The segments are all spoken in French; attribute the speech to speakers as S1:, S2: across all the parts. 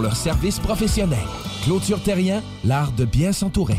S1: Leur service professionnel. Clôture Terrien, l'art de bien s'entourer.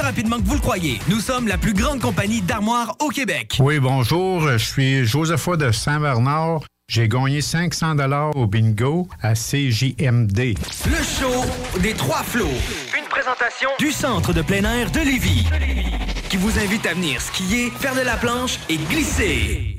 S2: rapidement que vous le croyez. Nous sommes la plus grande compagnie d'armoires au Québec.
S3: Oui, bonjour. Je suis Josepha de Saint-Bernard. J'ai gagné 500 dollars au bingo à CJMD.
S2: Le show des trois flots. Une présentation du centre de plein air de Lévis. Qui vous invite à venir skier, faire de la planche et glisser.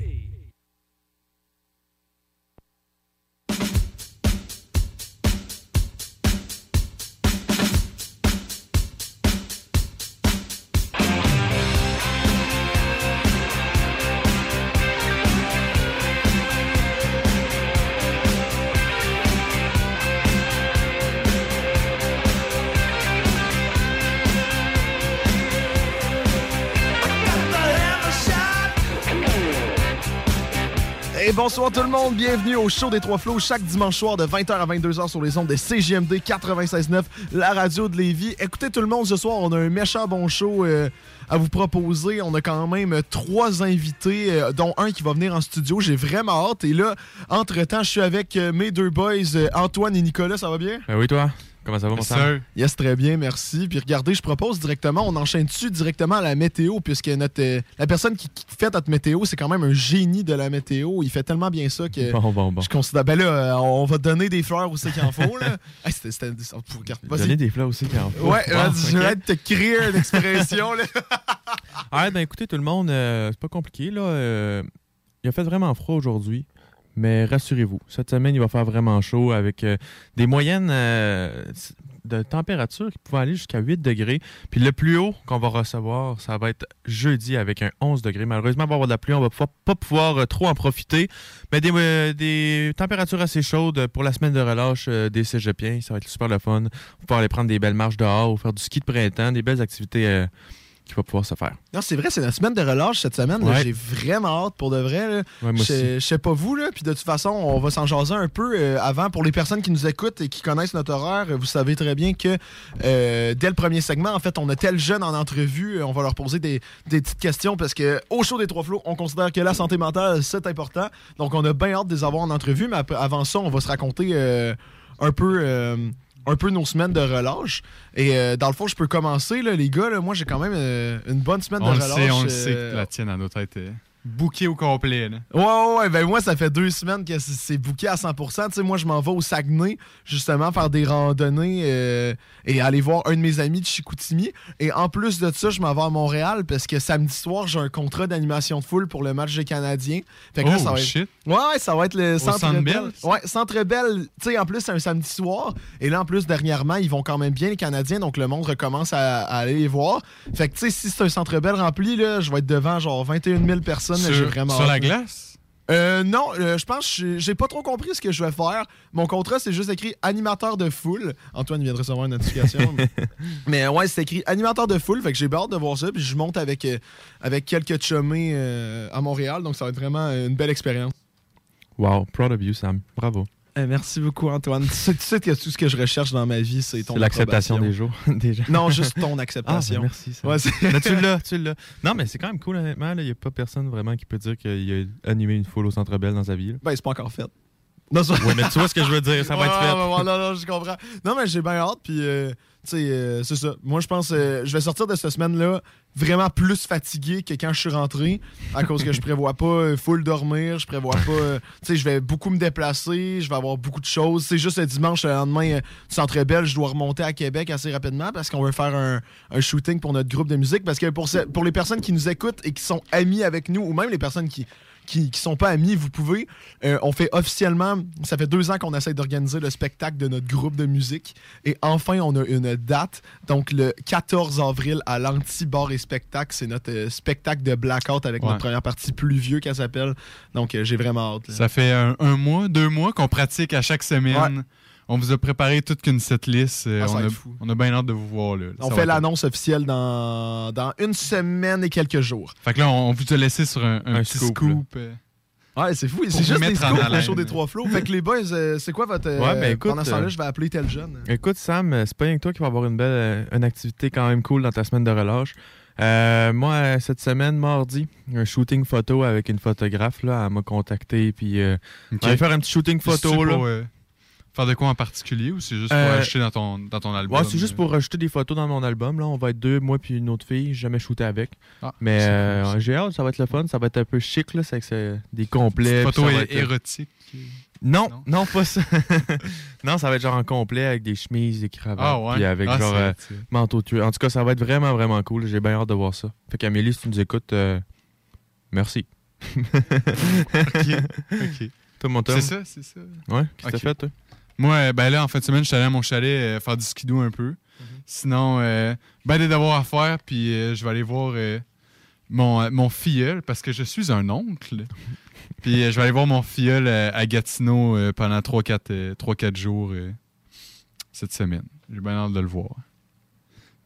S4: Bonsoir tout le monde, bienvenue au show des Trois Flots chaque dimanche soir de 20h à 22h sur les ondes de CGMD 96.9, la radio de Lévis. Écoutez tout le monde, ce soir on a un méchant bon show euh, à vous proposer. On a quand même trois invités, euh, dont un qui va venir en studio. J'ai vraiment hâte. Et là, entre-temps, je suis avec euh, mes deux boys, Antoine et Nicolas, ça va bien?
S5: Ben oui, toi? Comment ça va, mon Sam?
S4: Yes, très bien, merci. Puis regardez, je propose directement, on enchaîne dessus directement à la météo, puisque notre, euh, la personne qui, qui fait notre météo, c'est quand même un génie de la météo. Il fait tellement bien ça que
S5: Bon, bon, bon.
S4: je considère. Ben là, euh, on va donner des fleurs c'est qu'il en faut. Là. Hey, c'était-.
S5: Donner des fleurs aussi quand
S4: Ouais,
S5: Bon,
S4: vas-y, je vais te créer une expression. Là.
S5: Ah, ben écoutez, tout le monde, euh, c'est pas compliqué, là. il a fait vraiment froid aujourd'hui. Mais rassurez-vous, cette semaine, il va faire vraiment chaud avec euh, des moyennes euh, de température qui pouvaient aller jusqu'à 8 degrés. Puis le plus haut qu'on va recevoir, ça va être jeudi avec un 11 degrés. Malheureusement, il va avoir de la pluie, on va pas pouvoir euh, trop en profiter. Mais des, températures assez chaudes pour la semaine de relâche des cégepiens, ça va être super le fun. On va aller prendre des belles marches dehors ou faire du ski de printemps, des belles activités qui vont pouvoir se faire.
S4: Non, c'est vrai, c'est notre semaine de relâche cette semaine.
S5: Ouais.
S4: J'ai vraiment hâte pour de vrai. je, sais pas vous, là. Puis de toute façon, on va s'en jaser un peu euh, avant. Pour les personnes qui nous écoutent et qui connaissent notre horaire, vous savez très bien que euh, dès le premier segment, en fait, on a tel jeune en entrevue. euh, On va leur poser des, des petites questions parce que au show des Trois Flots, on considère que la santé mentale, c'est important. Donc, on a bien hâte de les avoir en entrevue. Mais avant ça, on va se raconter euh, un peu. Euh, un peu nos semaines de relâche. Et euh, dans le fond, je peux commencer, là, les gars. là. moi, j'ai quand même euh, une bonne semaine
S6: On
S4: de
S6: le
S4: relâche.
S6: sait, on le
S4: euh,
S6: sait que la tienne à nos têtes est bouquée au complet. là.
S4: Ouais, ouais, ouais, ben moi, ça fait deux semaines que c'est- booké à 100%. Tu sais, moi, je m'en vais au Saguenay, justement, faire des randonnées euh, et aller voir un de mes amis de Chicoutimi. Et en plus de ça, je m'en vais à Montréal parce que samedi soir, j'ai un contrat d'animation de foule pour le match des Canadiens. Fait que là,
S6: Oh,
S4: ça va être...
S6: shit.
S4: Ouais, ça va être le Centre, Bell? Ouais, Centre Bell. Tu sais, en plus, c'est un samedi soir. Et là, en plus, dernièrement, ils vont quand même bien, les Canadiens. Donc, le monde recommence à, à aller les voir. Fait que, tu sais, si c'est un Centre Bell rempli, là, je vais être devant genre 21 000 personnes.
S6: Sur,
S4: vraiment
S6: sur la glace?
S4: Euh, non, euh, je pense que j'ai- pas trop compris ce que je vais faire. Mon contrat, c'est juste écrit animateur de foule. Antoine vient de recevoir une notification. mais- ouais, c'est écrit animateur de foule. Fait que j'ai hâte de voir ça. Puis je monte avec, euh, avec quelques chummés euh, à Montréal. Donc ça va être vraiment une belle expérience.
S5: Wow, proud of you, Sam. Bravo.
S4: Eh, merci beaucoup, Antoine. Tu sais, tu sais que tout ce que je recherche dans ma vie, c'est ton
S5: C'est l'acceptation des jours. gens.
S4: Non, juste ton
S5: Ah,
S4: acceptation.
S5: ben merci. ça.
S4: Ouais, c'est-
S5: Mais tu l'as, tu l'as. Non, mais c'est quand même cool, honnêtement. Il n'y a pas personne vraiment qui peut dire qu'il a animé une foule au Centre Bell dans sa vie. là.
S4: Ben, c'est pas encore fait. Non, ça-
S5: Ouais, mais tu vois ce que je veux dire, ça va être fait.
S4: ouais, non, non, je comprends. Non, mais j'ai bien hâte, puis, euh, tu sais, euh, c'est ça. Moi, je pense, euh, je vais sortir de cette semaine-là vraiment plus fatigué que quand je suis rentré, à cause que je prévois pas euh, full dormir, je prévois pas, tu sais, je vais beaucoup me déplacer, je vais avoir beaucoup de choses. C'est juste le dimanche, le lendemain Centre Bell, je dois remonter à Québec assez rapidement parce qu'on veut faire un, un shooting pour notre groupe de musique. Parce que pour, pour les personnes qui nous écoutent et qui sont amis avec nous, ou même les personnes qui qui, qui sont pas amis, vous pouvez. Euh, on fait officiellement, ça fait deux ans qu'on essaie d'organiser le spectacle de notre groupe de musique. Et enfin, on a une date. Donc, le 14 avril à l'Anti-Bar et Spectacle. C'est notre euh, spectacle de Blackout avec
S6: Ouais.
S4: notre première partie plus vieux qu'elle s'appelle. Donc, euh, j'ai vraiment hâte. là.
S6: Ça fait un, un mois, deux mois qu'on pratique à chaque semaine. On vous a préparé toute qu'une setlist. euh,
S4: Ah,
S6: on,
S4: va
S6: a,
S4: fou.
S6: on a bien hâte de vous voir. Là.
S4: On
S6: Ça
S4: fait l'annonce officielle dans, dans une semaine et quelques jours.
S6: Fait que là, on, on vous a laissé sur un, un
S5: Un
S6: petit
S5: scoop,
S6: scoop. euh.
S4: Ouais, c'est fou. C'est juste des
S6: mettre en
S4: scoops, le show des trois flots. Fait que les boys, euh, c'est quoi votre. euh,
S5: Ouais, ben, écoute,
S4: pendant ce temps-là, je vais appeler tel jeune.
S5: Écoute, Sam, c'est pas rien que toi qui va avoir une belle une activité quand même cool dans ta semaine de relâche. Euh, moi, cette semaine, mardi, un shooting photo avec une photographe, là, elle m'a contacté, puis euh,
S6: Ok.
S5: on va faire un petit shooting photo, là.
S6: pour, euh, faire de quoi en particulier ou c'est juste pour
S5: Euh,
S6: acheter dans ton, dans ton album?
S5: Ouais, c'est juste pour rajouter des photos dans mon album. Là. On va être deux, moi puis une autre fille. J'ai jamais shooté avec.
S6: Ah,
S5: Mais euh, j'ai hâte, ça va être le fun. Ça va être un peu chic. Là. C'est que des complets.
S6: Photo
S5: puis ça va
S6: é-
S5: être-
S6: érotique.
S5: Non,
S6: Non?
S5: non, pas ça. non, ça va être genre en complet avec des chemises, des cravates.
S6: Ah ouais?
S5: Puis avec
S6: Ah,
S5: genre euh, manteau tué. En tout cas, ça va être vraiment, vraiment cool. J'ai bien hâte de voir ça. Fait qu'Amélie, si tu nous écoutes, euh, merci.
S6: Ok, ok. C'est ça, c'est ça.
S5: Ouais, qu'est-ce que t'as fait, toi?
S6: Moi, euh, ben là, en fin de semaine, je suis allé à mon chalet euh, faire du skidoo un peu. Sinon, euh, ben des devoirs à faire, puis euh, je vais aller voir euh, mon, euh, mon filleul, parce que je suis un oncle. puis euh, je vais aller voir mon filleul euh, à Gatineau euh, pendant 3-4 jours euh, cette semaine. J'ai bien hâte de le voir.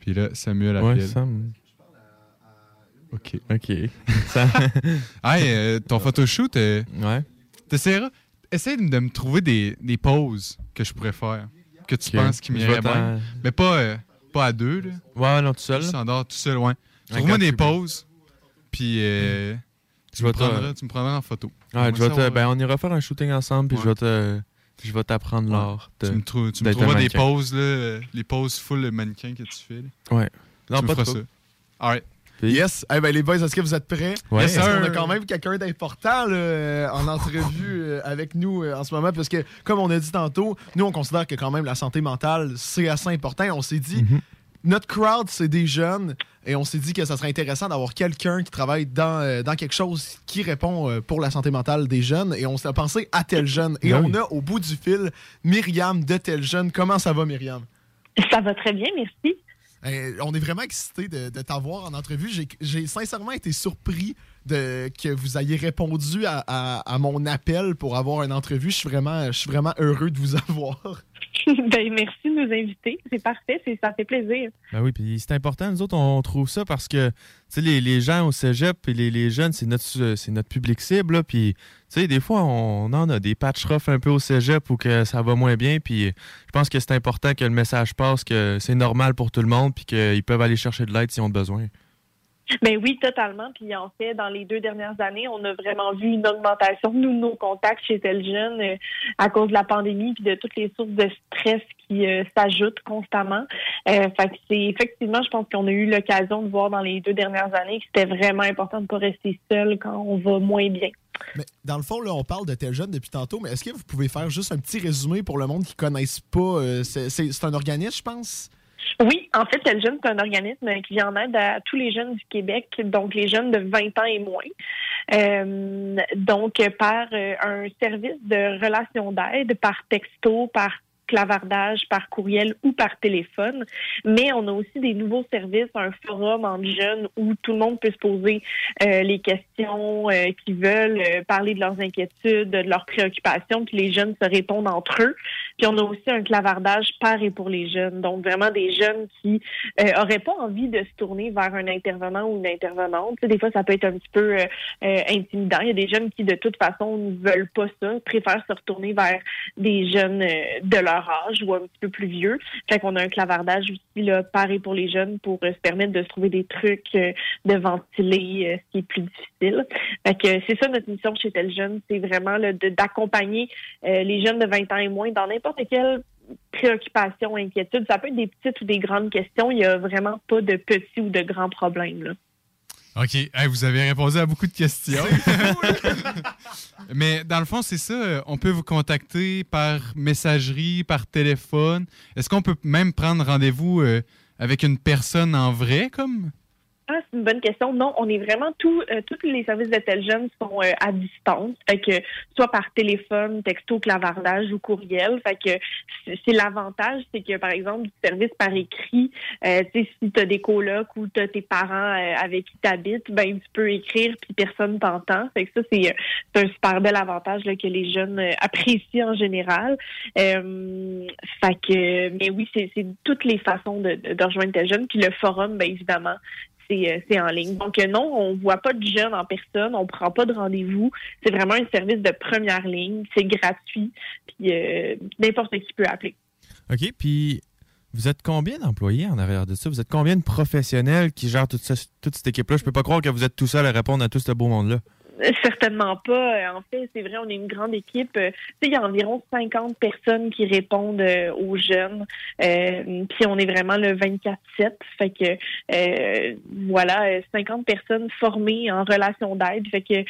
S6: Puis là, Samuel
S5: Ouais,
S6: appelle.
S5: Sam.
S6: OK.
S5: Ok.
S6: Hey, euh, ton photoshoot, euh,
S5: ouais.
S6: t'essaieras... Essaye de me trouver des, des poses que je pourrais faire, que tu
S5: Ok.
S6: penses qui m'iraient bien. Mais pas, euh, pas à deux, là.
S5: Ouais, non, tout seul.
S6: En dehors, tout seul, ouais. Trouve-moi des pauses, puis euh, tu,
S5: Je
S6: me prendras, tu me prendras en photo.
S5: Ouais, je vais te- ben, on ira faire un shooting ensemble, puis
S6: Ouais.
S5: je vais te, je vais t'apprendre l'art.
S6: tu me, trou- tu me trouveras des poses, là, euh, les poses full mannequin que tu fais. là.
S5: Ouais. Non,
S6: tu me
S5: pas
S6: feras
S5: trop.
S6: ça. Alright.
S5: Puis-
S4: Yes. Eh ben, les boys, est-ce que vous êtes prêts? Yes,
S6: sir.
S4: qu'on a quand même quelqu'un d'important en entrevue euh, avec nous euh, en ce moment? Parce que, comme on a dit tantôt, nous, on considère que quand même la santé mentale, c'est assez important. On s'est dit,
S5: Mhm.
S4: notre crowd, c'est des jeunes. Et on s'est dit que ça serait intéressant d'avoir quelqu'un qui travaille dans, euh, dans quelque chose qui répond pour la santé mentale des jeunes. Et on s'est pensé à tel jeune. Et
S5: Ben
S4: on
S5: oui.
S4: a au bout du fil Myriam de tel jeune. Comment ça va, Myriam?
S7: Ça va très bien, merci.
S4: Euh, on est vraiment excité de, de t'avoir en entrevue. J'ai- sincèrement été surpris de que vous ayez répondu à, à- à mon appel pour avoir une entrevue. Je suis vraiment, je suis vraiment heureux de vous avoir.
S7: ben, merci de nous inviter. C'est parfait, c'est- ça fait plaisir.
S5: Ben oui, puis c'est important. Nous autres, on trouve ça parce que, tu sais, les, les gens au cégep et les, les jeunes, c'est notre, c'est notre public cible. là. Puis, sais, des fois, on en a des patch rough un peu au cégep ou que ça va moins bien. Puis, je pense que c'est important que le message passe, que c'est normal pour tout le monde, puis qu'ils peuvent aller chercher de l'aide s'ils ont besoin.
S7: Ben oui, totalement. Puis en fait, dans les deux dernières années, on a vraiment vu une augmentation de nos contacts chez tel jeune euh, à cause de la pandémie puis de toutes les sources de stress qui euh, s'ajoutent constamment. Euh, fait que c'est effectivement, je pense qu'on a eu l'occasion de voir dans les deux dernières années que c'était vraiment important de pas rester seul quand on va moins bien.
S4: Mais dans le fond, là, on parle de tel jeune depuis tantôt, mais est-ce que vous pouvez faire juste un petit résumé pour le monde qui ne connaisse pas? euh, c'est un organisme, je pense?
S7: Oui, en fait, Tel Jeune, c'est un organisme qui vient en aide à tous les jeunes du Québec, donc les jeunes de 20 ans et moins. Euh, donc, par euh, un service de relation d'aide, par texto, par clavardage, par courriel ou par téléphone. Mais on a aussi des nouveaux services, un forum en jeunes où tout le monde peut se poser euh, les questions euh, qu'ils veulent, euh, parler de leurs inquiétudes, de leurs préoccupations, puis les jeunes se répondent entre eux. Puis on a aussi un clavardage par et pour les jeunes. Donc vraiment des jeunes qui euh, auraient pas envie de se tourner vers un intervenant ou une intervenante. Des fois, ça peut être un petit peu euh, euh, intimidant. Il y a des jeunes qui, de toute façon, ne veulent pas ça, préfèrent se retourner vers des jeunes euh, de leur âge ou un petit peu plus vieux. Fait qu'on a un clavardage aussi là, pareil pour les jeunes pour euh, se permettre de se trouver des trucs, euh, de ventiler euh, ce qui est plus difficile. C'est ça notre mission chez Tel Jeune, c'est vraiment là, d'accompagner les jeunes de 20 ans et moins dans n'importe quelle préoccupation, inquiétude. Ça peut être des petites ou des grandes questions. Il n'y a vraiment pas de petits ou de grands problèmes.
S6: OK. Hey, vous avez répondu à beaucoup de questions. Mais dans le fond, c'est ça. On peut vous contacter par messagerie, par téléphone. Est-ce qu'on peut même prendre rendez-vous euh, avec une personne en vrai, comme?
S7: Ah, c'est une bonne question. Non, on est vraiment tout, euh, tous les services jeune sont euh, à distance. Fait que soit par téléphone, texto, clavardage ou courriel. Fait que c'est l'avantage, c'est que par exemple du service par écrit, euh, tu sais, si tu as des colocs ou tu as tes parents euh, avec qui tu habites, ben tu peux écrire puis personne t'entend. Fait que ça c'est euh, un super bel avantage là, que les jeunes euh, apprécient en général. Fait que mais oui, c'est toutes les façons de, de, rejoindre tel jeune. Puis le forum, ben évidemment, c'est euh, c'est en ligne. Donc euh, non, on voit pas de jeunes en personne, on prend pas de rendez-vous. C'est vraiment un service de première ligne, c'est gratuit, puis euh, n'importe qui peut appeler.
S5: OK, puis vous êtes combien d'employés en arrière de ça? Vous êtes combien de professionnels qui gèrent toute, toute cette équipe-là? Je peux pas croire que vous êtes tout seul à répondre à tout ce beau monde-là.
S7: Certainement pas. Euh, En fait, c'est vrai, on est une grande équipe. Euh, Tu sais, il y a environ 50 personnes qui répondent euh, aux jeunes. Euh, puis on est vraiment le 24-7. Fait que euh, voilà, euh, 50 personnes formées en relation d'aide. Fait que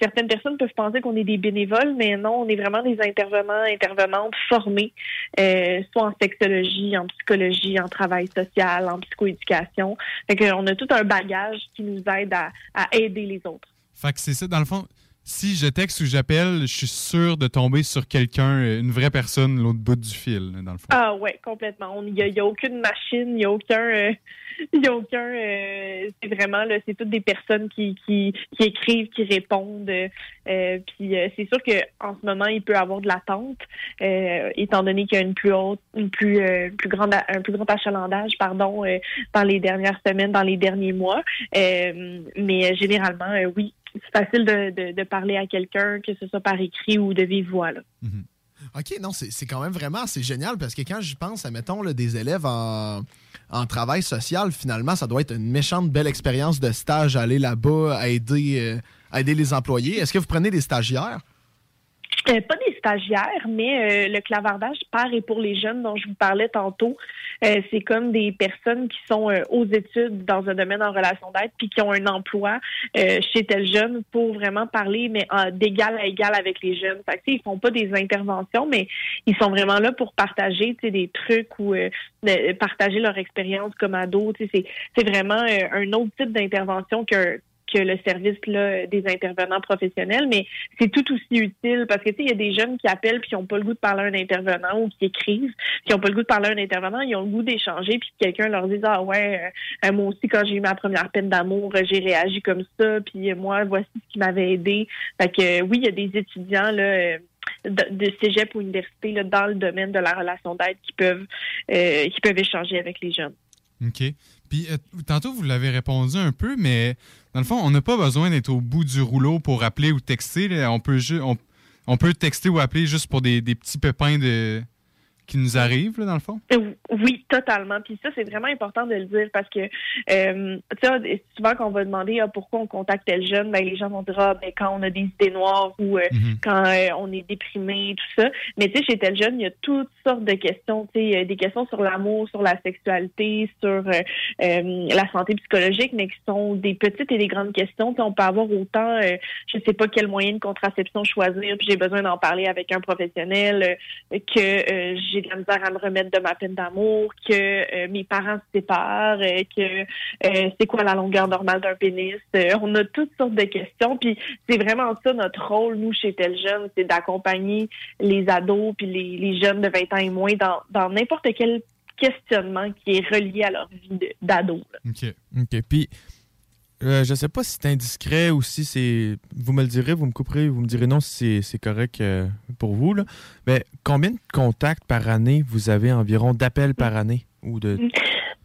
S7: certaines personnes peuvent penser qu'on est des bénévoles, mais non, on est vraiment des intervenants, intervenantes formés, soit en sexologie, en psychologie, en travail social, en psychoéducation. Fait que on a tout un bagage qui nous aide à, à aider les autres.
S6: Fait que c'est ça, dans le fond, si je texte ou j'appelle, je suis sûr de tomber sur quelqu'un, euh, une vraie personne, l'autre bout du fil, dans le fond.
S7: Ah ouais, complètement. Il n'y a, aucune machine, il n'y a aucun, euh, y a aucun. euh, c'est vraiment là, c'est toutes des personnes qui, qui, qui écrivent, qui répondent. euh, puis c'est sûr que en ce moment, il peut y avoir de l'attente, étant donné qu'il y a une plus haute, une plus, plus grande, un plus grand achalandage, pardon, dans les dernières semaines, dans les derniers mois. Mais généralement, oui, c'est facile de, de, de parler à quelqu'un, que ce soit par écrit ou de vive voix. Là.
S4: OK, non, c'est quand même vraiment c'est génial parce que quand j'y pense, admettons, là, des élèves en, en travail social, finalement, ça doit être une méchante belle expérience de stage, aller là-bas, aider, euh, aider les employés. Est-ce que vous prenez des stagiaires?
S7: Euh, pas des stagiaires, mais euh, le clavardage par et pour les jeunes dont je vous parlais tantôt, euh, c'est comme des personnes qui sont euh, aux études dans un domaine en relation d'aide puis qui ont un emploi euh, chez tel jeune pour vraiment parler mais d'égal à égal avec les jeunes. Fait que, ils font pas des interventions, mais ils sont vraiment là pour partager des trucs ou euh, partager leur expérience comme ado. C'est vraiment euh, un autre type d'intervention que que le service là, des intervenants professionnels, mais c'est tout aussi utile parce que tu sais, il y a des jeunes qui appellent puis qui n'ont pas le goût de parler à un intervenant ou qui écrivent, qui n'ont pas le goût de parler à un intervenant, ils ont le goût d'échanger puis que quelqu'un leur dise ah ouais euh, euh, moi aussi quand j'ai eu ma première peine d'amour euh, j'ai réagi comme ça puis moi voici ce qui m'avait aidé. Fait que oui il y a des étudiants là. de, de cégep ou université là, dans le domaine de la relation d'aide qui peuvent euh, qui peuvent échanger avec les jeunes.
S6: OK. Puis euh, tantôt, vous l'avez répondu un peu, mais dans le fond, on n'a pas besoin d'être au bout du rouleau pour appeler ou texter. On peut, on, on peut texter ou appeler juste pour des, des petits pépins de, qui nous arrivent, là, dans le fond?
S7: Euh, Oui, totalement. Puis ça, c'est vraiment important de le dire parce que euh, tu sais, souvent qu'on va demander ah, pourquoi on contacte tel jeune, ben, les gens vont dire ah, ben, quand on a des idées noires ou euh,
S8: Mhm.
S7: quand euh, on est déprimé, tout ça. Mais tu sais, chez tel jeune, il y a toutes sortes de questions. Tu sais, euh, des questions sur l'amour, sur la sexualité, sur la santé psychologique, mais qui sont des petites et des grandes questions. Tu sais, on peut avoir autant, euh, je sais pas quel moyen de contraception choisir, puis j'ai besoin d'en parler avec un professionnel, euh, que euh, j'ai de la misère à me remettre de ma peine d'amour, que euh, mes parents se séparent, euh, que euh, c'est quoi la longueur normale d'un pénis. On a toutes sortes de questions, puis c'est vraiment ça notre rôle, nous, chez Tel Jeune, c'est d'accompagner les ados puis les, les jeunes de 20 ans et moins dans dans n'importe quel questionnement qui est relié à leur vie d'ado.
S6: OK.
S5: OK. Puis, Euh, je sais pas si c'est indiscret ou si c'est. Vous me le direz, vous me couperez, vous me direz non si c'est correct euh, pour vous. Là. Mais combien de contacts par année vous avez environ d'appels par année ou de.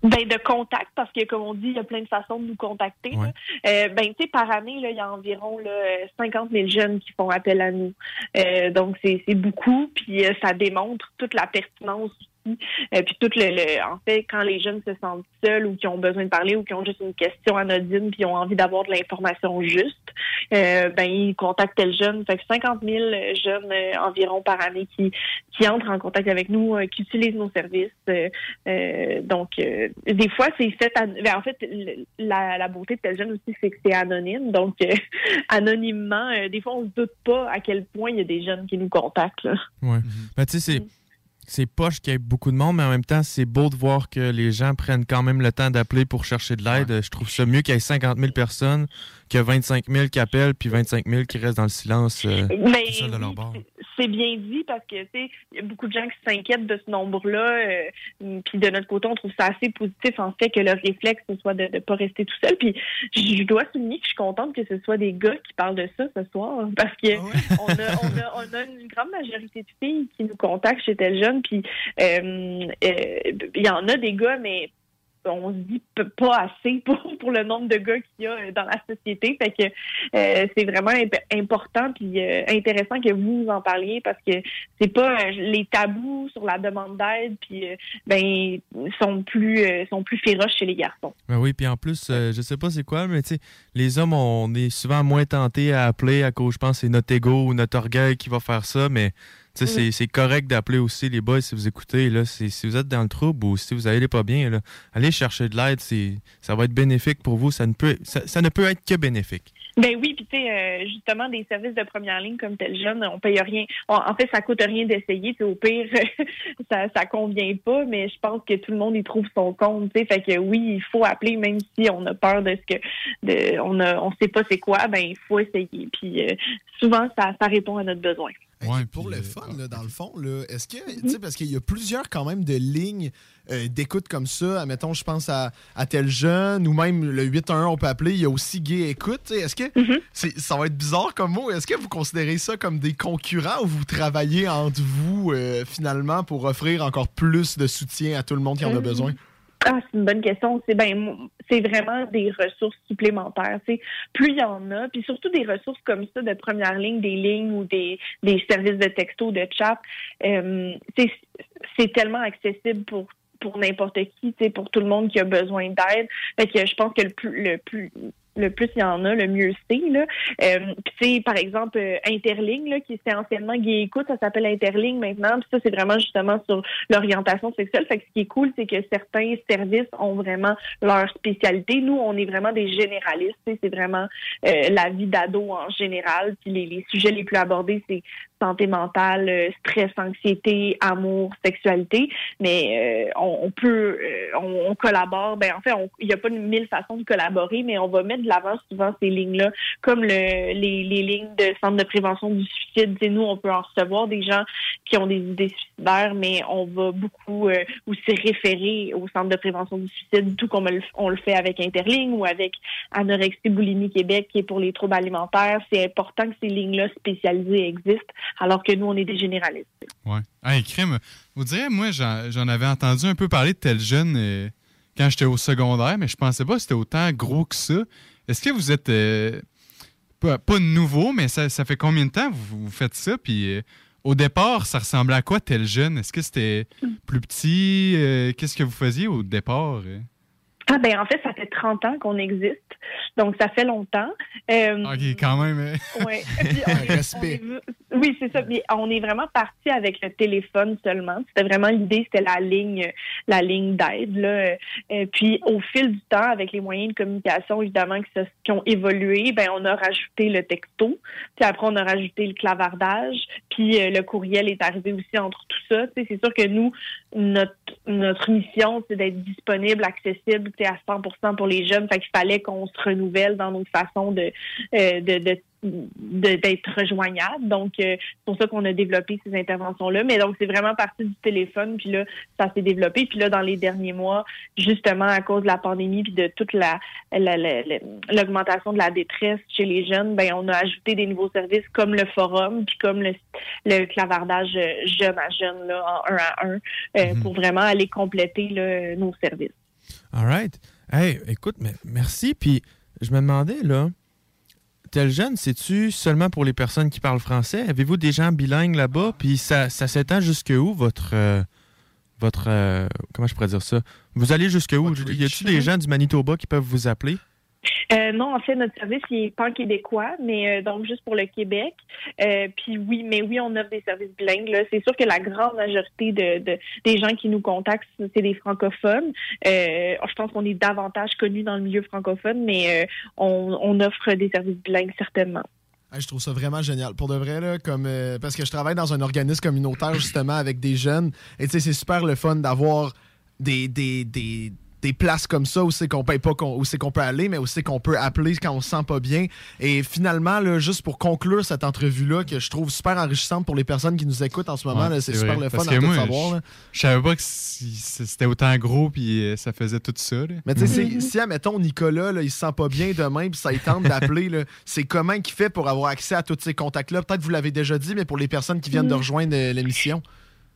S7: Ben, de contact, parce que comme on dit, il y a plein de façons de nous contacter. Euh, ben, tu sais, par année, là, il y a environ là, 50 000 jeunes qui font appel à nous. Euh, donc, c'est c'est beaucoup, puis euh, ça démontre toute la pertinence aussi. Euh, puis tout le, le- en fait, quand les jeunes se sentent seuls ou qui ont besoin de parler ou qui ont juste une question anodine puis ont envie d'avoir de l'information juste, euh, ben ils contactent tel jeune. Fait que 50 000 jeunes euh, environ par année qui qui entrent en contact avec nous, euh, qui utilisent nos services. Euh, euh, donc, euh, des fois, c'est fait. an- ben, en fait, le- la, la beauté de tel jeune aussi, c'est que c'est anonyme. Donc, euh, anonymement, euh, des fois, on se doute pas à quel point il y a des jeunes qui nous contactent. Là.
S5: Ouais. Ben, tu sais, c'est. C'est poche qu'il y ait beaucoup de monde, mais en même temps, c'est beau de voir que les gens prennent quand même le temps d'appeler pour chercher de l'aide. Je trouve ça mieux qu'il y ait 50 000 personnes que 25 000 qui appellent puis 25 000 qui restent dans le silence euh,
S7: Mais
S5: tout seul de leur bord.
S7: c'est bien dit parce que tu sais, il y a beaucoup de gens qui s'inquiètent de ce nombre-là. euh, puis de notre côté, on trouve ça assez positif en fait que leur réflexe ce soit de ne pas rester tout seul. Puis je dois souligner que je suis contente que ce soit des gars qui parlent de ça ce soir parce que on, a, on, a, on a une grande majorité de filles qui nous contactent chez tel jeune. Puis euh, euh, il y en a des gars, mais on se dit pas assez pour, pour le nombre de gars qu'il y a euh, dans la société. Fait que euh, c'est vraiment imp- important puis euh, intéressant que vous en parliez parce que c'est pas euh, les tabous sur la demande d'aide puis ben sont plus sont féroces chez les garçons.
S5: Ben oui, puis en plus, je sais pas c'est quoi, mais tu les hommes, on est souvent moins tentés à appeler à cause, je pense, c'est notre ego ou notre orgueil qui va faire ça, mais sais, c'est- c'est correct d'appeler aussi les boys si vous écoutez, là, c'est- si vous êtes dans le trouble ou si vous allez pas bien, là, allez chercher de l'aide, c'est- ça va être bénéfique pour vous, ça ne peut, ça, ça ne peut être que bénéfique.
S7: Ben oui, puis tu sais, euh, justement, des services de première ligne comme tel jeune, on paye rien. On- en fait, ça coûte rien d'essayer. Au pire, ça, ça convient pas, mais je pense que tout le monde y trouve son compte. sais. Fait que oui, il faut appeler, même si on a peur de ce que, de, on a, on sait pas c'est quoi. Ben il faut essayer. Puis euh, souvent, ça, ça répond à notre besoin.
S4: Hey, pour le fun, là, dans le fond, là, est-ce que, tu sais, parce qu'il y a plusieurs quand même de lignes euh, d'écoute comme ça, admettons, je pense à, à tel jeune, ou même le 811, on peut appeler, il y a aussi Gay Écoute, est-ce que, c'est- ça va être bizarre comme mot, est-ce que vous considérez ça comme des concurrents ou vous travaillez entre vous, euh, finalement, pour offrir encore plus de soutien à tout le monde qui en a
S7: Mhm.
S4: besoin?
S7: Ah, c'est une bonne question. C'est ben, c'est vraiment des ressources supplémentaires. tu sais. Plus il y en a, puis surtout des ressources comme ça de première ligne, des lignes ou des, des services de texto, de chat, euh, c'est tellement accessible pour pour n'importe qui, pour tout le monde qui a besoin d'aide. Fait que je pense que le plus le plus le plus il y en a, le mieux c'est. Là. Euh, puis par exemple, euh, là, qui était anciennement Gay Écoute, ça s'appelle Interligne maintenant. Puis ça, c'est vraiment justement sur l'orientation sexuelle. Fait que ce qui est cool, c'est que certains services ont vraiment leur spécialité. Nous, on est vraiment des généralistes. C'est vraiment euh, la vie d'ado en général. Puis les sujets les plus abordés, c'est santé mentale, euh, stress, anxiété, amour, sexualité. Mais euh, on, peut, euh, on, on collabore. Ben en fait, il n'y a pas mille façons de collaborer, mais on va mettre de l'avant souvent ces lignes-là, comme le, les, les lignes de centre de prévention du suicide. Tu sais, nous, on peut en recevoir des gens qui ont des idées suicidaires, mais on va beaucoup euh, aussi référer au centre de prévention du suicide, tout comme on le, on le fait avec Interligne ou avec Anorexie Boulimie Québec, qui est pour les troubles alimentaires. C'est important que ces lignes-là spécialisées existent, alors que nous, on est des généralistes.
S6: Ouais. Hey, crime, vous direz, moi, j'en avais entendu un peu parler de tel jeune euh, quand j'étais au secondaire, mais je pensais pas que c'était autant gros que ça. Est-ce que vous êtes euh, pas, pas nouveau, mais ça, ça fait combien de temps que vous, vous faites ça? Puis euh, au départ, ça ressemblait à quoi tel jeune? Est-ce que c'était plus petit? Qu'est-ce que vous faisiez au départ?
S7: Ah ben en fait, ça fait 30 ans qu'on existe, donc ça fait longtemps. Euh,
S6: Ok, quand même. hein.
S7: Ouais. Puis on est-
S4: Respect.
S7: on est- oui, c'est ça. Mais on est vraiment parti avec le téléphone seulement. C'était vraiment l'idée, c'était la ligne, la ligne d'aide. Là. Euh, puis au fil du temps, avec les moyens de communication évidemment qui, se- qui ont évolué, ben on a rajouté le texto. Puis après, on a rajouté le clavardage. Puis euh, le courriel est arrivé aussi entre tout ça. Tu sais, C'est sûr que nous, notre notre mission, c'est d'être disponible, accessible à 100% pour les jeunes. Fait qu'il fallait qu'on se renouvelle dans nos façons de, euh, de, d'être rejoignable. Donc, euh, c'est pour ça qu'on a développé ces interventions-là. Mais donc, c'est vraiment parti du téléphone. Puis là, ça s'est développé. Puis là, dans les derniers mois, justement, à cause de la pandémie puis de toute la la- la- la- l'augmentation de la détresse chez les jeunes, ben on a ajouté des nouveaux services comme le forum puis comme le, le clavardage euh, jeune à jeune là, en un à un euh, pour vraiment aller compléter là, nos services.
S5: All right. Hey, écoute, mais merci. Puis je me demandais, là, tel jeune, c'est-tu seulement pour les personnes qui parlent français? Avez-vous des gens bilingues là-bas? Puis ça, ça s'étend jusque où, votre. euh, votre euh, comment je pourrais dire ça? Vous allez jusque où? Y a-t-il des gens du Manitoba qui peuvent vous appeler?
S7: Euh, non, en fait, notre service il est pan québécois, mais euh, donc juste pour le Québec. Euh, puis oui, mais oui, on offre des services bilingues. C'est sûr que la grande majorité de, de- des gens qui nous contactent, c'est des francophones. Je pense qu'on est davantage connus dans le milieu francophone, mais on, offre des services bilingues certainement.
S4: Hey, je trouve ça vraiment génial. Pour de vrai, là, comme, parce que je travaille dans un organisme communautaire justement avec des jeunes. Et tu sais, c'est super le fun d'avoir des, des, des, des places comme ça où c'est qu'on paye pas, où c'est qu'on peut aller, mais où c'est qu'on peut appeler quand on se sent pas bien. Et finalement, là, juste pour conclure cette entrevue-là, que je trouve super enrichissante pour les personnes qui nous écoutent en ce moment,
S6: Ouais,
S4: c'est super
S6: vrai.
S4: le fun à tout savoir.
S6: je-
S4: là.
S6: Je savais pas que si- c'était autant gros puis euh, ça faisait tout ça. là.
S4: Mais tu sais, si, si, admettons, Nicolas, là, il se sent pas bien demain, puis ça il tente d'appeler, là, c'est comment il fait pour avoir accès à tous ces contacts-là? Peut-être que vous l'avez déjà dit, mais pour les personnes qui viennent de
S7: Mm.
S4: rejoindre euh, l'émission.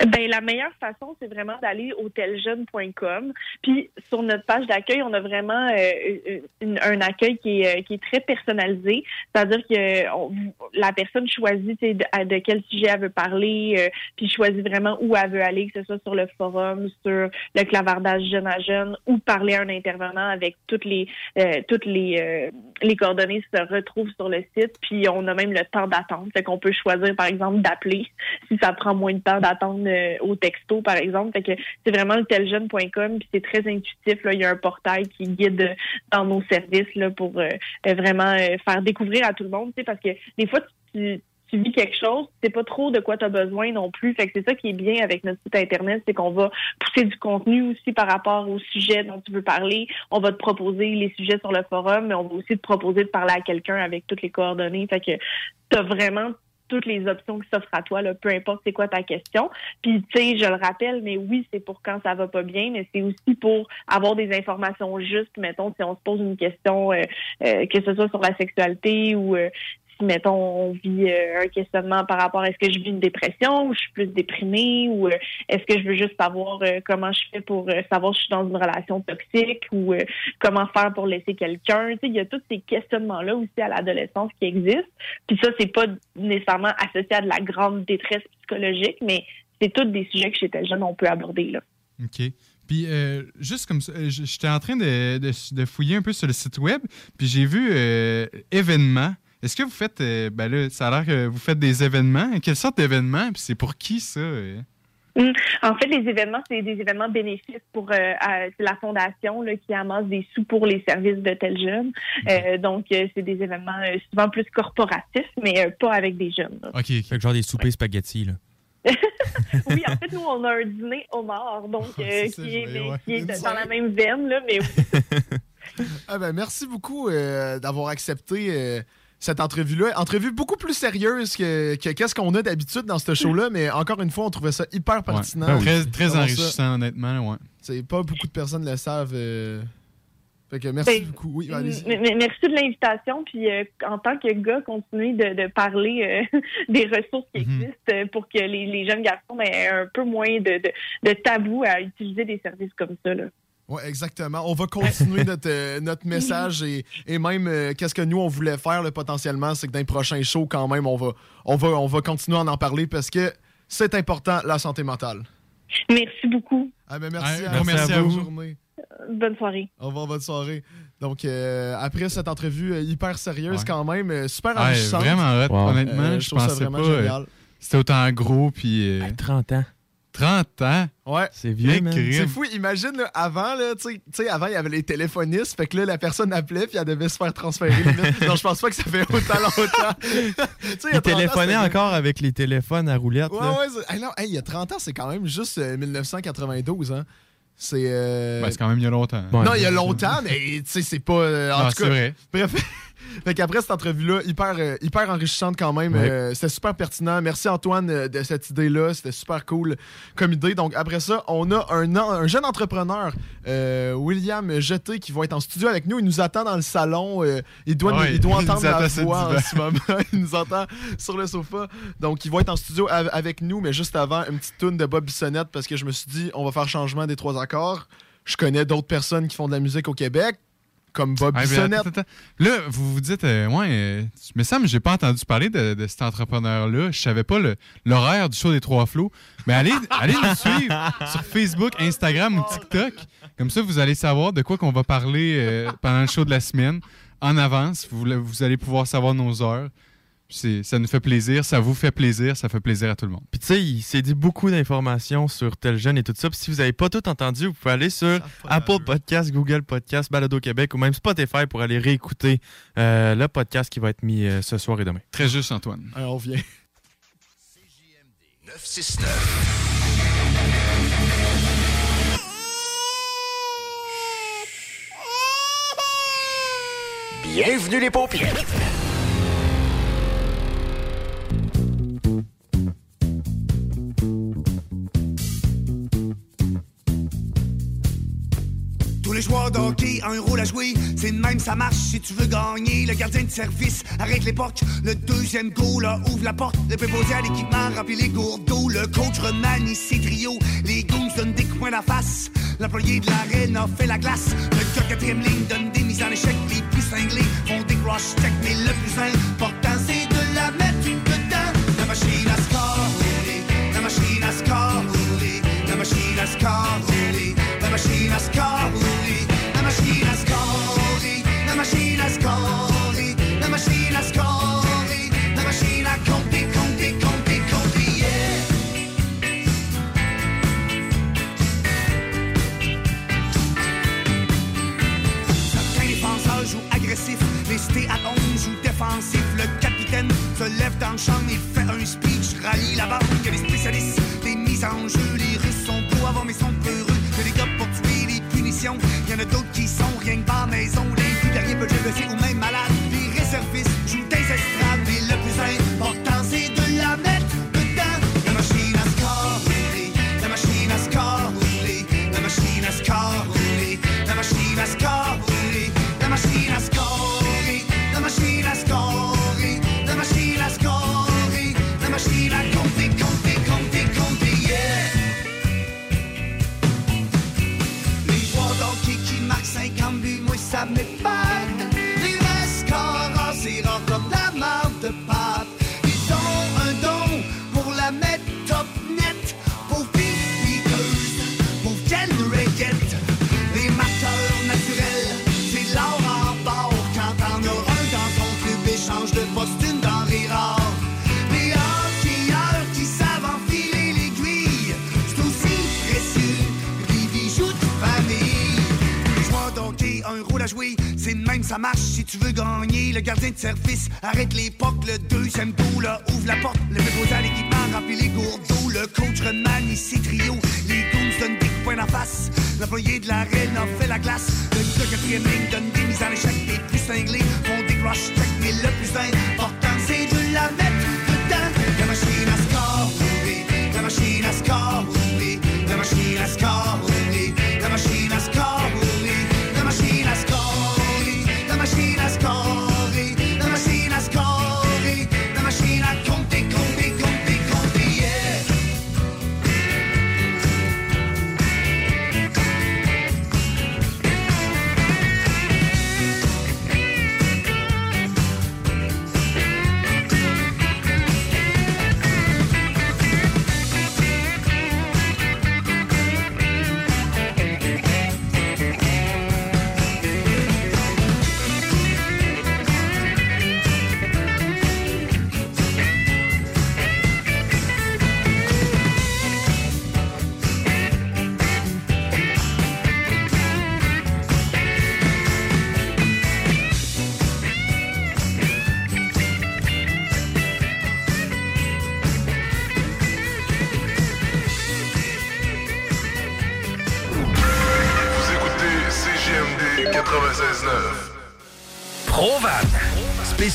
S7: Ben, la meilleure façon, c'est vraiment d'aller au teljeune.com. Puis sur notre page d'accueil, on a vraiment euh, une- un accueil qui est, euh, qui est très personnalisé. C'est-à-dire que on- la personne choisit de, de quel sujet elle veut parler, euh, puis choisit vraiment où elle veut aller, que ce soit sur le forum, sur le clavardage jeune à jeune, ou parler à un intervenant avec toutes les euh, toutes les euh, les coordonnées se retrouvent sur le site. Puis on a même le temps d'attente. Fait qu'on peut choisir, par exemple, d'appeler si ça prend moins de temps euh, au texto, par exemple. Fait que c'est vraiment le teljeune.com, puis c'est très intuitif. Là. Il y a un portail qui guide dans nos services là, pour euh, euh, vraiment faire découvrir à tout le monde. Parce que des fois, tu, tu vis quelque chose, tu sais pas trop de quoi tu as besoin non plus. Fait que c'est ça qui est bien avec notre site Internet, c'est qu'on va pousser du contenu aussi par rapport au sujet dont tu veux parler. On va te proposer les sujets sur le forum, mais on va aussi te proposer de parler à quelqu'un avec toutes les coordonnées. Fait que tu as vraiment toutes les options qui s'offrent à toi, là, peu importe c'est quoi ta question. Puis, tu sais, je le rappelle, mais oui, c'est pour quand ça va pas bien, mais c'est aussi pour avoir des informations justes. Mettons, si on se pose une question, euh, euh, que ce soit sur la sexualité ou euh, si, mettons, on vit euh, un questionnement par rapport à est-ce que je vis une dépression ou je suis plus déprimée ou euh, est-ce que je veux juste savoir euh, comment je fais pour savoir si je suis dans une relation toxique ou comment faire pour laisser quelqu'un. Il y a tous ces questionnements-là aussi à l'adolescence qui existent. Puis ça, c'est pas nécessairement associé à de la grande détresse psychologique, mais c'est tous des sujets que tel jeune on peut aborder là.
S6: OK. Puis, euh, juste comme ça, j'étais en train de, de- de fouiller un peu sur le site web, puis j'ai vu euh, événements. Est-ce que vous faites, euh, ben là, ça a l'air que vous faites des événements. Quelle sorte d'événements? Puis c'est pour qui ça? euh?
S7: Hum. En fait, les événements, c'est des événements bénéfices pour euh, à- la fondation là, qui amasse des sous pour les services de tels jeunes. Euh, donc, euh, c'est des événements euh, souvent plus corporatifs, mais euh, pas avec des jeunes. là.
S5: OK. Fait que genre des soupers spaghettis, là.
S7: oui, en fait, nous, on a un dîner homard, donc euh,
S4: c'est ça,
S7: qui est,
S4: ouais.
S7: qui est dans la même veine, là, mais oui.
S4: Ah ben, merci beaucoup euh, d'avoir accepté euh, cette entrevue-là. Entrevue beaucoup plus sérieuse que que qu'est-ce qu'on a d'habitude dans ce show-là, mais encore une fois, on trouvait ça hyper pertinent.
S6: Ouais. Très, très
S4: D'avoir ça?
S6: enrichissant, honnêtement. Ouais.
S4: C'est pas beaucoup de personnes le savent. euh. Fait que merci
S7: Ben,
S4: beaucoup. Oui, allez-y.
S7: M- m- Merci de l'invitation. Puis euh, en tant que gars, continuez de, de parler euh, des ressources qui
S4: Mhm.
S7: existent pour que les, les jeunes garçons aient un peu moins de, de, de tabou à utiliser des services comme ça. Là.
S4: Oui, exactement. On va continuer notre, euh, notre message et, et même euh, qu'est-ce que nous, on voulait faire là, potentiellement, c'est que dans les prochains shows, quand même, on va, on va, on va continuer à en parler parce que c'est important, la santé mentale.
S7: Merci beaucoup.
S4: Ah, ben, merci,
S6: Ouais,
S4: à,
S6: merci à vous.
S4: journée.
S7: Bonne soirée.
S4: Au revoir, bonne soirée. Donc, euh, après cette entrevue euh, hyper sérieuse,
S6: Ouais.
S4: quand même, euh, super
S6: Ouais,
S4: enrichissante.
S6: vraiment
S5: Wow.
S6: honnêtement.
S4: Euh, je
S6: je
S4: trouve ça
S6: pensais
S4: vraiment
S6: pas. euh,
S4: génial.
S6: C'était autant gros, puis. euh,
S5: 30 ans.
S6: 30 ans?
S4: Ouais.
S5: C'est vieux.
S4: C'est fou, imagine, là, avant, là, tu sais- tu sais, avant, il y avait les téléphonistes, fait que là, la personne appelait, puis elle devait se faire transférer. non, je pense pas que ça fait autant longtemps. Il y a
S5: Il
S4: 30 ans,
S5: téléphonait
S4: c'était-
S5: encore avec les téléphones à roulettes.
S4: Ouais,
S5: là.
S4: ouais, hey, non, hey, il y a 30 ans, c'est quand même juste euh, 1992, hein. C'est. euh,
S6: Ben, c'est quand même il y a longtemps.
S5: Ouais.
S4: non, il y a longtemps, mais tu sais, c'est pas. euh, en tout
S6: c'est
S4: cas,
S6: vrai.
S4: bref, Fait qu'après cette entrevue-là, hyper, euh, hyper enrichissante quand même.
S5: Ouais.
S4: Euh, c'était super pertinent. Merci Antoine euh, de cette idée-là. C'était super cool comme idée. Donc après ça, on a un, an- un jeune entrepreneur, William Jeté, qui va être en studio avec nous. Il nous attend dans le salon. Il doit,
S6: Ouais,
S4: il doit
S6: il
S4: entendre la voix en ce moment. il nous entend sur le sofa. Donc il va être en studio av- avec nous, mais juste avant, une petite toune de Bob Bissonnette parce que je me suis dit, on va faire changement des trois accords. Je connais d'autres personnes qui font de la musique au Québec, comme Bob Bissonnette.
S6: Là, vous vous dites, euh, ouais, euh, mais ça, j'ai pas entendu parler de, de cet entrepreneur-là. Je savais pas l'horaire du show des Trois Flots. Mais allez, allez nous suivre sur Facebook, Instagram ou TikTok. Comme ça, vous allez savoir de quoi qu'on va parler euh, pendant le show de la semaine en avance. Vous, vous allez pouvoir savoir nos heures. Ça nous fait plaisir, ça vous fait plaisir, ça fait plaisir à tout le monde.
S5: Puis tu sais, il s'est dit beaucoup d'informations sur tel jeune et tout ça. Puis si vous n'avez pas tout entendu, vous pouvez aller sur Apple Podcast, Google Podcast, Balado Québec ou même Spotify pour aller réécouter euh, le podcast qui va être mis euh, ce soir et demain.
S6: Très juste, Antoine.
S4: Alors, on vient.
S8: 969. Bienvenue les paupières.
S9: Les joueurs de hockey ont un rôle à jouer. C'est de même, ça marche si tu veux gagner. Le gardien de service arrête l'époque. Le deuxième goal ouvre la porte. Le préposé à l'équipement remplit les gourdes d'eau. Le coach remanie ses trios. Les goons donnent des coups de la face. L'employé de l'arène a fait la glace. Le gars quatrième ligne donne des mises en échec. Les plus cinglés font des cross check. Mais le plus important, c'est dans le champ et fait un speech, rallie la banque, ça marche si tu veux gagner. Le gardien de service arrête l'époque, le deuxième goal ouvre la porte. Le préposé à l'équipement remplit les gourdes d'eau. Le coach remanie ses trios, les goons donnent des poing en face. L'employé de l'arène a fait la glace. Le quatrième ligne donne des mises en échec. Les plus cinglés font des crush check. Mais le plus important, c'est de la mettre dedans. La machine à score, roulé. La machine à score, roulé. La machine à score, roulé.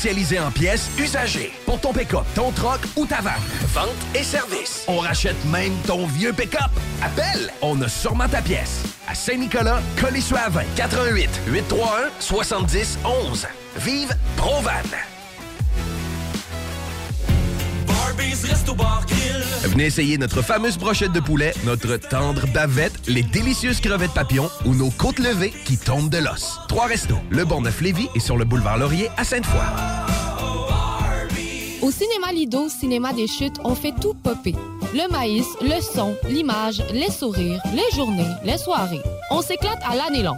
S8: Spécialisé en pièces usagées. Pour ton pick-up, ton troc ou ta vanne. Vente et service. On rachète même ton vieux pick-up. Appelle, on a sûrement ta pièce. À Saint-Nicolas, Colissois-20, 88 831 70 11. Vive Provan. Venez essayer notre fameuse brochette de poulet, notre tendre bavette, les délicieuses crevettes papillons ou nos côtes levées qui tombent de l'os. Trois restos, le Bonneuf-Lévis et sur le boulevard Laurier à Sainte-Foy.
S10: Au cinéma Lido, cinéma des chutes, on fait tout popper. Le maïs, le son, l'image, les sourires, les journées, les soirées. On s'éclate à l'année longue.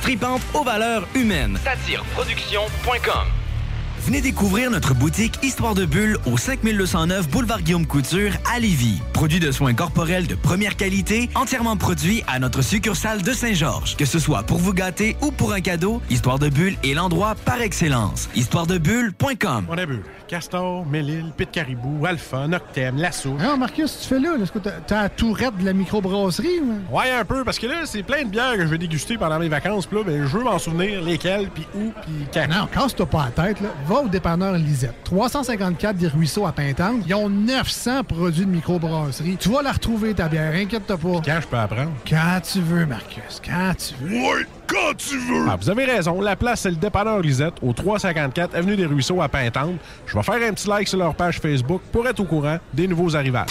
S2: tripante aux valeurs humaines. Satireproduction.com Venez découvrir notre boutique Histoire de Bulle au 5209 Boulevard Guillaume Couture à Lévis. Produit de soins corporels de première qualité, entièrement produit à notre succursale de Saint-Georges. Que ce soit pour vous gâter ou pour un cadeau, Histoire de Bulle est l'endroit par excellence. Histoiredebulle.com
S11: On a bu. Castor, Mélile, Pit Caribou, Alpha, Noctem, Lasso.
S12: Non, Marcus, tu fais là? Est-ce que t'as- t'as la tourette de la microbrasserie? ou?
S11: Ouais, un peu, parce que là, c'est plein de bières que je vais déguster pendant mes vacances. Puis là, ben, je veux m'en souvenir lesquelles, puis où, puis quand.
S12: Non, casse-toi pas la tête. Là. Va au dépanneur Lisette. 354 des Ruisseaux à Pintante. Ils ont 900 produits de microbrasserie. Tu vas la retrouver, ta bière. Inquiète-toi pas.
S11: Quand je peux apprendre?
S12: Quand tu veux, Marcus. Quand tu veux.
S11: Ouais, quand tu veux! Ah, vous avez raison. La place, c'est le dépanneur Lisette, au 354 Avenue des Ruisseaux à Pintante. Je vais faire un petit like sur leur page Facebook pour être au courant des nouveaux arrivages.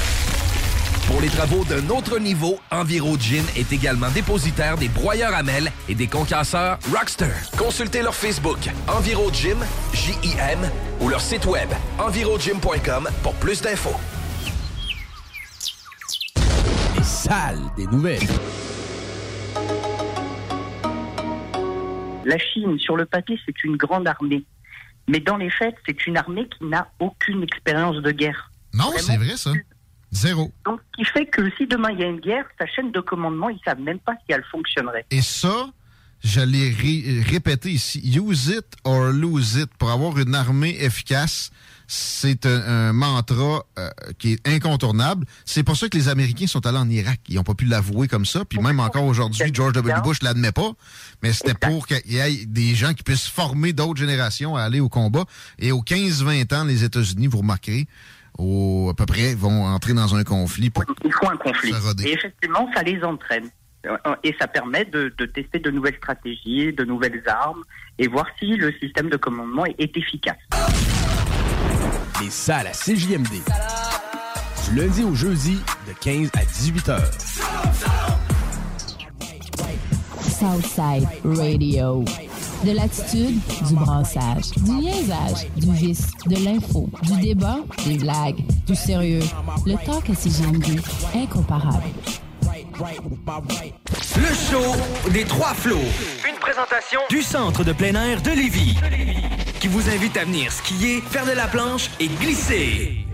S8: Pour les travaux d'un autre niveau, Enviro Gin est également dépositaire des broyeurs à mêles et des concasseurs Rockster. Consultez leur Facebook Enviro Gym, J-I-M, ou leur site web envirogym.com pour plus d'infos.
S1: Les salles des nouvelles.
S13: La Chine, sur le papier, c'est une grande armée. Mais dans les faits, c'est une armée qui n'a aucune expérience de guerre.
S14: Non, c'est vrai, ça. Zéro.
S13: Donc, ce qui fait que si demain il y a une guerre, sa chaîne de commandement, ils savent même pas si elle fonctionnerait.
S14: Et ça, je l'ai ré- répété ici. Use it or lose it. Pour avoir une armée efficace, c'est un, un mantra euh, qui est incontournable. C'est pour ça que les Américains sont allés en Irak. Ils n'ont pas pu l'avouer comme ça. Puis même encore aujourd'hui, George W. Bush l'admet pas. Mais c'était pour qu'il y ait des gens qui puissent former d'autres générations à aller au combat. Et aux 15-20 ans, les États-Unis, vous remarquerez, au, à peu près, vont entrer dans un conflit. Pour
S13: Il faut un conflit. Et effectivement, ça les entraîne. Euh, Et ça permet de, de tester de nouvelles stratégies, de nouvelles armes, et voir si le système de commandement est, est efficace.
S1: Les salles à CJMD. Du lundi au jeudi, de 15 à 18 heures.
S15: Southside Radio. De l'attitude, du brassage, du niaisage, du vice, de l'info, du débat, des blagues, du sérieux. Le talk à CGMD, incomparable.
S2: Le show des trois flots. Une présentation du centre de plein air de Lévis. Qui vous invite à venir skier, faire de la planche et glisser.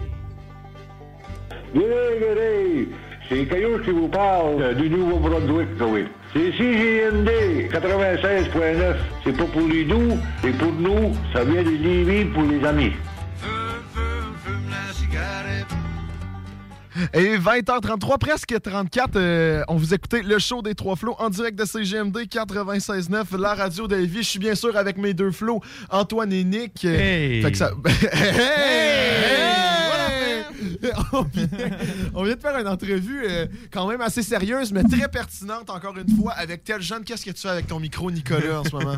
S16: C'est Caillou qui vous parle euh, du Nouveau-Brunswick, oui. C'est CGND 96.9. C'est pas pour les doux, c'est pour nous. Ça vient de Lévis pour les amis.
S4: Et 20h33, presque 34, euh, on vous écoutait le show des trois flots en direct de CGMD 96.9, la radio de Lévis. Je suis bien sûr avec mes deux flots, Antoine et Nick.
S5: Hey!
S4: Fait que ça... Hey! on, vient, on vient de faire une entrevue euh, quand même assez sérieuse, mais très pertinente encore une fois avec tel jeune. Qu'est-ce que tu fais avec ton micro, Nicolas, en ce moment?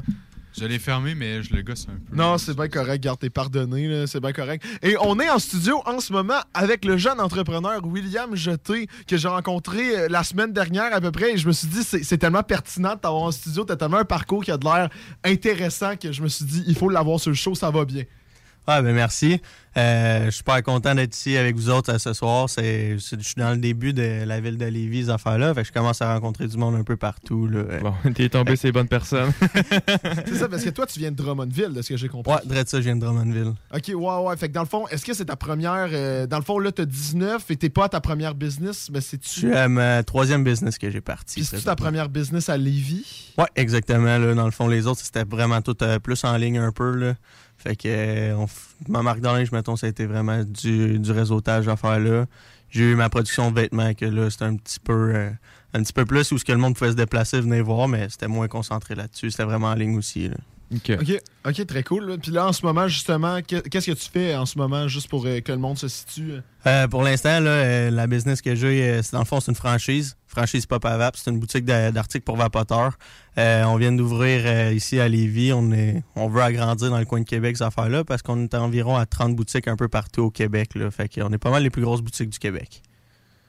S6: Je l'ai fermé, mais je le gosse un peu.
S4: Non, c'est bien correct, garde tes pardonné, c'est bien correct. Et on est en studio en ce moment avec le jeune entrepreneur William Jeté que j'ai rencontré euh, la semaine dernière à peu près et je me suis dit c'est c'est tellement pertinent de t'avoir en studio, t'as tellement un parcours qui a de l'air intéressant que je me suis dit il faut l'avoir sur le show, ça va bien.
S17: Ouais, ben merci. Euh, je suis super content d'être ici avec vous autres euh, ce soir. C'est, je suis dans le début de la ville de Lévis, ces affaires-là. Fait que je commence à rencontrer du monde un peu partout. Là.
S5: Bon, t'es tombé sur les bonnes personnes.
S4: c'est ça parce que toi tu viens de Drummondville de ce que j'ai compris.
S17: Ouais, direct ça, je viens de Drummondville.
S4: OK, ouais ouais, fait que dans le fond, est-ce que c'est ta première euh, dans le fond là t'as 19 et t'es pas à ta première business, mais c'est
S17: Je suis à ma troisième business que j'ai parti.
S4: Puis c'est ta première business à Lévis?
S17: Ouais, exactement. Là, dans le fond, les autres, c'était vraiment tout euh, plus en ligne un peu. Là. Fait que euh, on ma marque dans linge, mettons, ça a été vraiment du, du réseautage à faire là. J'ai eu ma production de vêtements que là, c'était un petit peu euh, un petit peu plus où ce que le monde pouvait se déplacer, venir voir, mais c'était moins concentré là-dessus. C'était vraiment en ligne aussi. Là.
S5: OK.
S4: OK, OK, très cool. Puis là, en ce moment, justement, que- qu'est-ce que tu fais en ce moment, juste pour euh, que le monde se situe?
S17: Euh, pour l'instant, là, euh, la business que j'ai, c'est dans le fond, c'est une franchise. Franchise Pop à Vap. C'est une boutique d'a- d'articles pour vapoteurs. Euh, on vient d'ouvrir ici à Lévis. On, est, on veut agrandir dans le coin de Québec, ces affaires-là, parce qu'on est environ à 30 boutiques un peu partout au Québec. Là. Fait qu'on est pas mal les plus grosses boutiques du Québec.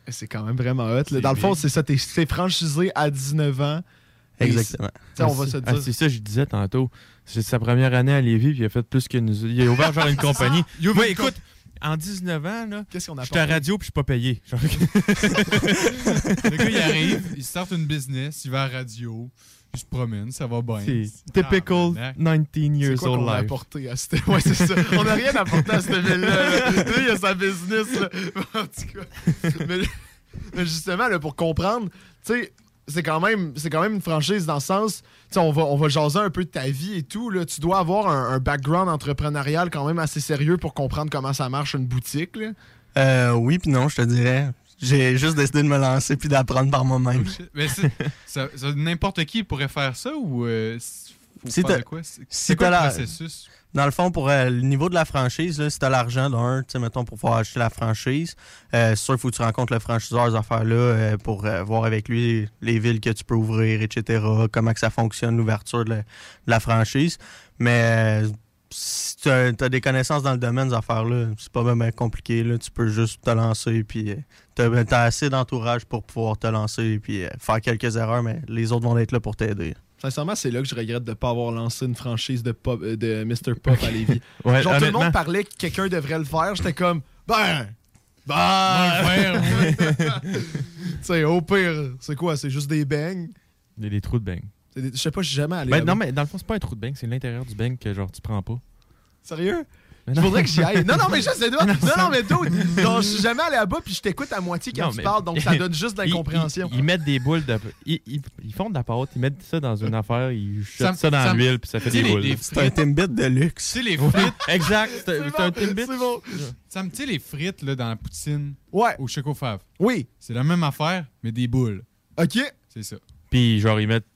S4: C'est quand même vraiment hot. là. Dans le fond, c'est ça, t'es t'es franchisé à 19 ans.
S17: Exactement.
S4: c'est- on va se
S5: Ah,
S4: dire.
S5: c'est ça, je disais tantôt. C'est sa première année à Lévis, puis il a fait plus que nous. Il a ouvert genre une compagnie.
S4: A
S5: Moi,
S4: une
S5: écoute, en 19 ans, là,
S4: Qu'est-ce qu'on a
S5: je suis à radio, puis je suis pas payé. Genre-
S6: Le gars, il arrive, il start une business, il va à la radio, il se promène, ça va bien.
S5: C'est typical 19
S4: C'est
S5: years
S4: quoi
S5: old
S4: a
S5: life.
S4: apporté à cette... Ouais, c'est ça. On n'a rien apporté à cette ville-là. là. Lui, il a sa business. là. En tout cas. Mais, mais justement, là, pour comprendre, tu sais, c'est quand même c'est quand même une franchise dans le sens, tu sais, on va, on va jaser un peu de ta vie et tout. Là. Tu dois avoir un, un background entrepreneurial quand même assez sérieux pour comprendre comment ça marche une boutique. Là.
S17: Euh, oui, puis non, je te dirais. J'ai juste décidé de me lancer puis d'apprendre par moi-même.
S6: Mais c'est- ça- ça- n'importe qui pourrait faire ça ou euh, s- faut
S17: Si
S6: faire
S17: t'as-
S6: de quoi? C'est
S17: si
S6: c'est quoi le processus?
S17: Dans le fond, pour euh, le niveau de la franchise, si tu as l'argent d'un, tu sais, mettons, pour pouvoir acheter la franchise, euh, c'est sûr qu'il faut que tu rencontres le franchiseur, ces affaires-là, euh, pour voir avec lui les villes que tu peux ouvrir, etc., comment que ça fonctionne, l'ouverture de, la- franchise. Mais si tu as, des connaissances dans le domaine, ces affaires-là, c'est pas vraiment compliqué. Tu peux juste te lancer, puis tu as, assez d'entourage pour pouvoir te lancer, puis faire quelques erreurs, mais les autres vont être là pour t'aider.
S4: Sincèrement, c'est là que je regrette de ne pas avoir lancé une franchise de, pop, euh, de Mr. Pop à Lévis.
S5: Ouais,
S4: Genre, tout le monde parlait que quelqu'un devrait le faire. J'étais comme, ben, ben,
S6: Ben,
S4: tu sais, au pire, c'est quoi? C'est juste des bangs?
S5: A des trous de bang.
S4: C'est des- Je sais pas, je suis jamais allé
S5: Ben, non, mais dans le fond, c'est pas un trou de bang, c'est l'intérieur du bang que genre tu prends pas.
S4: Sérieux? Il
S5: non.
S4: faudrait que j'y aille. Non, non, mais je sais pas.
S5: Non,
S4: Non, mais dude, je suis jamais allé là-bas puis je t'écoute à moitié quand
S5: Non,
S4: tu parles, donc ça donne juste de
S5: Ils-
S4: l'incompréhension.
S5: Ils, ils mettent des boules de. Ils, ils- ils font de la pâte, ils mettent ça dans une affaire, ils jettent ça dans l'huile, puis ça fait des
S6: les-
S5: boules.
S6: les
S17: C'est un Timbit de luxe.
S6: Tu sais, les
S5: Ouais,
S6: frites.
S5: exact, c'est
S4: C'est
S5: c'est un Timbit.
S4: c'est bon.
S6: Ça me tu sais, les frites là, dans la poutine
S4: Ouais.
S6: au choco fave.
S4: Oui.
S6: C'est la même affaire, mais des boules.
S4: OK.
S6: C'est ça.
S5: Puis genre, ils mettent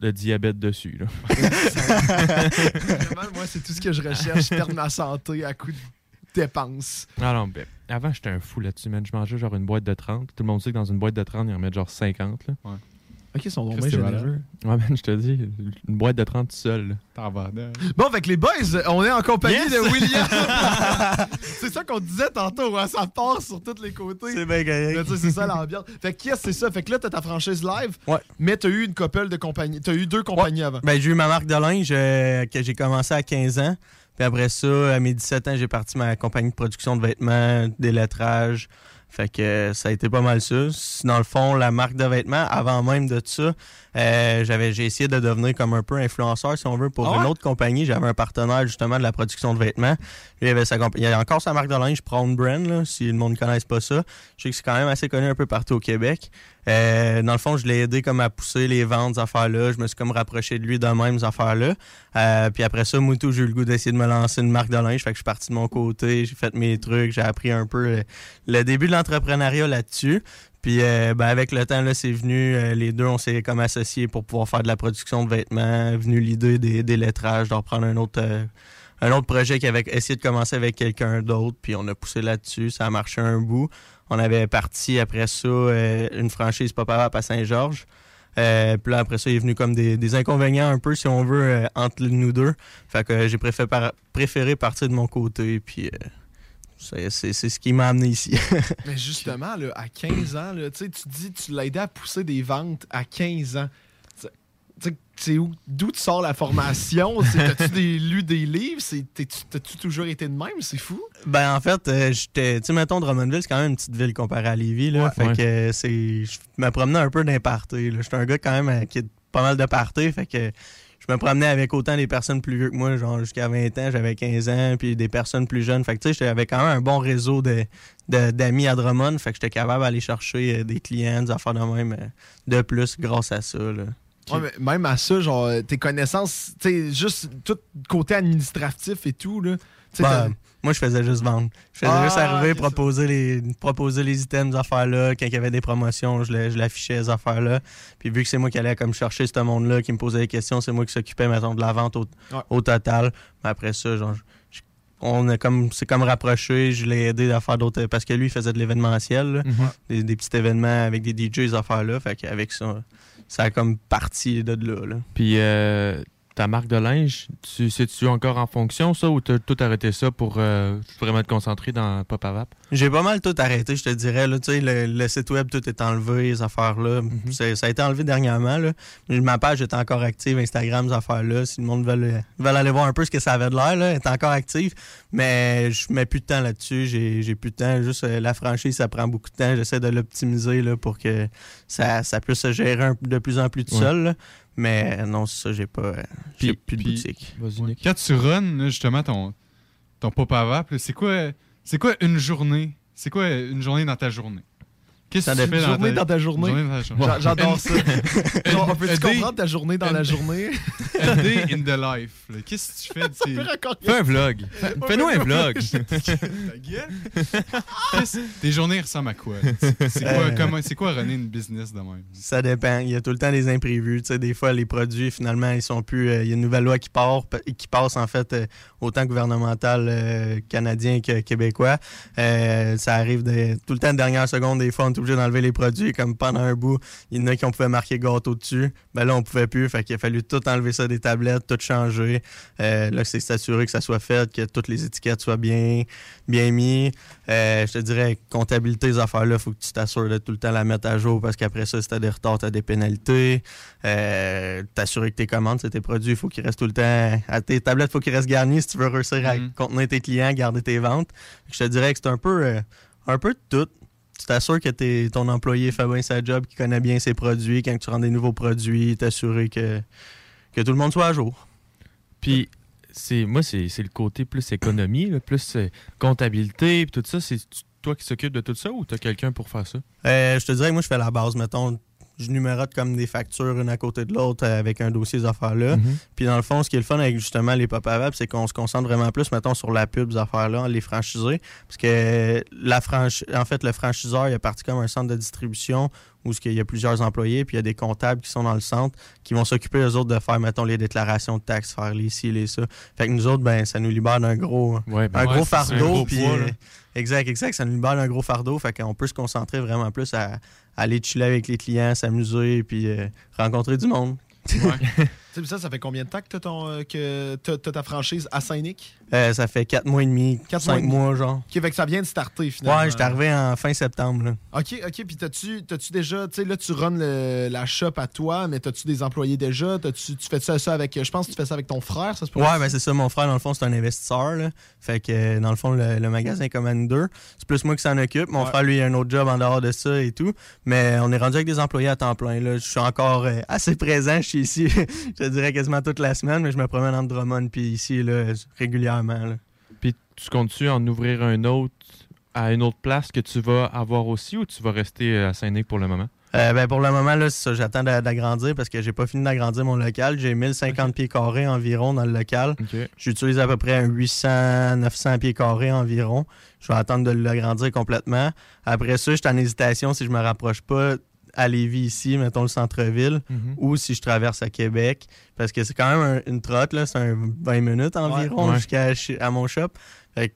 S5: le diabète dessus. Là.
S4: Vraiment, moi, c'est tout ce que je recherche. Perdre ma santé à coup de dépenses.
S5: Ah non, ben, avant, j'étais un fou là-dessus, man. Je mangeais genre une boîte de 30. Tout le monde sait que dans une boîte de 30, ils en mettent genre 50. Là.
S6: Ouais.
S4: Ok, ils sont donc bien généreux.
S5: Ouais, man, je te dis, une boîte de 30 tout seul. là.
S4: Bon, avec les boys, on est en compagnie
S5: Yes!
S4: de William. c'est ça qu'on disait tantôt, hein, ça part sur tous les côtés.
S17: C'est bien correct.
S4: Mais tu sais, C'est ça l'ambiance. Fait que yes, c'est ça. Fait que là, t'as ta franchise live,
S17: Ouais.
S4: mais t'as eu une couple de compagnie. T'as eu deux compagnies avant.
S17: Ben, j'ai eu ma marque de linge euh, que j'ai commencé à 15 ans. Puis après ça, à mes 17 ans, j'ai parti ma compagnie de production de vêtements, des lettrages. Fait que ça a été pas mal ça. Dans le fond, la marque de vêtements, avant même de ça, euh, j'avais j'ai essayé de devenir comme un peu influenceur, si on veut, pour
S4: Ah ouais?
S17: une autre compagnie. J'avais un partenaire justement de la production de vêtements. Lui, il avait sa compa- il y a encore sa marque de linge, Brown Brand, là, si le monde ne connaisse pas ça. Je sais que c'est quand même assez connu un peu partout au Québec. Euh, dans le fond, je l'ai aidé comme à pousser les ventes, ces affaires-là. Je me suis comme rapproché de lui de même, ces affaires-là. Euh, puis après ça, moi, tout, j'ai eu le goût d'essayer de me lancer une marque de linge. Fait que je suis parti de mon côté, j'ai fait mes trucs, j'ai appris un peu le, le début de l'entrepreneuriat là-dessus. Puis euh, ben, avec le temps, là, c'est venu, euh, les deux, on s'est comme associés pour pouvoir faire de la production de vêtements. Venu l'idée des, des lettrages, de reprendre un autre, euh, un autre projet qui avait essayé de commencer avec quelqu'un d'autre. Puis on a poussé là-dessus, ça a marché un bout. On avait parti après ça euh, une franchise Pop Up à Saint-Georges. Euh, puis là, après ça, il est venu comme des, des inconvénients un peu, si on veut, entre nous deux. Fait que j'ai préféré, préféré partir de mon côté. Puis c'est- ce qui m'a amené ici.
S4: Mais justement, là, à 15 ans, là, tu dis tu l'as aidé à pousser des ventes à 15 ans. D'où tu sors la formation? T'as-tu des- lu des livres? T'as-tu toujours été de même? C'est fou.
S17: Ben en fait, euh, j'étais, tu sais, mettons Drummondville, c'est quand même une petite ville comparée à Lévis là.
S4: Ouais.
S17: fait
S4: Ouais.
S17: que c'est, je me promenais un peu. Là. J'étais un gars quand même euh, qui a pas mal de party, fait que je me promenais avec autant des personnes plus vieux que moi, genre jusqu'à 20 ans, j'avais 15 ans, puis des personnes plus jeunes. Fait que tu sais, j'avais quand même un bon réseau de, de- d'amis à Drummond, fait que j'étais capable d'aller chercher euh, des clients, des affaires de même euh, de plus grâce à ça. Là.
S4: Ouais, mais même à ça, genre, euh, tes connaissances, tu sais, juste tout côté administratif et tout, là.
S17: Ben, moi, je faisais juste vendre. Je faisais
S4: Ah,
S17: juste arriver,
S4: ok, ça.
S17: proposer les, proposer les items, affaires-là. Quand il y avait des promotions, je les- je l'affichais, ces affaires-là. Puis vu que c'est moi qui allais comme chercher ce monde-là, qui me posait des questions, c'est moi qui s'occupais, mettons, de la vente au,
S4: Ouais.
S17: au total. Mais après ça, genre, je- on a comme, c'est comme rapproché, je l'ai aidé à faire d'autres, parce que lui, il faisait de l'événementiel, là.
S5: Mhm.
S17: des, des petits événements avec des DJ, ces affaires-là. Fait qu'avec ça, ça a comme parti de là, là.
S5: Puis euh, ta marque de linge, tu sais-tu encore en fonction, ça, ou t'as tout arrêté ça pour euh, vraiment te concentrer dans Pop Avap?
S17: J'ai pas mal tout arrêté, je te dirais. Là, le, le site web, tout est enlevé, les affaires-là. C'est- Ça a été enlevé dernièrement. Là. Ma page est encore active, Instagram, ces affaires-là. Si le monde veut, veut aller voir un peu ce que ça avait de l'air, là, elle est encore active. Mais je mets plus de temps là-dessus. J'ai j'ai plus de temps. Juste euh, la franchise, ça prend beaucoup de temps. J'essaie de l'optimiser là, pour que ça, ça puisse se gérer un- de plus en plus tout
S5: Ouais.
S17: seul. là. Mais non, c'est ça, j'ai pas. euh, J'ai plus de
S6: puis-
S17: boutique.
S6: Quand tu runs, là, justement, ton, ton pop c'est quoi, c'est quoi une journée? C'est quoi une journée dans ta journée? Qu'est-ce
S4: Ça
S6: que tu
S4: Journée dans ta journée?
S6: Journée dans ta journée.
S4: J'a- j'adore ça. Genre, on peut-tu comprendre ta journée dans la journée?
S6: A day in the life. Qu'est-ce que tu fais? de ces-
S5: Fais un vlog. Fais- Fais-nous un vlog.
S6: Ta gueule. Qu'est-ce- Tes journées ressemblent à quoi? C'est quoi,
S17: Euh,
S6: c'est quoi runner une business de même?
S17: Ça dépend. Il y a tout le temps des imprévus. Tu sais, des fois, les produits, finalement, ils sont plus. euh, il y a une nouvelle loi qui part, qui passe, en fait, euh, autant gouvernemental euh, canadien que québécois. Ça arrive de- tout le temps de dernière seconde. Des fois, on est obligé d'enlever les produits, comme pendant un bout. Il y en a qui on pouvait marquer gâteau dessus. Ben là, on pouvait plus. Fait qu'il a fallu tout enlever ça des tablettes, tout changer. Euh, là, c'est s'assurer que ça soit fait, que toutes les étiquettes soient bien, bien mis. Euh, je te dirais, comptabilité, ces affaires-là, faut que tu t'assures de tout le temps la mettre à jour parce qu'après ça, si t'as des retards, t'as des pénalités. Euh, t'assurer que tes commandes, c'est tes produits, il faut qu'ils restent tout le temps à tes tablettes, faut qu'ils restent garnis si tu veux réussir à contenir tes clients, garder tes ventes. Je te dirais que c'est un peu, euh, un peu de tout. Tu t'assures que ton employé fait bien sa job, qu'il connaît bien ses produits. Quand tu rends des nouveaux produits, t'assurer que, que tout le monde soit à jour.
S5: Puis, c'est moi, c'est le côté plus économie, là, plus euh, comptabilité, puis tout ça. C'est toi qui s'occupe de tout ça ou t'as quelqu'un pour faire ça?
S17: Euh, je te dirais que moi, je fais la base. Mettons, je numérote comme des factures une à côté de l'autre euh, avec un dossier ces affaires-là.
S5: Mhm.
S17: Puis dans le fond, ce qui est le fun avec justement les pop up c'est qu'on se concentre vraiment plus, mettons, sur la pub, ces affaires-là, les franchisés. Parce que la franchi en fait, le franchiseur, il a parti comme un centre de distribution où il y a plusieurs employés, puis il y a des comptables qui sont dans le centre qui vont s'occuper, eux autres, de faire, mettons, les déclarations de taxes, faire les ci, les ça. Fait que nous autres, ben, ça nous libère d'un gros,
S5: Ouais, ben
S17: un
S5: ouais,
S17: gros
S5: un
S17: fardeau.
S5: gros
S17: puis,
S5: poids,
S17: exact, exact. Ça nous libère d'un gros fardeau. Fait qu'on peut se concentrer vraiment plus à aller chiller avec les clients, s'amuser, puis euh, rencontrer du monde.
S4: Tu sais, ça, ça fait combien de temps que t'as ton, euh, que t'as- t'as ta franchise à Saint-Nic?
S17: Euh, ça fait 4 mois et demi,
S4: Quatre
S17: 5
S4: mois
S17: mois, genre.
S4: OK, fait que ça vient de starter, finalement.
S17: Ouais, j'étais arrivé en fin septembre. Là.
S4: OK, OK. Puis t'as-tu t'as-tu déjà, tu sais, là, tu runs le- la shop à toi, mais t'as-tu des employés déjà? T'as-tu, tu fais ça, ça avec, je pense que tu fais ça avec ton frère, ça se peut?
S17: Ouais, ben c'est ça. Mon frère, dans le fond, c'est un investisseur. Là. Fait que, euh, dans le fond, le, le magasin est comme à nous deux. C'est plus moi qui s'en occupe. Mon
S4: Ouais.
S17: frère, lui, il a un autre job en dehors de ça et tout. Mais on est rendu avec des employés à temps plein. Là. Je suis encore euh, assez présent. Je suis ici, je te dirais quasiment toute la semaine, mais je me promène entre Drummond puis ici là, régulièrement. Là.
S5: Puis tu comptes-tu en ouvrir un autre à une autre place que tu vas avoir aussi ou tu vas rester à Saint-Nic pour le moment?
S17: Euh, ben pour le moment, là, c'est ça, j'attends d'a- d'agrandir parce que j'ai pas fini d'agrandir mon local. J'ai 1050 pieds carrés environ dans le local. J'utilise à peu près un 800-900 pieds carrés environ. Je vais attendre de l'agrandir complètement. Après ça, je suis en hésitation si je me rapproche pas à Lévis ici, mettons le centre-ville,
S5: Mhm.
S17: ou si je traverse à Québec. Parce que c'est quand même un- une trotte, là, c'est un 20 minutes environ
S5: Ouais.
S17: jusqu'à à mon shop. Fait que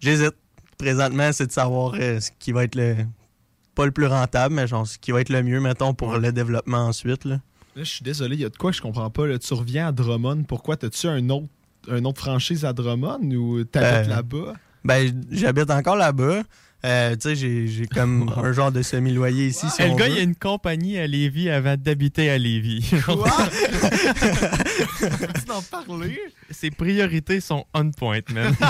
S17: j'hésite. Présentement, c'est de savoir euh, ce qui va être le. Pas le plus rentable, mais genre ce qui va être le mieux, mettons, pour le développement ensuite. Là.
S4: Là, je suis désolé, il y a de quoi je comprends pas. là. Tu reviens à Drummond, pourquoi? T'as-tu un autre, un autre franchise à Drummond ou t'habites
S17: Euh,
S4: là-bas?
S17: Ben, j'habite encore là-bas. Euh, tu sais, j'ai j'ai comme un genre de semi-loyer ici. si
S5: Eh, le
S17: on
S5: gars,
S17: veut.
S5: il y a une compagnie à Lévis avant d'habiter à Lévis.
S4: Peux-tu en parler?
S5: Ses priorités sont on point, man.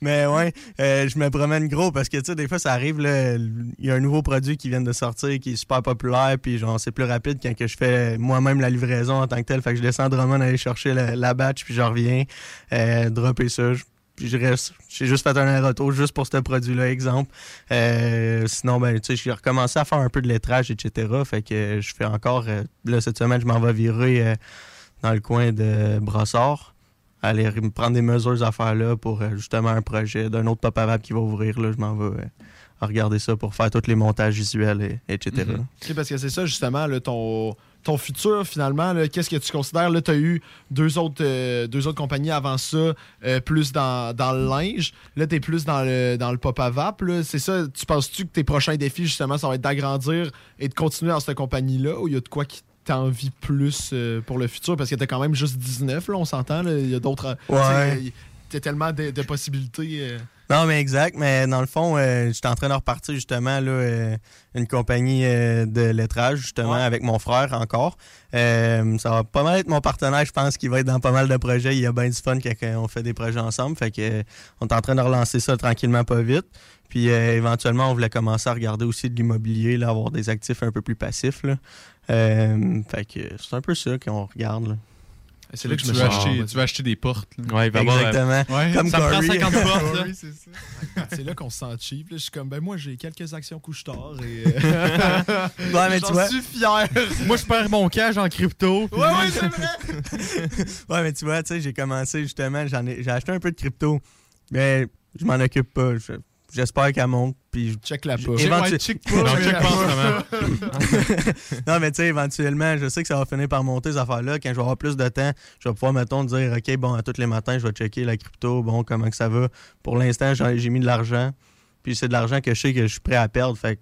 S17: Mais ouais, euh, je me promène gros parce que tu sais, des fois, ça arrive, là, il y a un nouveau produit qui vient de sortir qui est super populaire, puis genre, c'est plus rapide quand que je fais moi-même la livraison en tant que tel. Fait que je descends Drummond aller chercher la, la batch, puis je reviens, euh, dropper ça. je- je reste. J'ai juste fait un retour juste pour ce produit-là, exemple. Euh, sinon, ben, tu sais, j'ai recommencé à faire un peu de lettrage, etc. Fait que je fais encore. euh, là, cette semaine, je m'en vais virer euh, dans le coin de Brossard aller me prendre des mesures à faire là pour justement un projet d'un autre pop qui va ouvrir. Là, je m'en vais euh, regarder ça pour faire tous les montages visuels, et, etc.
S4: Ok, parce que c'est ça, justement, là, ton, ton futur, finalement, qu'est-ce que tu considères? Là, tu as eu deux autres, euh, deux autres compagnies avant ça, euh, plus dans, dans le linge. Là, tu es plus dans le, dans le pop à vape. là. C'est ça, tu penses-tu que tes prochains défis, justement, ça va être d'agrandir et de continuer dans cette compagnie-là ou il y a de quoi qui t'envie plus euh, pour le futur? Parce que tu quand même juste 19, là, on s'entend. Il y a d'autres.
S17: Ouais.
S4: Tu as tellement de, de possibilités.
S17: Non, mais exact. Mais dans le fond, euh, j'étais en train de repartir justement là, euh, une compagnie euh, de lettrage, justement, avec mon frère encore. Euh, ça va pas mal être mon partenaire, je pense, qui va être dans pas mal de projets. Il y a bien du fun quand on fait des projets ensemble. Fait que on est en train de relancer ça tranquillement, pas vite. Puis éventuellement, on voulait commencer à regarder aussi de l'immobilier, là, avoir des actifs un peu plus passifs. Là. Fait que c'est un peu ça qu'on regarde. Là.
S6: C'est là que je me suis acheté- tu vas acheter des portes. là.
S5: Ouais,
S17: Exactement.
S6: Ouais,
S17: Comme
S5: ça me prend
S17: Corey.
S5: 50 portes,
S6: c'est ça.
S4: C'est là qu'on se sent cheap. là. Je suis comme, ben moi, j'ai quelques actions couche-tard et. euh,
S17: Ouais, mais tu
S4: J'en
S17: vois-
S4: suis fier.
S5: Moi, je perds mon cash en crypto.
S4: Ouais, ouais, c'est vrai.
S17: ouais, mais tu vois, tu sais, j'ai commencé justement, j'en ai, j'ai acheté un peu de crypto, mais je m'en occupe pas. Je- J'espère qu'elle monte. Puis
S4: check la pas.
S17: éventu-
S4: Ouais, check pas, Non, mais- check pas
S17: non, mais tu sais, éventuellement, je sais que ça va finir par monter ces affaires-là. Quand je vais avoir plus de temps, je vais pouvoir, mettons, dire, OK, bon, à tous les matins, je vais checker la crypto, bon, comment que ça va? Pour l'instant, j'ai mis de l'argent. Puis c'est de l'argent que je sais que je suis prêt à perdre. Fait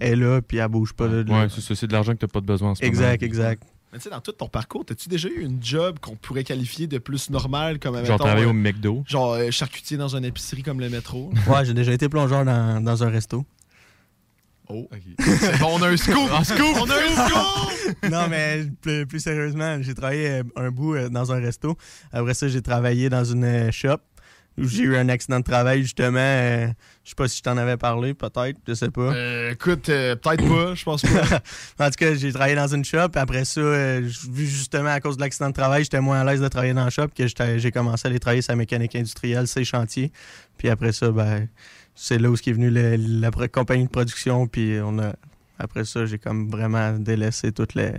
S17: elle est là, puis elle bouge pas. là.
S5: Ouais, c'est ça. C'est de l'argent que t'as pas de besoin en ce
S17: Exact,
S5: moment.
S17: exact.
S4: Mais tu sais, dans tout ton parcours, as-tu déjà eu une job qu'on pourrait qualifier de plus normal comme
S5: Genre
S4: mettons,
S5: travailler
S4: euh,
S5: au McDo.
S4: Genre euh, charcutier dans une épicerie comme le métro?
S17: Ouais, j'ai déjà été plongeur dans, dans un resto.
S4: Oh. Bon, on a un scoop!
S17: Un scoop!
S4: On a un scoop!
S17: non, mais plus, plus sérieusement, j'ai travaillé euh, un bout euh, dans un resto. Après ça, j'ai travaillé dans une shop j'ai eu un accident de travail, justement. euh, je sais pas si je t'en avais parlé, peut-être, je sais pas.
S4: Euh, écoute, euh, peut-être pas, je pense pas.
S17: en tout cas, j'ai travaillé dans une shop. Après ça, euh, justement à cause de l'accident de travail, j'étais moins à l'aise de travailler dans la shop que j'ai commencé à aller travailler sur la mécanique industrielle, ces chantiers. Puis après ça, ben, c'est là où est venu le- la compagnie de production. Puis on a, après ça, j'ai comme vraiment délaissé toutes les.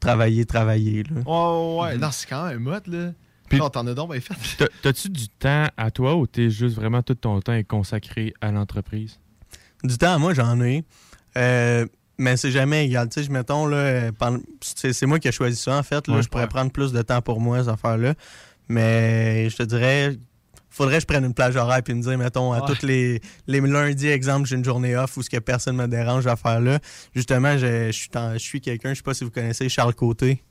S17: Travailler, travailler. Là.
S4: Ouais, ouais, ouais. Non, c'est quand même mode, là. Non, t'en as donc bien fait.
S5: T'as- T'as-tu du temps à toi ou t'es juste vraiment tout ton temps est consacré à l'entreprise?
S17: Du temps, moi, j'en ai. Euh, mais c'est jamais égal. Tu sais, mettons, là, c'est moi qui ai choisi ça, en fait. Là,
S5: Ouais.
S17: je pourrais
S5: Ouais.
S17: prendre plus de temps pour moi, ces affaires-là. Mais je te dirais, faudrait que je prenne une plage horaire puis me dire, mettons, à
S4: Ouais.
S17: tous les, les lundis, exemple, j'ai une journée off où ce que personne me dérange à faire là. Justement, je, je suis en- je suis quelqu'un, je sais pas si vous connaissez Charles Côté.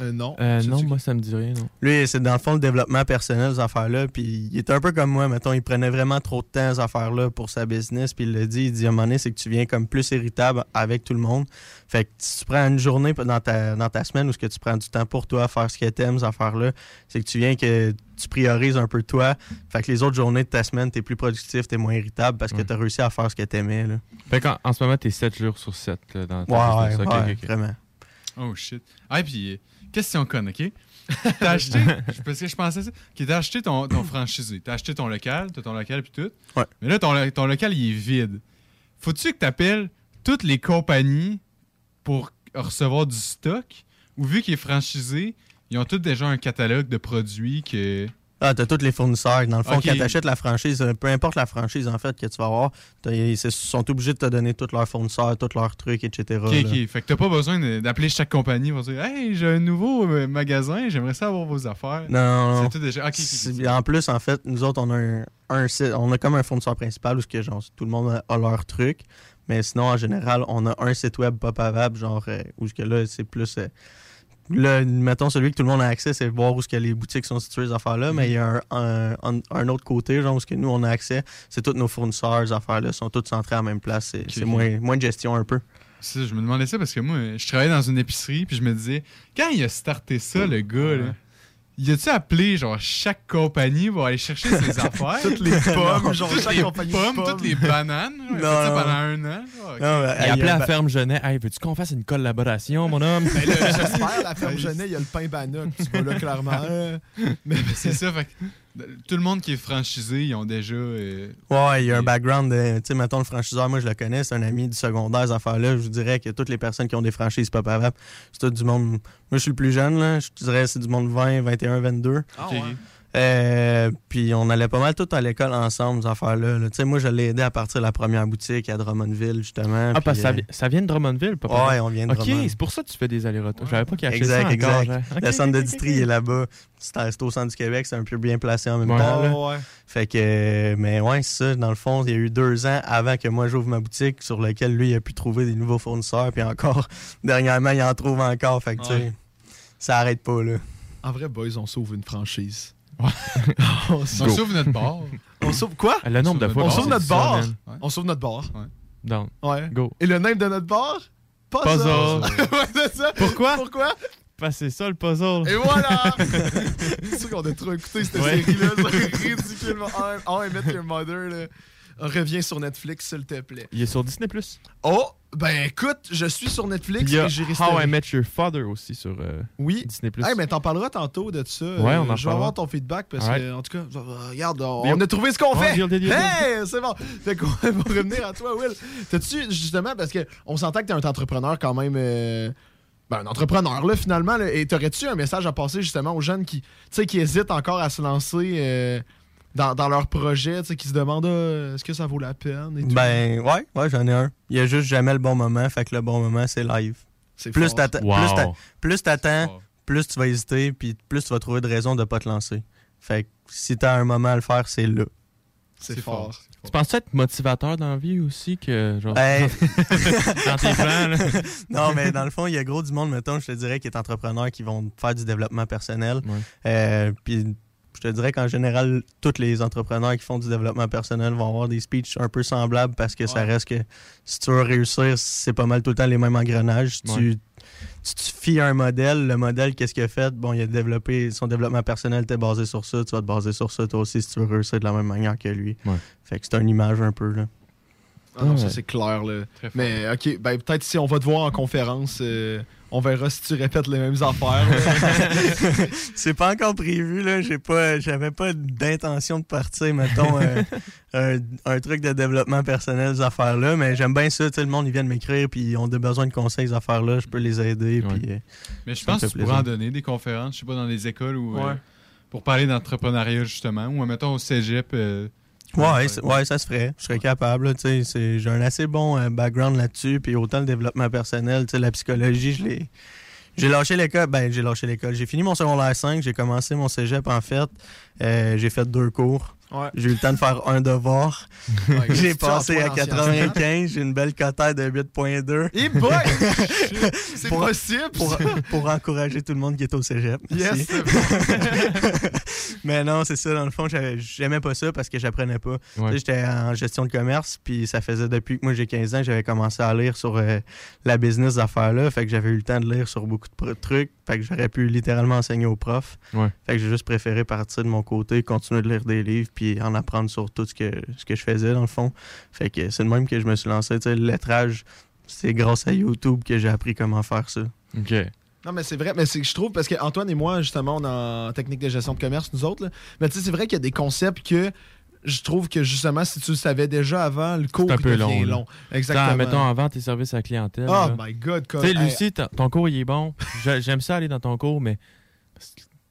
S4: Euh, non.
S5: Euh, non, moi, ça me dit rien, non.
S17: Lui, c'est dans le fond le développement personnel, ces affaires-là. Puis il était un peu comme moi, mettons, il prenait vraiment trop de temps, ces affaires-là, pour sa business. Puis il le dit, il dit à un moment donné, c'est que tu viens comme plus irritable avec tout le monde. Fait que si tu prends une journée dans ta, dans ta semaine où ce que tu prends du temps pour toi à faire ce que t'aimes, ces affaires-là, c'est que tu viens que tu priorises un peu toi. Fait que les autres journées de ta semaine, t'es plus productif, t'es moins irritable parce que t'as réussi à faire ce que t'aimais. Là.
S5: Fait qu'en en ce moment, t'es 7 jours sur 7 là, dans ta
S17: Ouais,
S5: business.
S17: vraiment.
S6: Oh shit. Ah, puis, question conne, OK? T'as acheté, parce que je pensais ça, que t'as acheté ton, ton franchisé. T'as acheté ton local, t'as ton local puis tout.
S17: Ouais.
S6: Mais là, ton, ton local, il est vide. Faut-tu que t'appelles toutes les compagnies pour recevoir du stock? Ou vu qu'il est franchisé, ils ont tous déjà un catalogue de produits que...
S17: Ah, t'as tous les fournisseurs. Dans le fond, quand t'achètes la franchise, euh, peu importe la franchise en fait que tu vas avoir, ils sont obligés de te donner tous leurs fournisseurs, tous leurs trucs, etc.
S6: OK,
S17: là.
S6: OK. Fait que t'as pas besoin d'appeler chaque compagnie pour dire « Hey, j'ai un nouveau euh, magasin, j'aimerais ça avoir vos affaires. »
S17: Non, non.
S6: C'est tout déjà...
S17: En plus, en fait, nous autres, on a un, un site- on a comme un fournisseur principal où que, genre, tout le monde a, a leur truc. Mais sinon, en général, on a un site web pas pavable, genre, euh, où ce que là, c'est plus. euh, là, mettons, celui que tout le monde a accès, c'est voir où ce que les boutiques sont situées, ces affaires-là. Mais il y a un, un- un autre côté, genre, où ce que nous, on a accès, c'est tous nos fournisseurs, ces affaires-là, sont tous centrés à la même place. C'est moins, moins de gestion un peu.
S6: Ça, je me demandais ça parce que moi, je travaillais dans une épicerie, puis je me disais, quand il a starté ça, le gars, là, il a-tu appelé genre chaque compagnie pour aller chercher ses affaires?
S4: Toutes les pommes,
S6: Non.
S4: genre,
S6: toutes
S4: chaque
S6: les
S4: compagnie
S6: pommes,
S4: pommes.
S6: toutes les bananes.
S17: Non,
S6: ça
S17: non.
S6: pendant un an? genre, ok.
S17: Non, mais,
S5: Il a appelé à
S17: ben-
S5: Ferme Genet. Hey, veux-tu qu'on fasse une collaboration, mon homme?
S4: Ben J'espère, la ferme Genet, il y a le pain banane. Tu vois là, clairement. Mais
S6: C'est ça, fait que tout le monde qui est franchisé, ils ont déjà. euh,
S17: Ouais, il y a un background de. Tu sais, mettons, le franchiseur, moi, je le connais, c'est un ami du secondaire, ces affaires-là. Je vous dirais que toutes les personnes qui ont des franchises pas pavables, c'est tout du monde. Moi, je suis le plus jeune, là. Je te dirais, c'est du monde 20, 21, 22.
S4: Ah
S6: ok.
S4: ouais.
S17: Euh, puis on allait pas mal tous à l'école ensemble, ces affaires-là. là. Tu sais, moi, je l'ai aidé à partir de la première boutique à Drummondville, justement.
S5: Ah, parce que ça,
S17: euh,
S5: vi- ça vient de Drummondville, papa?
S17: Ouais, on vient de
S5: Ok,
S17: Drummond.
S5: c'est pour ça que tu fais des allers-retours. Je savais pas qu'il achetait
S17: Exact,
S5: ça encore.
S17: exact.
S5: Ok,
S17: le centre de
S5: ok,
S17: distri
S5: ok.
S17: est là-bas. C'est au centre du Québec, c'est un peu bien placé en même
S5: Ouais.
S17: temps. là.
S4: Ouais.
S17: Fait que, euh, mais ouais, c'est ça. Dans le fond, il y a eu deux ans avant que moi j'ouvre ma boutique sur lequel lui il a pu trouver des nouveaux fournisseurs. Puis encore, dernièrement, il en trouve encore. Fait que, tu sais, ça arrête pas, là.
S4: En vrai, boys, on sauve une franchise.
S6: On sauve notre bar.
S4: On sauve quoi?
S5: Le nombre de fois
S4: On sauve notre
S5: man.
S4: On sauve notre bar.
S5: Down.
S4: Ouais.
S5: Go.
S4: Et le nom de notre bar?
S5: Puzzle.
S4: ouais, c'est ça.
S5: Pourquoi?
S4: Pourquoi?
S5: Parce que c'est ça le puzzle.
S4: Et voilà! c'est sûr qu'on a trop écouté cette
S5: Ouais.
S4: série-là. C'est ridiculement. Oh, I Met Your Mother, là. Reviens sur Netflix, s'il te plaît.
S5: Il est sur Disney+.
S4: Oh, ben écoute, je suis sur Netflix
S5: Puis il y a
S4: et j'ai resté.
S5: How I Met Your Father aussi sur euh,
S4: Oui.
S5: Disney+.
S4: Hey, mais t'en parleras tantôt de ça.
S5: Ouais, on en
S4: Je vais avoir ton feedback parce
S5: Alright.
S4: que, en tout cas, euh, regarde, on, on a trouvé ce qu'on fait.
S5: deal, deal, deal, deal.
S4: hey, c'est bon. Fait qu'on va revenir à toi, Will. T'as-tu, justement, parce qu'on s'entend que t'es un entrepreneur quand même. euh, ben, un entrepreneur, là, finalement. là, et t'aurais-tu un message à passer, justement, aux jeunes qui, qui hésitent encore à se lancer euh, dans, dans leur projet, tu sais, qui se demandent ah, est-ce que ça vaut la peine et tout?
S17: Ben, ouais, ouais, j'en ai un. Il y a juste jamais le bon moment. Fait que le bon moment, c'est live.
S4: C'est
S17: Plus
S4: fort.
S17: t'attends,
S5: Wow.
S17: plus plus plus tu vas hésiter, puis plus tu vas trouver de raisons de pas te lancer. Fait que si t'as un moment à le faire, c'est là.
S4: C'est fort.
S5: Tu penses être motivateur dans la vie aussi que genre
S17: Ben-
S5: dans tes plans là?
S17: non, mais dans le fond, il y a gros du monde, mettons, je te dirais, qui est entrepreneur, qui vont faire du développement personnel. Euh, Puis je te dirais qu'en général, tous les entrepreneurs qui font du développement personnel vont avoir des speeches un peu semblables parce que ça
S4: Ouais.
S17: reste que si tu veux réussir, c'est pas mal tout le temps les mêmes engrenages. Si tu,
S5: Ouais.
S17: tu te fies à un modèle, le modèle, qu'est-ce qu'il a fait? Bon, il a développé son développement personnel, t'es basé sur ça, tu vas te baser sur ça toi aussi si tu veux réussir de la même manière que lui.
S5: Ouais.
S17: Fait que c'est une image un peu, là.
S4: Ah non,
S5: Ouais.
S4: ça c'est clair. Là. Mais ok, ben peut-être si on va te voir en conférence, euh, on verra si tu répètes les mêmes affaires.
S17: c'est pas encore prévu, là. J'ai pas, j'avais pas d'intention de partir, mettons, euh, un, un truc de développement personnel, ces affaires-là. Mais j'aime bien ça, sais, le monde, ils viennent m'écrire, puis ils ont des besoins de conseils, ces affaires-là. Je peux les aider,
S5: Ouais.
S17: puis... euh,
S6: Mais je pense que tu pourrais en
S17: plaisir.
S6: donner des conférences, je sais pas, dans des écoles ou euh,
S4: Ouais.
S6: pour parler d'entrepreneuriat justement, ou mettons au cégep, euh,
S17: Ouais, ouais, ça se ferait. Je serais capable. J'ai un assez bon euh, background là-dessus. Puis autant le développement personnel, tu sais, la psychologie, je l'ai. J'ai lâché l'école. Ben, j'ai lâché l'école. J'ai fini mon secondaire 5. J'ai commencé mon cégep, en fait. Euh, j'ai fait deux cours.
S4: Ouais.
S17: J'ai eu le temps de faire un devoir.
S4: Ouais,
S17: j'ai passé à
S4: en sciences.
S17: 95. J'ai une belle cotère de 8.2.
S4: Eh boy! C'est
S17: Pour-
S4: possible,
S17: Pour,
S4: ça.
S17: pour encourager tout le monde qui est au cégep.
S4: Yes,
S17: Merci.
S4: c'est bon.
S17: Mais non, c'est ça. Dans le fond, j'aimais pas ça parce que j'apprenais pas.
S5: Ouais.
S17: J'étais en gestion de commerce, puis ça faisait depuis que moi j'ai 15 ans que j'avais commencé à lire sur euh, la business d'affaires-là. Fait que j'avais eu le temps de lire sur beaucoup de trucs. Fait que j'aurais pu littéralement enseigner aux profs.
S5: Ouais.
S17: Fait que j'ai juste préféré partir de mon côté, continuer de lire des livres, puis en apprendre sur tout ce que, ce que je faisais, dans le fond. Fait que c'est de même que je me suis lancé. Tu sais, le lettrage, c'est grâce à YouTube que j'ai appris comment faire ça.
S5: OK.
S4: Non, mais c'est vrai, mais c'est que je trouve, parce qu'Antoine et moi, justement, on est en technique de gestion de commerce, nous autres. là. Mais tu sais, c'est vrai qu'il y a des concepts que je trouve que, justement, si tu le savais déjà avant, le cours
S5: C'est un
S4: il
S5: peu long.
S4: Exactement.
S5: Mettons, avant tes services à la clientèle.
S4: Oh
S5: là.
S4: my God,
S5: Tu sais. Lucie, ton- ton cours, il est bon. J'a- J'aime ça aller dans ton cours, mais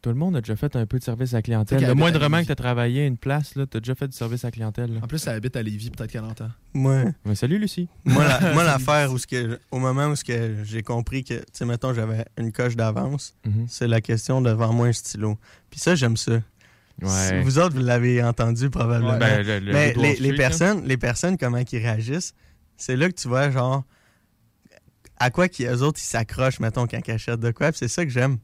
S5: tout le monde a déjà fait un peu de service à la clientèle. Le moindrement que tu as travaillé à une place, tu as déjà fait du service à la clientèle. là.
S4: En plus, ça habite à Lévis, peut-être 40 ans.
S17: Ouais.
S5: Ouais, salut, Lucie.
S17: Moi, la- moi, l'affaire, où ce que, au moment où ce que j'ai compris que, tu sais, mettons, j'avais une coche d'avance,
S5: Mhm.
S17: c'est la question de vendre moi un stylo. Puis ça, j'aime ça.
S5: Ouais.
S17: Si Vous autres, vous l'avez entendu probablement.
S5: Ouais. Ben, le- le
S17: Mais les, personnes, les personnes, comment ils réagissent, c'est là que tu vois, genre, à quoi qu'eux autres, ils s'accrochent, mettons, quand ils achètent de quoi. Puis c'est ça que j'aime.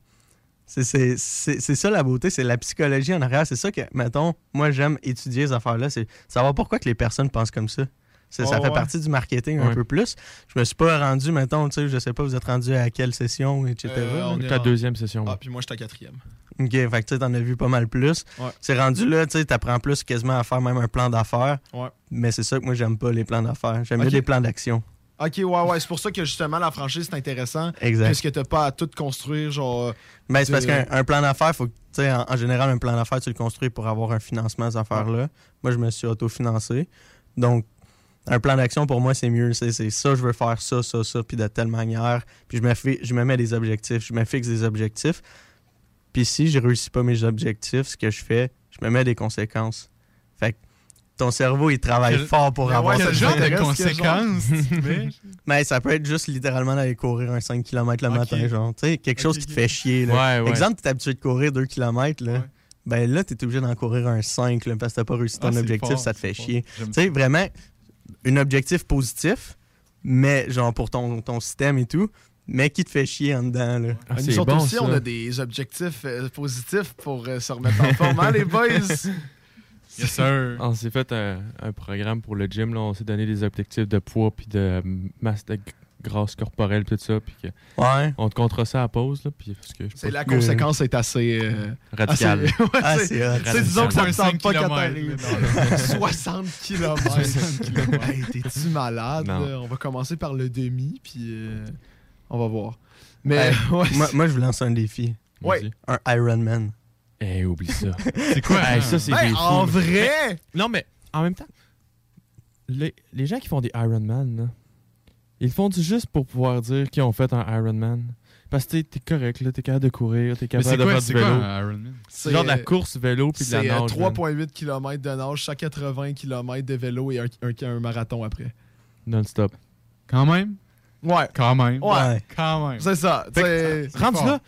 S17: C'est- ça la beauté, c'est la psychologie en arrière. C'est ça que, mettons, moi j'aime étudier ces affaires-là, c'est savoir pourquoi que les personnes pensent comme ça. Ça
S4: Oh,
S17: fait
S4: ouais.
S17: partie du marketing un
S5: Ouais.
S17: peu plus. Je me suis pas rendu, mettons, tu sais, je sais pas, vous êtes rendu à quelle session, etc.
S4: Euh, on est
S5: Ta
S4: en-
S5: deuxième session.
S4: Ah,
S5: ouais.
S4: puis moi, j'étais à quatrième.
S17: OK, fait que tu t'en as vu pas mal plus.
S4: Ouais.
S17: C'est rendu là, tu sais, t'apprends plus quasiment à faire même un plan d'affaires.
S4: Ouais.
S17: Mais c'est ça que moi, j'aime pas, les plans d'affaires. J'aime mieux les plans d'action.
S4: Ok, ouais, ouais. C'est pour ça que, justement, la franchise, c'est intéressant.
S17: Exact.
S4: Puisque t'as pas à tout construire, genre.
S17: Ben, c'est parce qu'un un plan d'affaires, faut que, en, en général, un plan d'affaires, tu le construis pour avoir un financement à ces affaires-là. Moi, je me suis autofinancé. Donc, un plan d'action, pour moi, c'est mieux. C'est ça, je veux faire ça, ça, ça, puis de telle manière. Puis je me, fais, je me mets des objectifs. Je me fixe des objectifs. Puis si je réussis pas mes objectifs, ce que je fais, je me mets des conséquences. Fait que ton cerveau, il travaille
S6: Quel-
S17: fort pour
S4: Mais
S17: avoir
S4: ouais.
S6: Quel genre de conséquences?
S17: Mais ça peut être juste littéralement d'aller courir un 5 km le matin, genre. Tu sais, quelque chose qui te fait chier. Là.
S5: Ouais, ouais.
S17: Exemple, tu es habitué de courir 2 km, là.
S6: Ouais.
S17: Ben là, tu es obligé d'en courir un 5 là, parce que tu pas réussi ton
S6: Ah,
S17: objectif,
S6: fort,
S17: ça te fait chier. Tu sais, vraiment, un objectif positif, mais genre pour ton, ton système et tout, mais qui te fait chier en dedans. Là?
S5: Ah,
S4: Nous
S5: c'est
S4: autres
S5: bon,
S4: aussi,
S5: ça.
S4: on a des objectifs euh, positifs pour euh, se remettre en forme, hein, les boys?
S6: Yes, sir.
S5: On s'est fait un, un programme pour le gym. Là. On s'est donné des objectifs de poids puis de euh, masse de grasse corporelle, tout ça. Puis que
S17: Ouais.
S5: on te comptera ça à la pause. Là, puis parce que je
S4: C'est la conséquence est assez. euh,
S5: Radicale.
S4: assez- ouais,
S17: Ah,
S4: c'est-
S17: c'est hot.
S4: c'est disons que ça ne semble pas
S6: 5
S4: quand
S6: kilomètres,
S4: t'arrives. 60 km. hey, t'es-tu malade?
S5: Non.
S4: On va commencer par le demi, puis euh, on va voir. Mais
S17: Hey,
S4: ouais,
S17: moi, moi, je vous lance un défi.
S4: Ouais.
S17: Un Ironman.
S5: Eh, oublie ça.
S6: C'est quoi?
S5: Hey, ça, c'est
S4: Ben, en
S5: fous.
S4: vrai,
S5: Non, mais en même temps, les, les gens qui font des Ironman, là, ils font juste pour pouvoir dire qu'ils ont fait un Ironman. Parce que t'es- correct, là, t'es capable de courir, t'es capable
S6: c'est
S5: de
S6: quoi,
S5: faire
S6: c'est
S5: du vélo.
S6: un Ironman?
S5: C'est genre de la course vélo puis de la
S4: c'est euh,
S5: nage. man.
S4: 3,8 km de nage, chaque 80 km de vélo et un, un- un marathon après.
S5: Non-stop.
S6: Quand même?
S4: Ouais,
S6: Quand même.
S4: Ouais.
S6: Quand même.
S4: c'est ça.
S5: Rendu
S6: fort.
S5: là,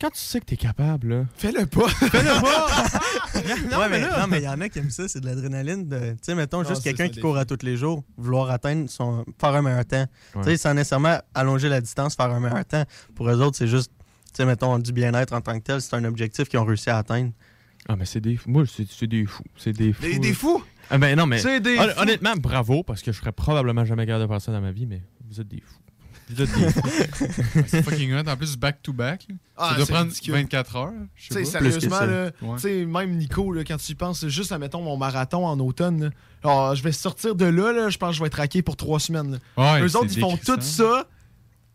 S5: quand tu sais que t'es capable, là,
S4: Fais-le pas.
S5: fais-le pas!
S17: ouais, mais, non, mais il y en a qui aiment ça, c'est de l'adrénaline. de- Tu sais, mettons,
S4: Non,
S17: juste quelqu'un qui court à tous les jours, vouloir atteindre son. faire un meilleur temps.
S5: Ouais.
S17: Tu sais, sans nécessairement allonger la distance, faire un meilleur temps. Pour eux autres, c'est juste, tu sais, mettons, du bien-être en tant que tel, c'est un objectif qu'ils ont réussi à atteindre.
S5: Ah, mais c'est des fous. Moi, c'est c'est des fous. C'est des fous.
S4: Des, fous?
S5: Ah, ben non, mais.
S4: C'est des
S5: hon-
S4: fous.
S5: honnêtement, bravo, parce que je ferais probablement jamais capable de faire ça dans ma vie, mais vous êtes des fous.
S6: C'est fucking hot. En plus, back-to-back.
S4: Ah,
S6: ça doit prendre
S4: ridicule.
S6: 24 heures.
S4: Tu sérieusement,
S17: ça.
S4: là,
S6: Ouais.
S4: tu sais, même Nico, là, quand tu y penses, c'est juste, admettons, mon marathon en automne. là. Alors, je vais sortir de là, là, je pense que je vais être raqué pour trois semaines.
S6: Ouais,
S4: Eux autres, ils font tout ça,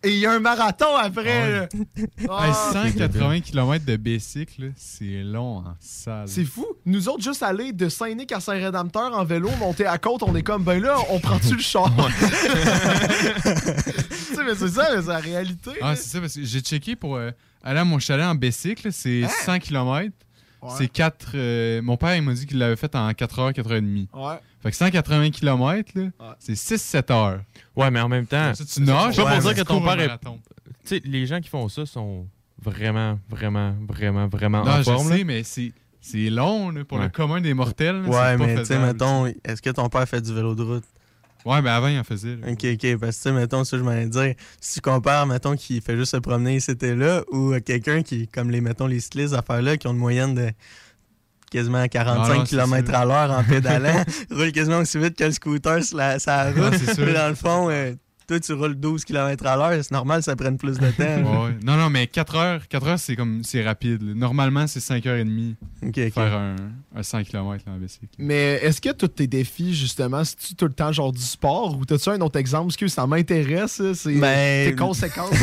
S4: et il y a un marathon après. là.
S6: Hey,
S4: Ah,
S6: 180 km de bicycle, c'est long en salle.
S4: c'est fou. Nous autres, juste aller de Saint-Nic à Saint-Rédempteur en vélo, monter à côte, on est comme, ben là, on prend-tu le char? tu sais, mais c'est ça, mais c'est la réalité.
S6: Ah, c'est ça, parce que j'ai checké pour euh, aller à mon chalet en bicycle, c'est
S4: Hein?
S6: 100 km. C'est 4. euh, mon père, il m'a dit qu'il l'avait fait en 4 heures, 4 heures et demie.
S4: Ouais.
S6: Fait que 180 km, là, c'est 6-7 heures.
S5: Ouais, mais en même temps.
S6: Ça, tu nages,
S5: Pas pour dire que
S6: tu
S5: ton père est. Tu sais, les gens qui font ça sont vraiment, vraiment, vraiment, vraiment
S6: Non,
S5: en
S6: je
S5: forme. là.
S6: sais, mais c'est c'est long là, pour
S5: Ouais.
S6: le commun des mortels. là,
S17: Ouais, mais tu sais, mettons, est-ce que ton père fait du vélo de route?
S6: Ouais, mais avant, il en faisait. là.
S17: Ok, ok, parce que, mettons, ça, je m'allais dire, si tu compares, mettons, qui fait juste se promener, c'était là, ou euh, quelqu'un qui, comme les, mettons, les cyclistes, affaires-là, qui ont une moyenne de quasiment 45
S6: Ah non,
S17: km
S6: sûr.
S17: à l'heure en pédalant, roulent quasiment aussi vite que le scooter sur la, sur la
S6: Non,
S17: route.
S6: c'est sûr.
S17: Mais dans le fond, euh, toi, tu roules 12 km à l'heure, c'est normal que ça prenne plus de temps.
S6: Ouais. Non, non, mais 4 heures, 4 heures c'est comme c'est rapide. là. Normalement, c'est 5 heures et demie
S17: Ok, ok.
S6: faire un, un 100 km en bicycle.
S4: Mais est-ce que tous tes défis, justement, c'est-tu tout le temps genre du sport ou t'as-tu un autre exemple? Parce que ça m'intéresse, c'est
S17: Ben-
S4: tes conséquences.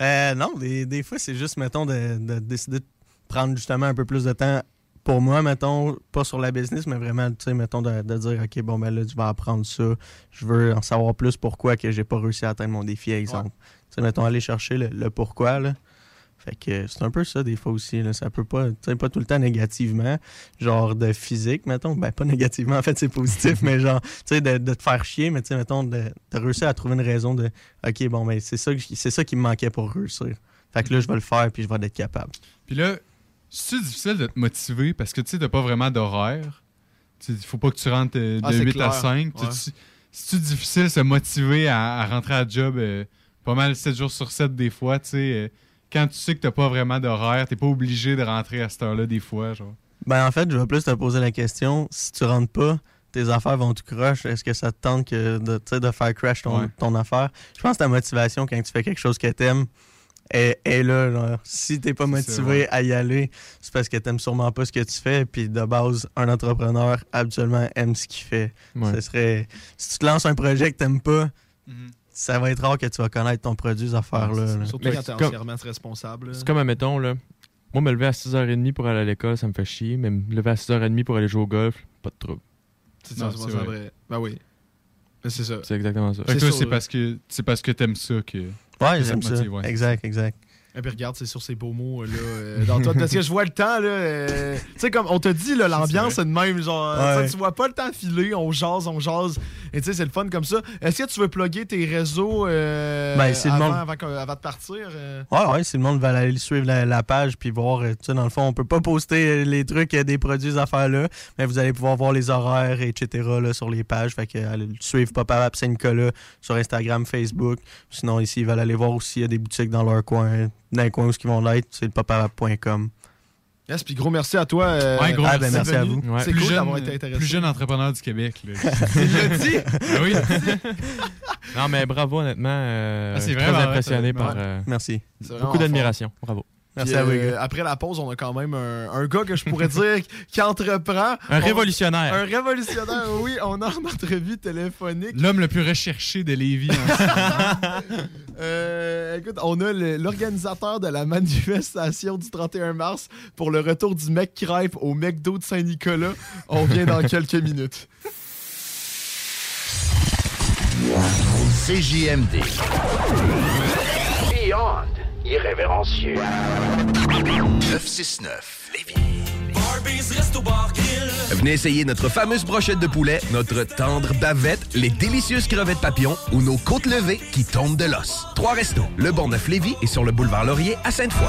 S17: Euh, non, des, des fois, c'est juste, mettons, de, de décider de prendre justement un peu plus de temps pour moi, mettons, pas sur la business, mais vraiment, tu sais, mettons, de, de dire, OK, bon, ben là, tu vas apprendre ça. Je veux en savoir plus pourquoi que j'ai pas réussi à atteindre mon défi, exemple. Tu sais, mettons, aller chercher le, le pourquoi, là. Fait que c'est un peu ça, des fois aussi, là. Ça peut pas, tu sais, pas tout le temps négativement. Genre de physique, mettons. Ben, pas négativement, en fait, c'est positif, mais genre, tu sais, de, de te faire chier, mais tu sais, mettons, de, de réussir à trouver une raison de, OK, bon, ben, c'est ça, c'est ça qui me manquait pour réussir. Fait que là, je vais le faire, puis je vais être capable.
S6: Puis là, c'est difficile de te motiver? Parce que tu sais, t'as pas vraiment d'horaire. Il faut pas que tu rentres euh, de
S4: Ah, c'est
S6: 8 à
S4: clair.
S6: 5. Tu-
S4: Ouais.
S6: tu- C'est-tu difficile de se motiver à, à rentrer à job euh, pas mal 7 jours sur 7 des fois, tu sais. euh, quand tu sais que t'as pas vraiment d'horaire, t'es pas obligé de rentrer à cette heure-là des fois, genre?
S17: Ben, en fait, je vais plus te poser la question, si tu rentres pas, tes affaires vont tout crush. Est-ce que ça te tente que de, de faire crash ton,
S6: Ouais.
S17: ton affaire? Je pense que ta motivation quand tu fais quelque chose que t'aimes est, est là. genre. Si t'es pas motivé à y aller, c'est parce que t'aimes sûrement pas ce que tu fais. Puis de base, un entrepreneur habituellement aime ce qu'il fait.
S5: Ouais.
S17: Ce serait, si tu te lances un projet que t'aimes pas,
S6: Mhm.
S17: ça va être rare que tu vas connaître ton produit, ces affaires-là. là.
S4: Surtout
S5: Mais
S4: quand t'es
S5: c'est comme-
S4: entièrement responsable.
S5: C'est comme, admettons, là. Moi, me lever à 6h30 pour aller à l'école, ça me fait chier. Mais me lever à 6h30 pour aller jouer au golf, pas de trouble.
S4: C'est ça, c'est vrai.
S6: vrai.
S4: Ben oui. Ben, c'est ça.
S5: C'est exactement ça.
S4: C'est
S6: parce que c'est parce que t'aimes ça que.
S17: Ouais, j'aime ça.
S6: ouais.
S17: Exact, exact.
S4: Et puis regarde, c'est sur ces beaux mots là. euh, dans toi. Parce que je vois le temps là. euh, tu sais comme on te dit là, l'ambiance c'est de même genre. euh,
S17: Ouais.
S4: tu vois pas le temps filer, on jase, on jase. Et tu sais c'est le fun comme ça. Est-ce que tu veux plugger tes réseaux euh,
S17: Ben, le
S4: avant,
S17: monde-
S4: avant, avant de partir euh?
S17: Ouais, ouais, si le monde va aller suivre la, la page puis voir, euh, tu sais, dans le fond, on peut pas poster euh, les trucs euh, des produits, affaires-là, mais vous allez pouvoir voir les horaires, etc., là, sur les pages. Fait que allez le suivre Papa Saint-Nicolas sur Instagram, Facebook. Sinon, ici, ils veulent aller voir aussi, il y a des boutiques dans leur coin, dans les coins où ils vont l'être, c'est le paparap.com.
S4: Yes, puis gros merci à toi. euh,
S6: Ouais, gros
S17: Ah, ben, merci à vous.
S5: Ouais.
S4: C'est
S6: plus,
S4: cool
S6: jeune,
S4: d'avoir été intéressé.
S6: plus jeune entrepreneur du Québec. Là.
S4: L'as dit?
S6: Ah oui.
S5: Non, mais bravo, honnêtement. euh,
S6: Ah, c'est
S5: très
S6: vraiment hot,
S5: impressionné par euh,
S17: Merci.
S5: Beaucoup
S4: fort.
S5: d'admiration. Bravo.
S17: Merci
S4: Puis,
S17: à vous,
S4: euh, après la pause, on a quand même un, un gars que je pourrais dire qui entreprend.
S5: Un
S4: On-
S5: révolutionnaire.
S4: Un révolutionnaire, oui. On a en entrevue téléphonique.
S6: L'homme le plus recherché de Lévis. moment.
S4: Euh, écoute, on a l'organisateur de la manifestation du 31 mars pour le retour du mec crêpe au McDo de Saint-Nicolas. On vient dans quelques minutes.
S8: CJMD.
S18: Irrévérencieux.
S8: 969 Lévis. Venez essayer notre fameuse brochette de poulet, notre tendre bavette, les délicieuses crevettes papillons ou nos côtes levées qui tombent de l'os. Trois restos, le Bon Neuf Lévis et sur le boulevard Laurier à Sainte-Foy.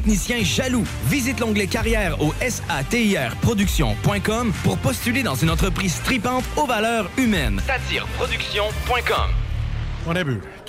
S2: techniciens jaloux. Visite l'onglet carrière au satirproduction.com pour postuler dans une entreprise tripante aux valeurs humaines. Satireproduction.com
S11: On a bu.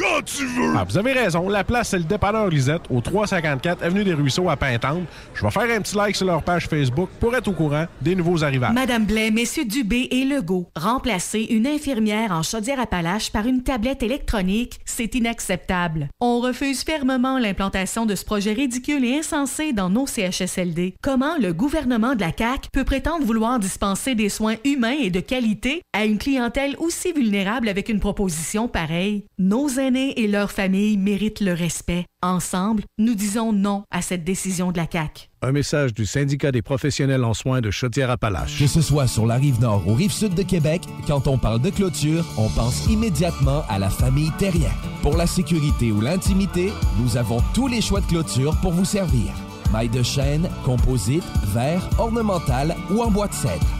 S11: quand tu veux! Ah, vous avez raison. La place, c'est le dépanneur Lisette, au 354 Avenue des Ruisseaux à Pintante. Je vais faire un petit like sur leur page Facebook pour être au courant des nouveaux arrivages.
S19: Madame Blais, Messieurs Dubé et Legault, remplacer une infirmière en Chaudière-Appalaches par une tablette électronique, c'est inacceptable. On refuse fermement l'implantation de ce projet ridicule et insensé dans nos CHSLD. Comment le gouvernement de la CAQ peut prétendre vouloir dispenser des soins humains et de qualité à une clientèle aussi vulnérable avec une proposition pareille? Nos et leurs familles méritent le respect. Ensemble, nous disons non à cette décision de la CAQ.
S3: Un message du syndicat des professionnels en soins de Chaudière-Appalaches.
S8: Que ce soit sur la rive nord ou rive sud de Québec, quand on parle de clôture, on pense immédiatement à la famille Terrien. Pour la sécurité ou l'intimité, nous avons tous les choix de clôture pour vous servir. Maille de chêne, composite, verre, ornemental ou en bois de cèdre.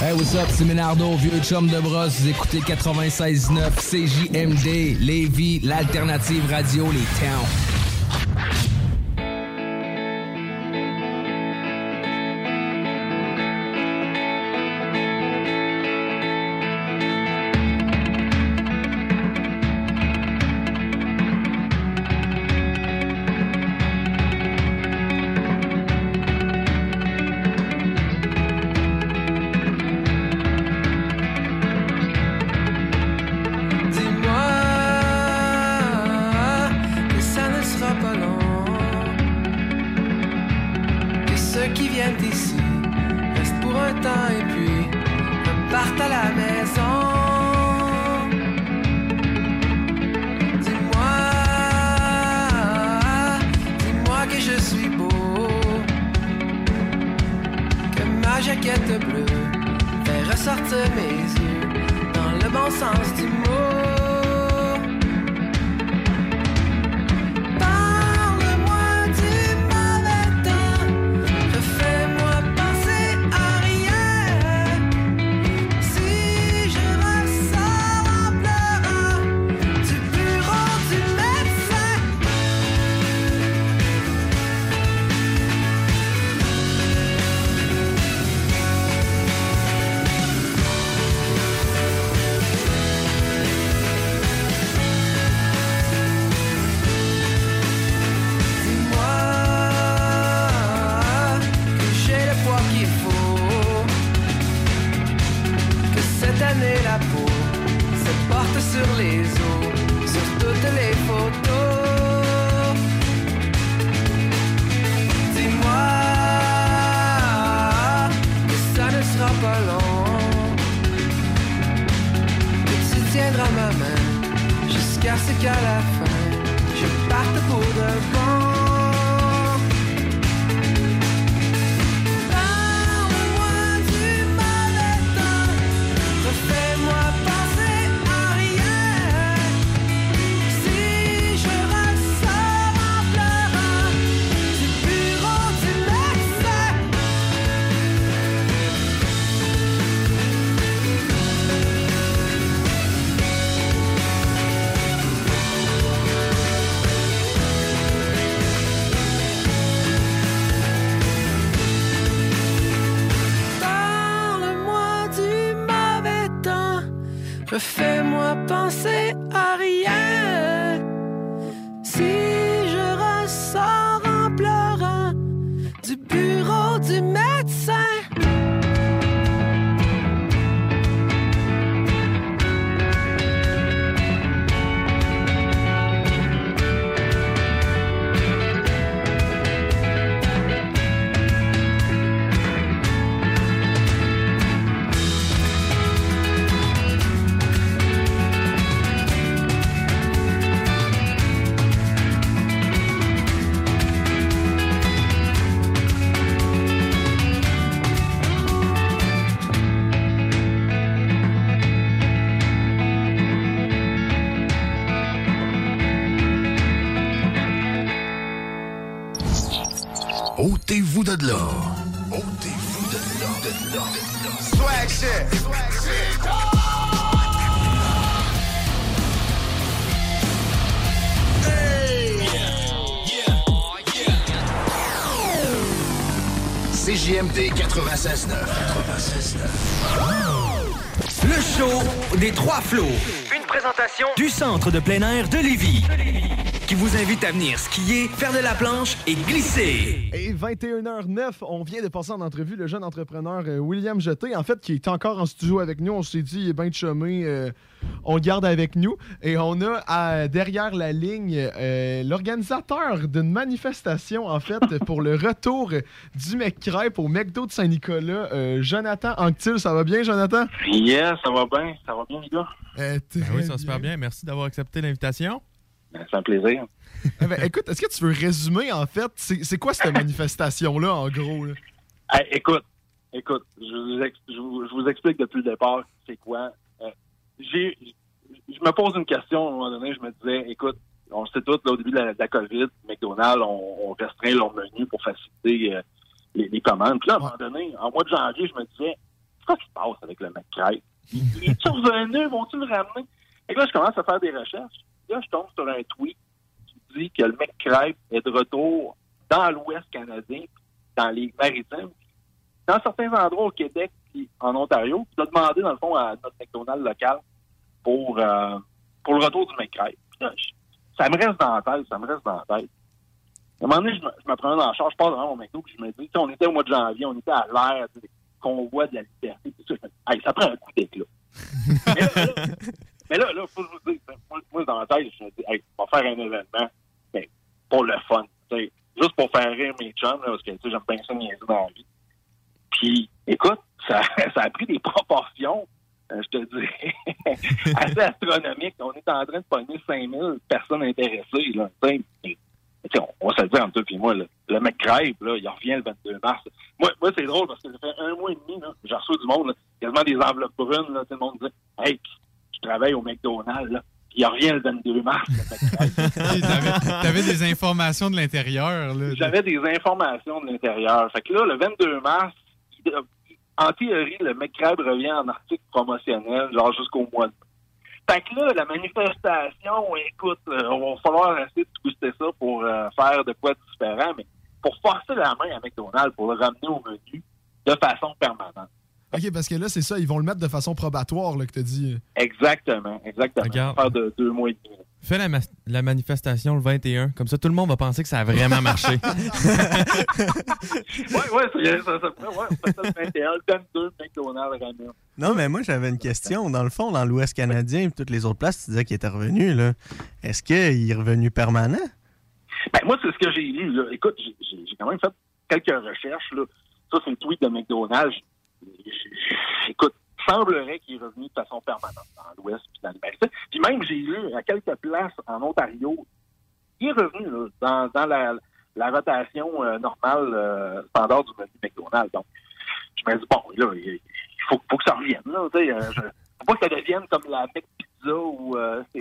S20: Hey, what's up? C'est Ménardo, vieux chum de brosse. Vous écoutez 96.9 CJMD, Lévis, l'alternative radio, les towns.
S2: Centre de plein air de Lévis. Qui vous invite à venir skier, faire de la planche et glisser.
S4: Et 21h09, on vient de passer en entrevue le jeune entrepreneur euh, William Jeté, en fait, qui est encore en studio avec nous. On s'est dit, il est bien chumé, euh, on le garde avec nous. Et on a à- derrière la ligne euh, l'organisateur d'une manifestation, en fait, pour le retour du McCrêpe au McDo de Saint-Nicolas, euh, Jonathan Anctil. Ça va bien, Jonathan?
S21: Yes, ça va bien. Ça va bien, les gars?
S4: Euh,
S5: Ben oui, ça va super bien. Merci d'avoir accepté l'invitation.
S21: Ben, c'est un plaisir.
S4: Eh ben, écoute, est-ce que tu veux résumer, en fait, c'est quoi cette manifestation-là, en gros? là?
S21: Hey, écoute, écoute, je vous, ex- je vous- je vous explique depuis le départ c'est quoi. Euh, j'ai, je me pose une question à un moment donné, je me disais, écoute, on le sait tous, là, au début de la, de la COVID, McDonald's, on, on restreint leur menu pour faciliter euh, les, les commandes. Puis là, à un moment donné, en mois de janvier, je me disais, qu'est-ce qui se passe avec le McCray? Il est revenu? Vont-tu le ramener? Et là, je commence à faire des recherches. Là, je tombe sur un tweet qui dit que le McCray est de retour dans l'Ouest canadien, dans les maritimes, dans certains endroits au Québec puis en Ontario. Puis, de demander, dans le fond, à notre McDonald's local pour, euh, pour le retour du je- ça me reste dans la tête, ça me reste dans la tête. À un moment donné, je me, je me prenais dans la charge, je passe devant mon McDo, puis je me dis, on était au mois de janvier, on était à l'air, tu sais, convoi de la liberté, tout ça. Je me dis, Hey, ça prend un coup d'éclat. mais là, là, faut que je vous dise, moi, moi, dans la tête, je me dis, hey, on va faire un événement, mais pour le fun, juste pour faire rire mes chums, là, parce que, tu sais, j'aime bien ça niaiser dans la vie. Puis, écoute, ça, a pris des proportions, euh, je te dis, assez astronomiques. On est en train de pogner 5000 personnes intéressées, là, tu sais. Et, tu sais, on, va se le dire entre toi et moi, là, le mec crève, là, il revient le 22 mars. Moi, moi c'est drôle parce que ça fait un mois et demi, là, j'ai reçu du monde, là, quasiment des enveloppes brunes, là, tout le monde dit Hey, travaille au McDonald's, là, puis il revient le 22 mars.
S6: T'avais des informations de l'intérieur.
S21: J'avais des informations de l'intérieur. Fait que là, le 22 mars, il- en théorie, le McCrabe revient en article promotionnel, genre jusqu'au mois de Fait que là, la manifestation, écoute, euh, on va falloir essayer de twister ça pour euh, faire de quoi de différent, mais pour forcer la main à McDonald's, pour le ramener au menu de façon permanente.
S4: OK, parce que là, c'est ça, ils vont le mettre de façon probatoire, là, que t'as dit.
S21: Exactement, exactement.
S5: Regarde.
S21: Faire de deux mois et demi.
S5: Fais la, la manifestation le 21. Comme ça, tout le monde va penser que ça a vraiment marché.
S21: Ouais, ouais, ça, ça, ça, ouais, c'est ça le 21, le 22, McDonald's ramène.
S17: Non, mais moi, j'avais une question. Dans le fond, dans l'Ouest canadien et toutes les autres places, tu disais qu'il était revenu. là. Est-ce qu'il est revenu permanent?
S21: Ben, moi, c'est ce que j'ai lu. Là. Écoute, j'ai quand même fait quelques recherches. Là. Ça, c'est le tweet de McDonald's. Écoute, semblerait qu'il est revenu de façon permanente dans l'Ouest puis dans les. Puis même, j'ai lu à quelques places en Ontario, il est revenu là, dans, dans la, la rotation euh, normale euh, standard du menu McDonald's. Donc, je me dis, bon, là, il, il faut, faut que ça revienne. Là, tu sais, euh, je, faut pas que ça devienne comme la McPizza ou euh, ces,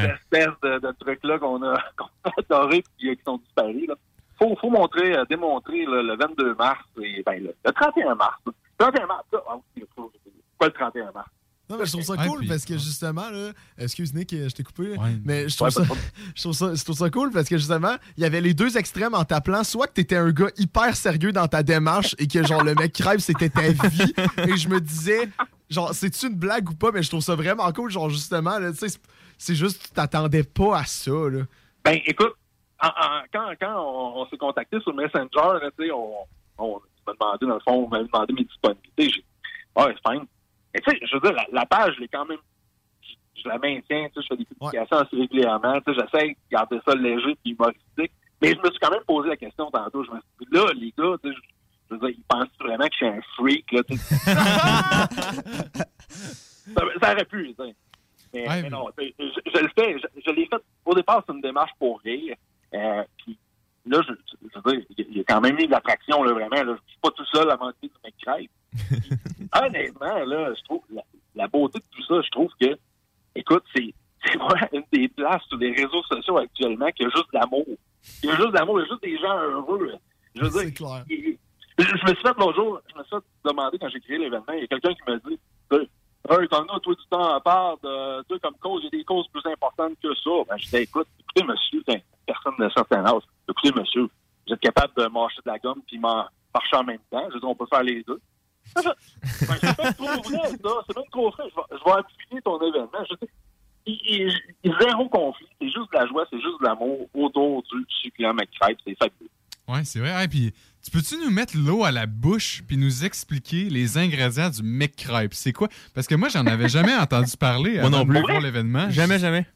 S21: ces espèces de, de trucs-là qu'on a, qu'on a adorés et qui sont disparus. Là. Faut, faut montrer, euh, démontrer là, le 22 mars et ben, le, le 31 mars. là. Le 31 mars, là, ah pas le 31 mars?
S4: Non, mais je trouve ça
S21: Ouais,
S4: cool
S21: puis-
S4: parce que justement, là, excuse Nick, euh, je t'ai coupé, là, mais je
S21: Ouais,
S4: trouve,
S21: pas
S4: ça, je, trouve ça, je trouve ça cool parce que justement, il y avait les deux extrêmes en t'appelant, soit que t'étais un gars hyper sérieux dans ta démarche et que genre le mec crève c'était ta vie, et je me disais, genre, c'est-tu une blague ou pas, mais je trouve ça vraiment cool, genre justement, tu sais, c'est- juste que tu t'attendais pas à ça, là.
S21: Ben, écoute, en- en- quand, quand on, on s'est contacté sur Messenger, là, on, on m'a demandé, dans le fond, on m'a demandé mes disponibilités. J'ai dit, ah, c'est fine. Mais tu sais, je veux dire, la, la page, je l'ai quand même, je, je la maintiens, tu sais, je fais des publications assez régulièrement, tu sais, j'essaie de garder ça léger et humoristique. Mais je me suis quand même posé la question tantôt. Je me suis dit, là, les gars, tu sais, je, je veux dire, ils pensent vraiment que je suis un freak, là, tu sais. ça, ça aurait pu, tu sais. Mais,
S6: Ouais,
S21: mais non, je le fais. Je, je l'ai fait. Au départ, c'est une démarche pour rire. Euh, puis là, je, je veux dire, il y a- quand même eu de l'attraction, là, vraiment. Là. Je suis pas tout seul à manger du mec crêpe. Honnêtement, là, je trouve la, la beauté de tout ça, je trouve que, écoute, c'est c'est vraiment une des places sur les réseaux sociaux actuellement qu'il y a juste de l'amour. Il y a juste de l'amour, il y a juste des gens heureux. Je veux dire, il- je, je me suis fait l'autre jour, je me suis fait demander quand j'ai créé l'événement, il y a quelqu'un qui m'a dit Hey, t'en as toi du temps à part de toi comme cause, il y a des causes plus importantes que ça. Ben, je disais, écoute, écoutez, monsieur, une personne de certain âge. Écoutez, monsieur, vous êtes capable de mâcher de la gomme puis marcher en même temps. Je veux dire, on peut faire les deux. Ben, c'est même trop vrai, ça. C'est même trop vrai. Je vais, je vais appuyer ton événement. Je dis, zéro conflit. C'est juste de la joie, c'est juste de l'amour autour du succulent McCrêpe. C'est fabuleux.
S6: Ouais, c'est vrai. Hey, puis, tu peux-tu nous mettre l'eau à la bouche puis nous expliquer les ingrédients du McCripe? C'est quoi? Parce que moi, j'en avais jamais entendu parler
S5: Moi non
S6: avant de
S5: plus.
S6: voir l'événement.
S5: Jamais, jamais.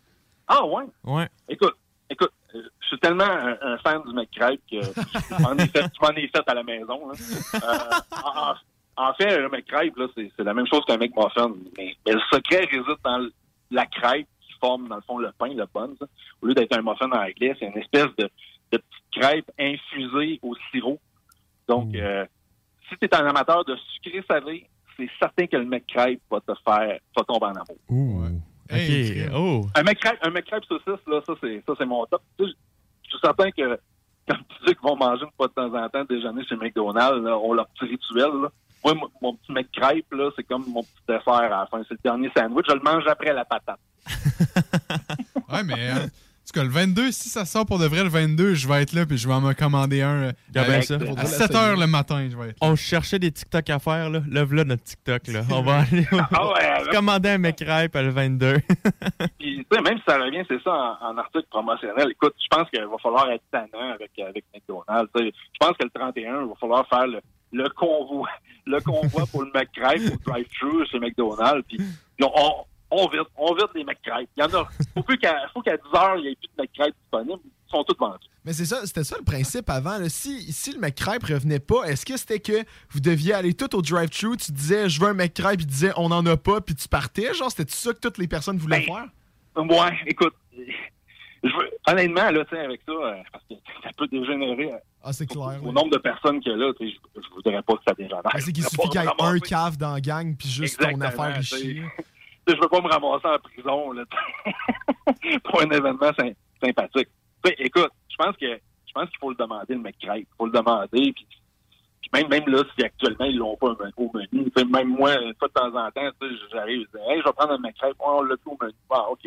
S21: Ah, ouais?
S5: Ouais.
S21: Écoute, écoute, euh, je suis tellement un, un fan du McCrêpe que je m'en ai fait, ai à la maison. là. Euh, en, en- fait, le McCrêpe, là, c'est, la même chose qu'un McMuffin. Mais, mais le secret réside dans la crêpe qui forme, dans le fond, le pain, le bun. ça. Au lieu d'être un muffin en anglais, c'est une espèce de, de petite crêpe infusée au sirop. Donc, euh, si tu es un amateur de sucré salé, c'est certain que le McCrêpe va te faire, va tomber en amour.
S5: Ouh.
S6: Hey.
S5: Oh.
S21: Un McCrêpe, un saucisse, là, ça, c'est, ça, c'est mon top. Tu sais, je suis certain que, comme tu dis qu'ils vont manger une fois de temps en temps déjeuner chez McDonald's, là, ont leur petit rituel, là. Moi, mon, mon petit McCrêpe, là, c'est comme mon petit dessert à la fin. C'est le dernier sandwich. Je le mange après la patate.
S6: Ouais, mais euh, en tout cas, le 22, si ça sort pour de vrai le 22, je vais être là puis je vais m'en commander un euh, à,
S5: ça.
S6: à 7 h le matin. Je vais être
S5: On cherchait des TikTok à faire, là. Lève-là notre TikTok, là. On va aller.
S21: Ah ouais,
S5: commander un McRape le 22.
S21: Puis, tu sais, même si ça revient, c'est ça, en, en article promotionnel. Écoute, je pense qu'il va falloir être tannant avec, avec McDonald's. Je pense que le 31, il va falloir faire le, le convoi, le convoi pour le McCrêpe au drive-thru chez McDonald's. Puis, puis on, on vide, on vide les McCrêpes. Il y en a. Faut plus qu'à, faut qu'à 10 heures, il n'y ait plus de McCrêpes disponibles. Ils sont tous vendus.
S4: Mais c'est ça, c'était ça le principe avant. là. Si, si le McCrêpe revenait pas, est-ce que c'était que vous deviez aller tout au drive-thru, tu disais je veux un McCrêpe, il disait on en a pas, puis tu partais? Genre, c'était ça que toutes les personnes voulaient
S21: Ben,
S4: faire?
S21: Ouais, écoute, je veux, honnêtement, là, avec ça, euh, parce que ça peut dégénérer euh,
S4: Ah, c'est clair.
S21: au nombre de personnes qu'il y a là, je, je voudrais pas que ça dégénère.
S4: Ben, c'est qu'il suffit qu'il y ait un cave dans la gang, puis juste ton affaire ici.
S21: Je veux pas me ramasser en prison là, pour un événement sy- sympathique. Écoute, je pense que je pense qu'il faut le demander le McCrêpe. Il faut le demander. Puis, puis même, même là, si actuellement ils l'ont pas au men- au menu, même moi, de temps en temps, j'arrive, je dis Hey, je vais prendre un McCrêpe, Ouais, on l'a plus au menu. Ah, OK.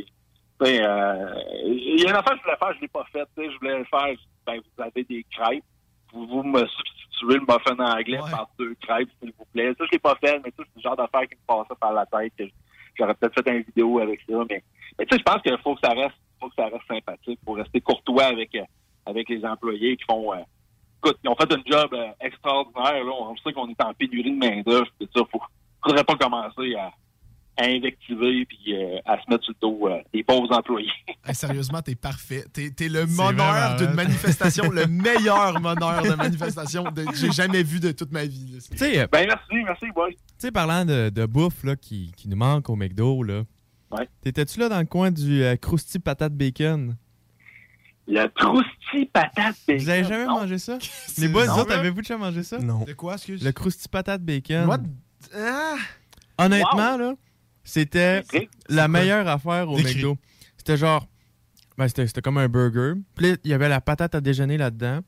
S21: Euh, Il y a une affaire que je voulais faire, je l'ai pas faite. Je voulais le faire, ben, vous avez des crêpes. Vous, vous me substituez le muffin anglais par deux crêpes, s'il vous plaît. Ça, je l'ai pas fait, mais c'est le genre d'affaire qui me passait par la tête. que J'aurais peut-être fait une vidéo avec ça, mais, tu sais, je pense qu'il faut que ça reste, faut que ça reste sympathique, pour rester courtois avec, euh, avec les employés qui font, euh, écoute, ils ont fait un job euh, extraordinaire, là. On sait qu'on est en pénurie de main-d'œuvre, puis ça, faut, faudrait pas commencer à, à invectiver puis euh, à se mettre sur le dos euh, des pauvres employés.
S4: Hey, sérieusement, t'es parfait. T'es es le meneur d'une manifestation, le meilleur meneur de manifestation de- que j'ai jamais vu de toute ma vie. là.
S5: Tu sais, euh,
S21: Ben merci, merci, boy.
S5: Tu sais, parlant de, de bouffe là, qui, qui nous manque au McDo, là.
S21: Ouais.
S5: T'étais-tu là dans le coin du euh, Krusty patate bacon?
S21: Le Krusty patate bacon.
S5: Vous avez jamais
S21: non.
S5: mangé ça? Les boys,
S21: non,
S5: vous autres, avez-vous déjà mangé ça?
S17: Non.
S4: De quoi, excuse?
S5: Le Krusty patate bacon.
S4: What? Ah!
S5: Honnêtement, là, c'était la meilleure affaire au. McDo. C'était genre. Ben, c'était c'était comme un burger. Puis là, il y avait la patate à déjeuner là-dedans.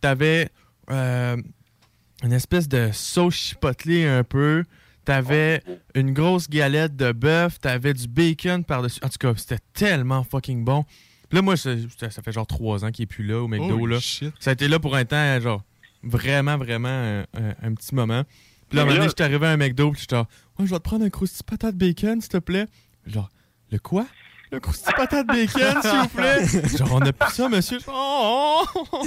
S5: T'avais euh, une espèce de sauce chipotelée un peu. T'avais une grosse galette de bœuf. T'avais du bacon par-dessus. En tout cas, c'était tellement fucking bon. Puis là, moi, ça, ça- fait genre trois ans qu'il est plus là au McDo. Là.
S6: shit.
S5: Ça a été là pour un temps, genre, vraiment, vraiment un, un- un petit moment. Puis là, à un moment donné, j'étais arrivé à un McDo, puis j'étais je vais te prendre un crousty patate bacon, s'il te plaît. Genre, le quoi? Le crousty patate bacon, s'il vous plaît? Genre, on a plus ça, monsieur. Oh, oh.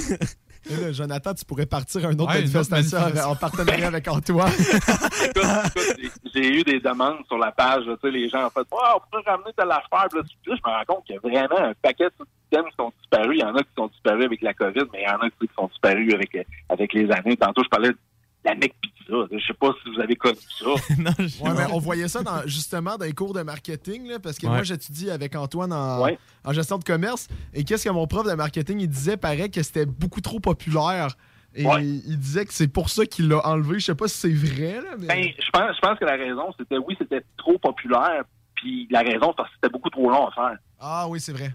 S4: Et là, Jonathan, tu pourrais partir à une autre
S6: Ouais, une autre
S4: manifestation en partenariat avec Antoine.
S21: J'ai- eu des demandes sur la page, là, tu sais, les gens en fait, on pourrait ramener telle affaire. Puis Là, je me rends compte qu'il y a vraiment un paquet de systèmes qui sont disparus. Il y en a qui sont disparus avec la COVID, mais il y en a qui sont disparus avec, avec les années. Tantôt, je parlais de la Mec Pizza. Je sais pas si vous avez connu ça.
S5: non,
S4: Ouais, mais on voyait ça dans- justement dans les cours de marketing, là, parce que
S5: Ouais.
S4: moi, j'étudiais avec Antoine en,
S21: Ouais.
S4: en gestion de commerce. Et qu'est-ce que mon prof de marketing, il disait, paraît que c'était beaucoup trop populaire. Et
S21: Ouais.
S4: il disait que c'est pour ça qu'il l'a enlevé. Je sais pas si c'est vrai, là, mais...
S21: Ben, je pense, je pense que la raison, c'était oui, c'était trop populaire. Puis la raison, parce que c'était beaucoup trop long à faire.
S4: Ah oui, c'est vrai.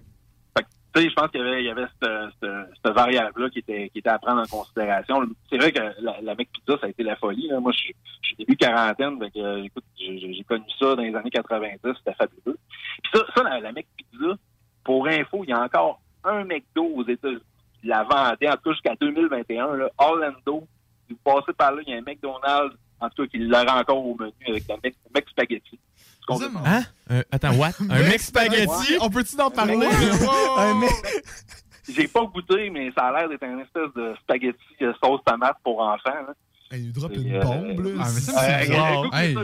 S21: Tu sais, je pense qu'il y avait, il y avait cette, variable-là qui était, qui était à prendre en considération. C'est vrai que la, la Mec Pizza, ça a été la folie. là. Moi, je suis- début quarantaine, euh, écoute, j'ai connu ça dans les années 90, c'était fabuleux. Puis ça, ça la, la Mec Pizza, pour info, il y a encore un McDo aux États-Unis qui la vendait, en tout cas jusqu'à 2021, là, Orlando. Vous passez par là, il y a un McDonald's, en tout cas, qui l'aura encore au menu avec la Mec Spaghetti.
S5: Hein? Un- attends, what? Un mec spaghetti?
S4: On peut-tu en parler?
S21: Un J'ai pas goûté, mais ça a l'air d'être un espèce de spaghetti euh, sauce tomate pour enfants. Là.
S4: Il nous drop une
S21: euh,
S4: bombe, là.
S6: Ah, mais ça,
S21: Euh,
S6: c'est bizarre.
S21: googlez
S6: Hey.
S21: ça,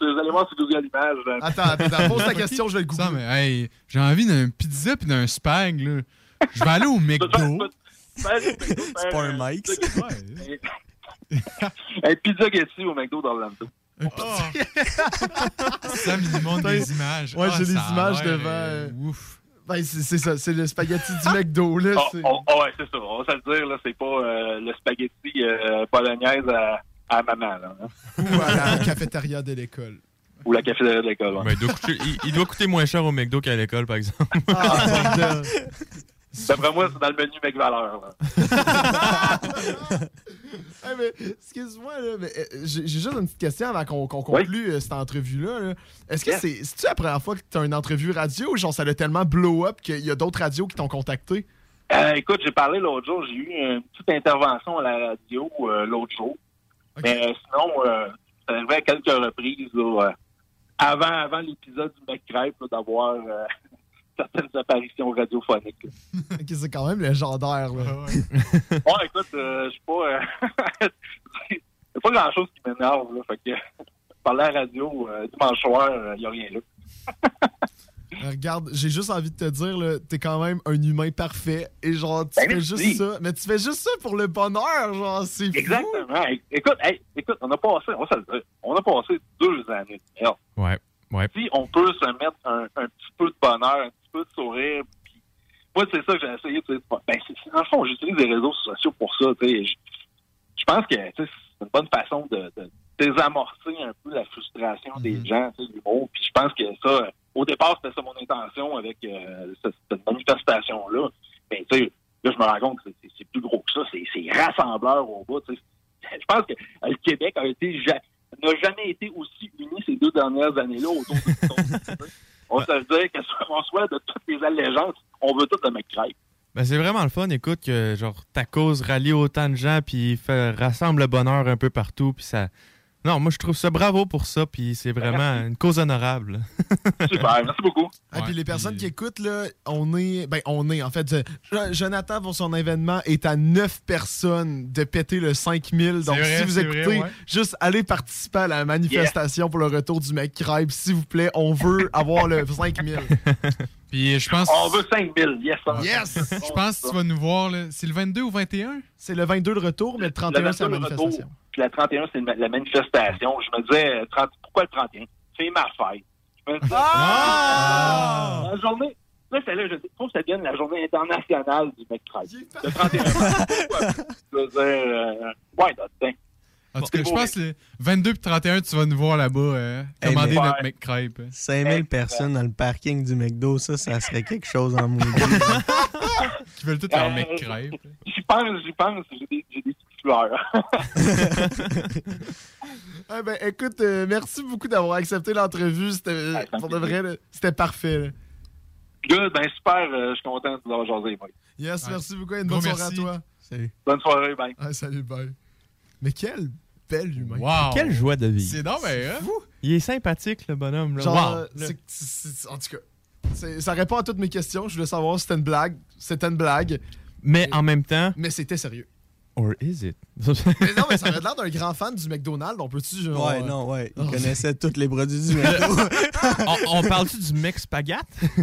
S21: vous allez voir sur Google Images.
S4: Attends, attends, pose ta question, je vais le googler.
S6: Ça, mais hey, j'ai envie d'un pizza puis d'un spag, là. Je vais aller au McDo.
S21: C'est
S17: pas un Mike,
S21: Un pizza Getty au McDo d'Orlando.
S6: Sam, il nous montre des images.
S4: Ouais,
S6: Ah,
S4: j'ai des
S6: ça
S4: images devant.
S6: euh,
S4: euh, Ben, c'est c'est ça, c'est le spaghetti du McDo, là.
S21: Oh,
S4: c'est-
S21: oh, oh, ouais, c'est ça. On va se le dire, là, c'est pas euh, le spaghetti euh, bolognaise à, à maman, là, hein.
S4: Ou à la cafétéria de l'école.
S21: ou la cafétéria de l'école. ouais.
S5: Ben, il, doit coûter, il- il doit coûter moins cher au McDo qu'à l'école, par exemple.
S4: Ah.
S21: D'après moi, c'est dans le menu Mec Valeur. là.
S4: Hey, mais, excuse-moi, mais euh, j'ai juste une petite question avant qu'on qu'on conclue euh, cette entrevue-là. là. Est-ce que
S21: Yes.
S4: c'est c'est-tu la première fois que tu as une entrevue radio ou genre ça l'a tellement blow up qu'il y a d'autres radios qui t'ont contacté?
S21: Euh, écoute, j'ai parlé l'autre jour, j'ai eu une petite intervention à la radio euh, l'autre jour. Mais euh, sinon, euh, ça arrivait à quelques reprises là, avant, avant l'épisode du McCrêpe d'avoir certaines apparitions radiophoniques.
S4: c'est quand même légendaire. Là.
S21: Bon, écoute, euh, je suis pas. euh, c'est pas grand chose qui m'énerve, là. Fait que parler à la radio euh, dimanche soir, il n'y a rien là.
S4: Regarde, j'ai juste envie de te dire, là, t'es quand même un humain parfait. Et genre, tu
S21: Ben,
S4: fais juste ça. Mais tu fais juste ça pour le bonheur, genre, c'est fou.
S21: Exactement. Écoute, hey, écoute, on a passé, on va se le dire, on a passé deux années de merde.
S5: Ouais, ouais.
S21: Si on peut se mettre un, un petit peu de bonheur, un petit peu de sourire, puis moi, c'est ça que j'ai essayé. sais, Ben, dans le fond, j'utilise les réseaux sociaux pour ça. tu sais. Je, je pense que c'est une bonne façon de, de désamorcer un peu la frustration des gens, tu sais, l'humour. Puis je pense que ça, au départ, c'était ça mon intention avec euh, cette, cette manifestation-là. Mais tu sais, là, je me rends compte que c'est, plus gros que ça. C'est, rassembleur au bout. tu sais. Je pense que euh, le Québec a été n'a jamais été aussi uni ces deux dernières années-là autour de ça. On se dit que soit- de toutes les allégeances, on veut tout le McCrae.
S5: Ben, c'est vraiment le fun, écoute, que genre ta cause rallie autant de gens, puis fait, rassemble le bonheur un peu partout, puis ça. Non, moi, je trouve ça bravo pour ça, puis c'est vraiment une cause honorable.
S21: Super, merci beaucoup.
S4: Ah, puis les personnes qui écoutent, là, on est. Ben, on est, en fait. Jo- Jonathan, pour son événement, est à 9 personnes de péter le 5000. Donc,
S6: vrai,
S4: si vous écoutez,
S6: vrai, ouais.
S4: juste allez participer à la manifestation pour le retour du McCribe. S'il vous plaît, on veut avoir le 5000.
S6: Puis je pense.
S21: On veut 5000, yes. sir.
S4: Yes!
S6: Je pense que tu vas nous voir. là. C'est le 22 ou 21?
S4: C'est le 22 de retour, mais le 31, c'est la
S21: Le retour,
S4: manifestation.
S21: Puis la 31, c'est la manifestation. Je me disais, euh, 30 pourquoi le 31? C'est ma fête. Je me disais,
S4: Ah!
S21: la journée. Là, c'est là, je dis, faut que ça devienne la journée internationale du mec Le 31 pourquoi? Je veux dire, euh, ouais.
S6: En tout cas, je pense que le 22 et 31, tu vas nous voir là-bas euh, commander notre
S17: Ouais.
S6: McCripe.
S17: 5000 personnes dans le parking du McDo, ça, ça serait quelque chose en maudit.
S6: Qui veulent tout leur
S21: Euh,
S6: McCripe.
S21: J'y pense, j'y pense, j'ai des, j'ai des petites fleurs.
S4: Ah ben, écoute, euh, merci beaucoup d'avoir accepté l'entrevue. C'était, pour de vrai, là, c'était parfait. là.
S21: Good, ben super, euh, je suis content de l'avoir jasé, Mike.
S4: Yes, merci beaucoup. Une
S6: Gros
S4: bonne soirée
S6: merci.
S4: à toi.
S17: Salut.
S21: Bonne soirée, bye.
S4: Ah, salut, bye. Mais quel bel humain.
S6: Wow.
S5: Quelle joie de vivre.
S6: C'est donc ben, hein?
S5: Il est sympathique, le bonhomme. Là.
S4: Genre,
S5: Wow.
S4: c'est- c'est- c'est- en tout cas, ça répond à toutes mes questions. Je voulais savoir si c'était une blague. C'était une blague.
S5: Mais en même temps.
S4: Mais c'était sérieux.
S5: Or is it?
S4: Mais non, mais ça avait l'air d'un grand fan du McDonald's. On peut-tu, genre.
S17: Ouais, non, ouais. Il
S4: Oh.
S17: connaissait tous les produits du McDo.
S5: on, on parle-tu du mec spaghette?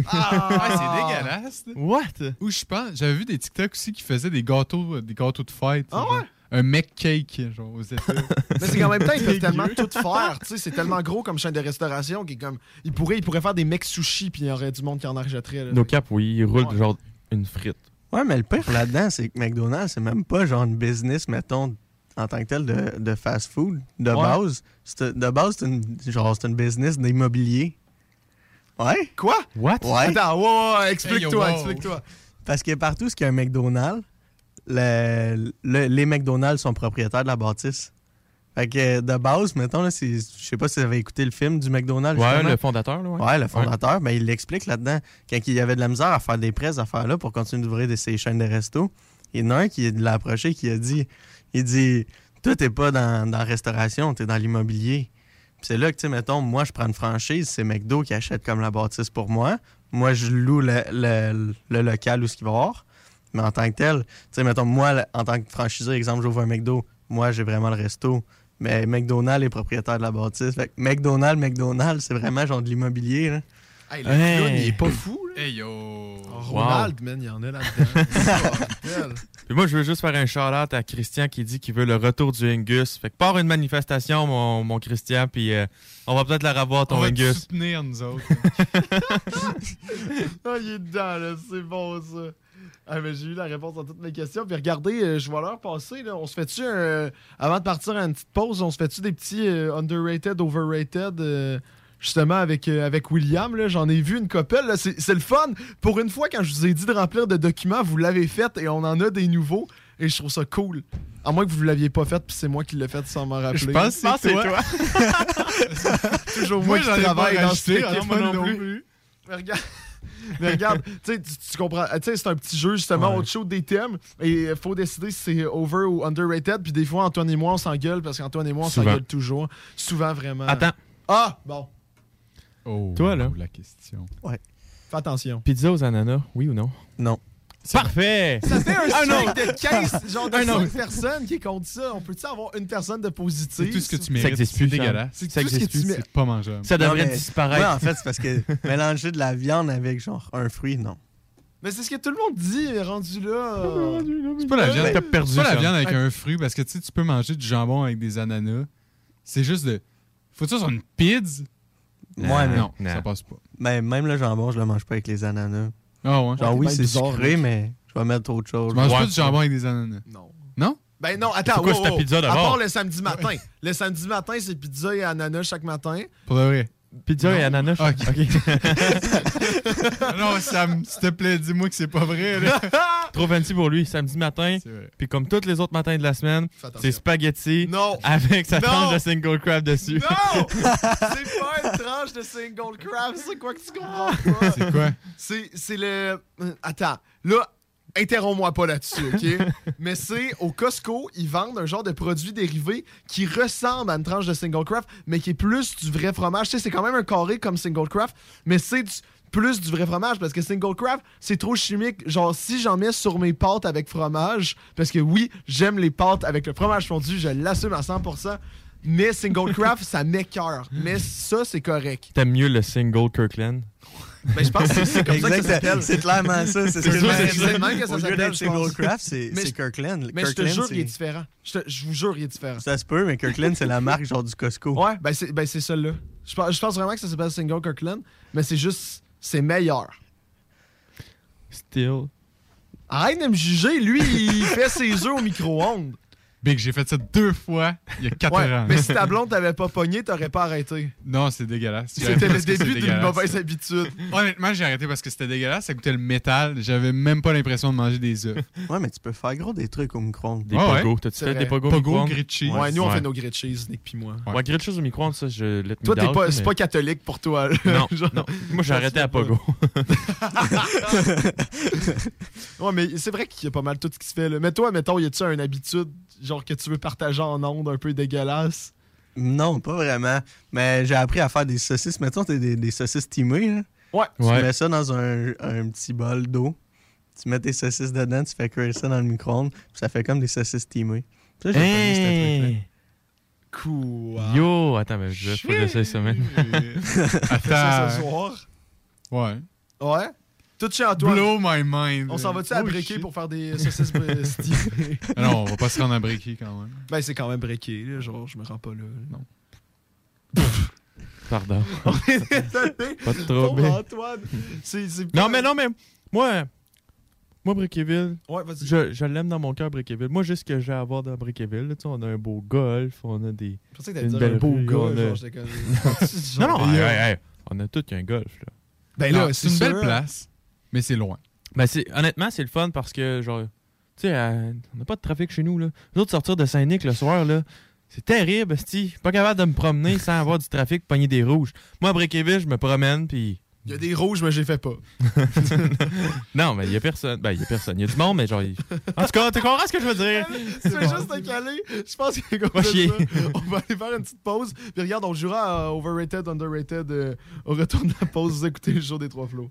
S6: Ah, c'est dégueulasse.
S5: What?
S6: Ou je pense, j'avais vu des TikTok aussi qui faisaient des gâteaux, des gâteaux de fête.
S4: Ah ouais?
S6: Un mec cake, genre aux États.
S4: Mais c'est qu'en même temps, ils peuvent tellement tout faire. Tu sais, c'est tellement gros comme chaîne de restauration qu'ils comme. Ils pourraient, ils pourraient faire des mecs sushis puis il y aurait du monde qui en achèterait.
S5: Nos cap, oui, il roule
S4: Ouais.
S5: genre une frite.
S17: Ouais, mais le pire là-dedans, c'est que McDonald's, c'est même pas genre une business, mettons, en tant que tel de, de fast-food. De
S4: Ouais.
S17: base, c'est- de base, c'est une, genre, c'est une business d'immobilier. Ouais?
S4: Quoi?
S5: What?
S17: Ouais.
S4: Attends, ouais, explique-toi,
S6: Hey, wow.
S4: explique-toi.
S17: Parce que partout, ce qu'il y a un McDonald's, le- le- les McDonald's sont propriétaires de la bâtisse. Fait que de base, mettons, je sais pas si vous avez écouté le film du McDonald's.
S5: Ouais,
S17: justement.
S5: le fondateur, là, ouais.
S17: Ouais, le fondateur, ben, il l'explique là-dedans. Quand il y avait de la misère à faire des prêts, à faire là pour continuer d'ouvrir des, ces chaînes de resto, il y en a un qui l'a approché qui a dit il dit Toi, t'es pas dans, dans la restauration, t'es dans l'immobilier. Puis c'est là que, tu sais, mettons, moi, je prends une franchise, c'est McDo qui achète comme la bâtisse pour moi. Moi, je loue le, le- le local où ce qu'il va y avoir. Mais en tant que tel, tu sais, mettons, moi, en tant que franchiseur, exemple, j'ouvre un McDo, moi, j'ai vraiment le resto. Mais McDonald's est propriétaire de la bâtisse. Fait que McDonald's, McDonald's, c'est vraiment genre de l'immobilier. Là.
S4: Hey, le
S5: Hey.
S4: clown, il est pas fou, là.
S6: Hey yo!
S4: Oh, Ronald, man, il y en a là-dedans.
S5: Puis moi, je veux juste faire un shout-out à Christian qui dit qu'il veut le retour du Angus. Fait que part une manifestation, mon, mon Christian, puis euh, on va peut-être la revoir, ton
S6: On va te
S5: Angus.
S6: soutenir, nous autres.
S4: Ah, il est dedans, là. C'est bon, ça. Ah, mais j'ai eu la réponse à toutes mes questions. Puis regardez, euh, je vois l'heure passer. Là. On se fait-tu, un- avant de partir à une petite pause, on se fait-tu des petits euh, underrated, overrated, euh, justement, avec, euh, avec William? J'en ai vu une copelle. là. C'est le fun. Pour une fois, quand je vous ai dit de remplir de documents, vous l'avez fait et on en a des nouveaux. Et je trouve ça cool. À moins que vous ne l'aviez pas fait, puis c'est moi qui l'ai fait sans m'en rappeler.
S6: Je pense que c'est toi.
S4: Toujours
S6: Moi,
S4: moi, qui travaille dans
S6: rajouté,
S4: cette
S6: non,
S4: équipe
S6: moi non
S4: non
S6: plus.
S4: plus. Mais regarde, mais regarde tu, sais, tu, comprends. Tu sais, c'est un petit jeu, justement,
S6: Ouais.
S4: on te des thèmes et il faut décider si c'est over ou underrated. Puis des fois, Antoine et moi, on s'engueule parce qu'Antoine et moi, on s'engueule toujours. Souvent, vraiment.
S5: Attends,
S4: Ah, bon,
S6: Oh,
S5: Toi, là?
S6: La question.
S4: fais attention.
S5: pizza aux ananas, oui ou non?
S17: Non.
S5: Parfait!
S4: Ça fait un streak
S5: autre.
S4: de 15, genre de
S5: Un
S4: 5
S5: autre.
S4: personnes qui comptent ça. On peut-tu avoir une personne de positive?
S6: C'est tout ce que tu
S5: Ça
S6: mérites.
S5: existe
S6: C'est
S5: plus,
S6: dégueulasse.
S4: C'est
S5: Ça
S4: tout ce que tu.
S6: C'est pas mangeable.
S5: Ça devrait
S17: Non, mais-
S5: disparaître.
S17: Ouais, en fait, c'est parce que mélanger de la viande avec genre un fruit, non.
S4: Mais c'est ce que tout le monde dit, rendu là.
S6: C'est pas la viande.
S5: T'as perdu,
S6: C'est pas la viande avec un fruit parce que tu sais, tu peux manger du jambon avec des ananas. C'est juste de. Faut ça sur une pizza?
S17: Moi,
S6: non,
S5: non.
S6: ça passe pas.
S17: Mais même le jambon, je le mange pas avec les ananas.
S6: Ah ouais.
S17: Genre, oui, c'est sucré, mais je vais mettre autre chose.
S6: Tu manges
S5: Ouais,
S6: pas du jambon avec des ananas?
S4: Non.
S6: Non?
S4: Ben non, attends.
S5: C'est quoi ta pizza
S4: À
S5: d'abord?
S4: part le samedi matin. Le samedi matin, c'est pizza et ananas chaque matin.
S6: Pour de vrai.
S5: Pizza et ananas.
S6: Ok. non, Sam, s'il te plaît, dis-moi que c'est pas vrai. Là.
S5: Trop fancy pour lui, samedi matin. Puis comme tous les autres matins de la semaine, c'est spaghetti
S4: Non.
S5: avec sa
S4: Non.
S5: tranche de single crab dessus.
S4: Non! c'est pas une tranche de single crab, c'est quoi que tu comprends pas?
S6: C'est quoi?
S4: C'est, c'est le. euh, Attends, là, interromps-moi pas là-dessus, OK? Mais c'est au Costco, ils vendent un genre de produit dérivé qui ressemble à une tranche de single craft, mais qui est plus du vrai fromage. Tu sais, c'est quand même un carré comme single craft, mais c'est du- plus du vrai fromage parce que single craft, c'est trop chimique. Genre, si j'en mets sur mes pâtes avec fromage, parce que oui, j'aime les pâtes avec le fromage fondu, je l'assume à 100%, mais single craft, ça m'écœure. Mais ça, c'est correct.
S5: T'aimes mieux le single Kirkland?
S4: Ben, je pense que c'est comme ça que ça s'appelle.
S17: c'est clairement ça, c'est ce que
S4: C'est
S17: je me
S4: c'est
S17: disais.
S4: le même que ça
S17: Au lieu
S4: s'appelle,
S17: d'être
S4: je
S17: single
S4: pense.
S17: craft, c'est-
S4: Mais
S17: c'est
S4: je-
S17: Kirkland.
S4: Mais je te jure, il est
S17: c'est-
S4: différent. Je, te- je vous jure, il est différent.
S17: Ça se peut, mais Kirkland, c'est la marque genre du Costco.
S4: Ouais, ben c'est ben c'est celle-là. Je pense, je pense vraiment que ça s'appelle Single Kirkland, mais c'est juste, c'est meilleur.
S5: Still.
S4: Arrête de me juger, lui, il fait ses œufs au micro-ondes.
S6: Big, j'ai fait ça deux fois il y a quatre
S4: Ouais,
S6: ans.
S4: mais si ta blonde t'avait pas pogné, t'aurais pas arrêté.
S6: Non, c'est dégueulasse.
S4: C'était le début d'une mauvaise habitude.
S6: Honnêtement, j'ai arrêté parce que c'était dégueulasse. Ça goûtait le métal. J'avais même pas l'impression de manger des œufs.
S17: Ouais, mais tu peux faire gros des trucs au micro-ondes.
S5: Des
S6: ouais?
S5: pogos. T'as-tu fait
S4: vrai.
S5: des pogos au
S6: Pogo,
S5: micro-ondes?
S6: grilled cheese.
S4: Ouais, nous on
S5: Ouais.
S4: fait nos grilled cheese, Nick pis moi.
S5: Ouais, grilled cheese au micro-ondes, ça, je me
S4: Toi, t'es pas,
S5: mais-
S4: c'est pas catholique pour toi. là.
S5: Non,
S4: Genre-
S5: non. Moi, j'ai arrêté à. Pogo.
S4: ouais, mais c'est vrai qu'il y a pas mal tout ce qui se fait. Là. Mais toi, mettons, y a-tu une habitude, genre que tu veux partager en ondes un peu dégueulasse?
S17: Non, pas vraiment. Mais j'ai appris à faire des saucisses. Mettons, t'as des, des saucisses timées. Là.
S4: Ouais.
S17: Tu
S5: Ouais.
S17: mets ça dans un, un petit bol d'eau. Tu mets tes saucisses dedans, tu fais cuire ça dans le micro-ondes. Puis ça fait comme des saucisses timées. Ça, j'ai connu ce truc-là.
S5: Hey!
S4: Cool.
S5: Yo! Attends, mais je que j'essaie ça, man.
S4: Fais ça ce
S6: Attends.
S4: soir?
S6: Ouais.
S4: Ouais? Tout chez Antoine.
S6: Blow my mind.
S4: On s'en va-tu à
S6: Oh,
S4: briquer
S6: shit.
S4: pour faire des saucisses?
S6: Ah Non, on va pas se rendre à briquer quand même.
S4: Ben, c'est quand même briqué, là. Genre, je me rends pas là.
S6: Non.
S5: Pardon.
S4: On est désolé.
S5: Pas de trouble.
S4: Antoine. C'est, c'est
S5: Non, mais non, mais moi, moi, Brickeville,
S4: Ouais, vas-y.
S5: je, je l'aime dans mon cœur, Brickeville. Moi, juste ce que j'ai à voir dans Brickeville, là, tu sais, on a un beau golf, on a des.
S4: Je pensais que t'allais dire un
S5: belle
S4: beau
S5: rue, a-
S4: genre, comme-
S5: Non, non,
S4: Genre,
S5: hey,
S4: yo.
S5: hey, hey, on a tout un golf, là.
S4: Ben
S6: Non,
S4: là,
S6: c'est une
S4: sûr.
S6: belle place, mais c'est loin.
S5: Ben, c'est, honnêtement, c'est le fun parce que, genre, tu sais, euh, on n'a pas de trafic chez nous, là. Nous autres, sortir de Saint-Nic le soir, là, c'est terrible, esti. Pas capable de me promener sans avoir du trafic, pogner des rouges. Moi, à Brickeville, je me promène, puis.
S4: Il y a des rouges, mais j'ai fait pas.
S5: non, mais il y a personne. Ben, il y a personne. Il y a du monde, mais genre. En tout cas, tu comprends ce que je veux dire?
S4: Tu veux juste te caler? Je pense qu'on
S5: Va
S4: va
S5: chier.
S4: On va aller faire une petite pause. Puis regarde, on jouera à Overrated, Underrated euh, au retour de la pause. Vous écoutez le jour des trois flots.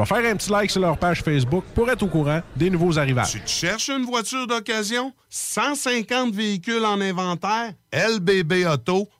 S11: vais faire un petit like sur leur page Facebook pour être au courant des nouveaux arrivages.
S22: Tu cherches une voiture d'occasion? 150 véhicules en inventaire? lbbauto.com.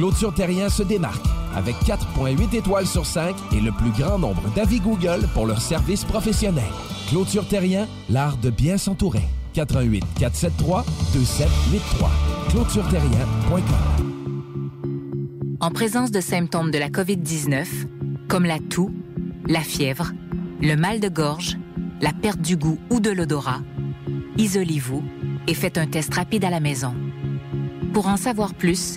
S8: Clôture Terrien se démarque avec 4.8 étoiles sur 5 et le plus grand nombre d'avis Google pour leur service professionnel. Clôture Terrien, l'art de bien s'entourer. 88 473 2783. clôtureterrien.com
S23: En présence de symptômes de la COVID-19, comme la toux, la fièvre, le mal de gorge, la perte du goût ou de l'odorat, isolez-vous et faites un test rapide à la maison. Pour en savoir plus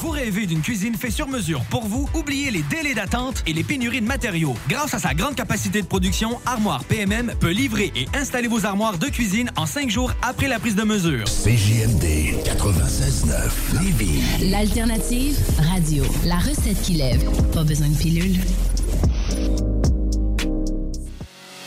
S2: Vous rêvez d'une cuisine faite sur mesure pour vous? Oubliez les délais d'attente et les pénuries de matériaux. Grâce à sa grande capacité de production, Armoire PMM peut livrer et installer vos armoires de cuisine en cinq jours après la prise de mesure.
S24: CJMD 96.9 Lévis.
S15: L'alternative radio. La recette qui lève. Pas besoin de pilule.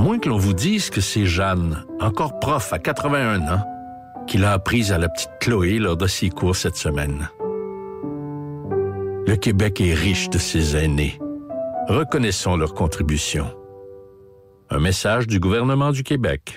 S25: À moins que l'on vous dise que c'est Jeanne, encore prof à 81 ans, qui l'a apprise à la petite Chloé lors de ses cours cette semaine. Le Québec est riche de ses aînés. Reconnaissons leur contribution. Un message du gouvernement du Québec.